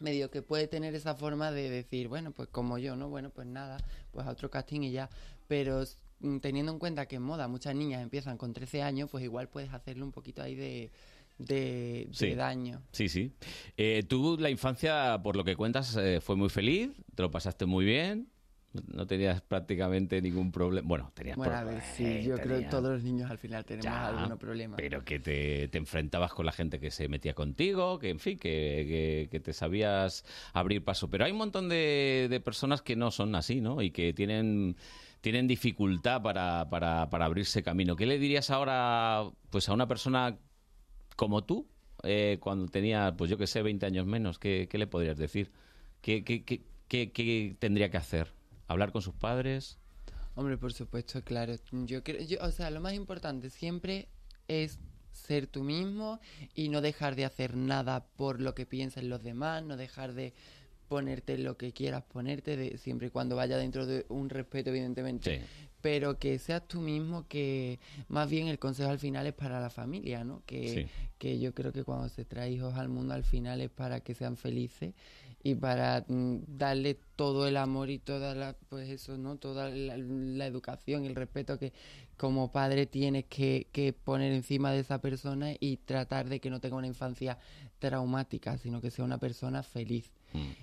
medio que puede tener esa forma de decir, bueno, pues como yo, ¿no? Bueno, pues nada, pues a otro casting y ya. Pero teniendo en cuenta que en moda muchas niñas empiezan con 13 años, pues igual puedes hacerle un poquito ahí de, de, de Sí. daño. Sí, sí. Eh, tú, la infancia, por lo que cuentas, eh, fue muy feliz, te lo pasaste muy bien, no tenías prácticamente ningún problema. Bueno, tenías Bueno, a problemas, ver, sí, eh, yo creo que todos los niños al final tenemos Ya, algunos problemas. Pero que te, te enfrentabas con la gente que se metía contigo, que en fin, que, que- que te sabías abrir paso. Pero hay un montón de, de personas que no son así, ¿no? Y que tienen, tienen dificultad para, para, para abrirse camino. ¿Qué le dirías ahora pues a una persona como tú, eh, cuando tenía, pues yo que sé, 20 años menos? ¿Qué, qué le podrías decir? ¿Qué, qué, qué, qué- tendría que hacer? ¿Hablar con sus padres? Hombre, por supuesto, claro. Yo creo, yo- o sea, lo más importante siempre es ser tú mismo y no dejar de hacer nada por lo que piensan los demás, no dejar de ponerte lo que quieras ponerte, de, siempre y cuando vaya dentro de un respeto, evidentemente. Pero que seas tú mismo, que más bien el consejo al final es para la familia, ¿no? Que, Sí. que yo creo que cuando se trae hijos al mundo al final es para que sean felices y para mm, darle todo el amor y toda la pues eso no toda la, la educación y el respeto que como padre tienes que, que poner encima de esa persona y tratar de que no tenga una infancia traumática sino que sea una persona feliz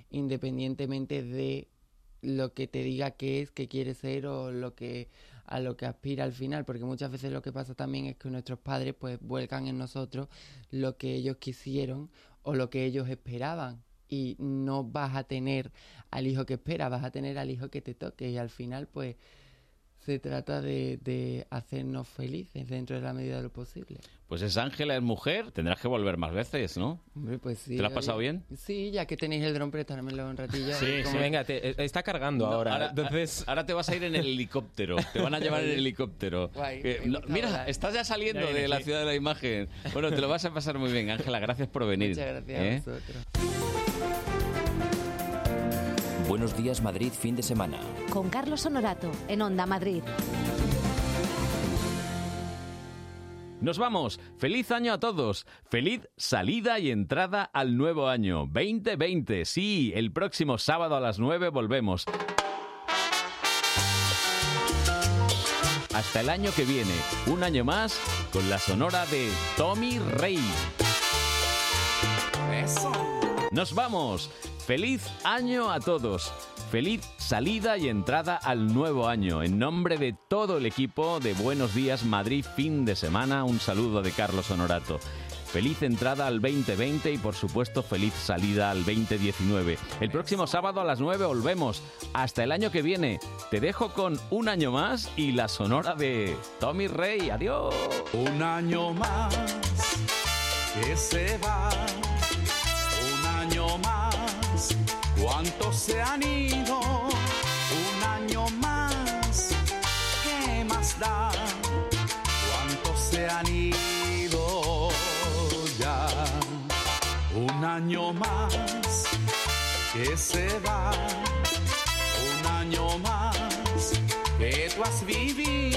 independientemente de lo que te diga que es, que quiere ser o lo que a lo que aspira al final, porque muchas veces lo que pasa también es que nuestros padres pues vuelcan en nosotros lo que ellos quisieron o lo que ellos esperaban. Y no vas a tener al hijo que espera, vas a tener al hijo que te toque. Y al final pues se trata de, de hacernos felices dentro de la medida de lo posible. Pues es Ángela, es mujer, tendrás que volver más veces, ¿no? Hombre, pues sí. ¿Te lo has oye. pasado bien? Sí, ya que tenéis el dron, prestármelo un ratillo. Sí, sí, venga, te- eh, está cargando No, ahora. ahora, Entonces, ahora te vas a ir en el helicóptero. Te van a llevar en el helicóptero. Guay, no, gusta mira, estás ya saliendo Ya viene, de la sí. ciudad de la imagen. Bueno, te lo vas a pasar muy bien, Ángela. Gracias por venir. Muchas gracias ¿eh? a vosotros. Buenos días Madrid fin de semana. Con Carlos Honorato en Onda Madrid. Nos vamos. Feliz año a todos. Feliz salida y entrada al nuevo año 2020. Sí, el próximo sábado a las 9 volvemos. Hasta el año que viene, un año más con la sonora de Tommy Rey. Nos vamos. Feliz año a todos. Feliz salida y entrada al nuevo año. En nombre de todo el equipo de Buenos Días Madrid fin de semana, un saludo de Carlos Honorato. Feliz entrada al 2020 y por supuesto feliz salida al 2019. El próximo sábado a las 9 volvemos. Hasta el año que viene. Te dejo con un año más y la sonora de Tommy Rey. Adiós. Un año más que se va, un año más, ¿cuántos se han ido? Un año más, ¿qué más da? ¿Cuántos se han ido ya? Un año más que se va, un año más que tú has vivido,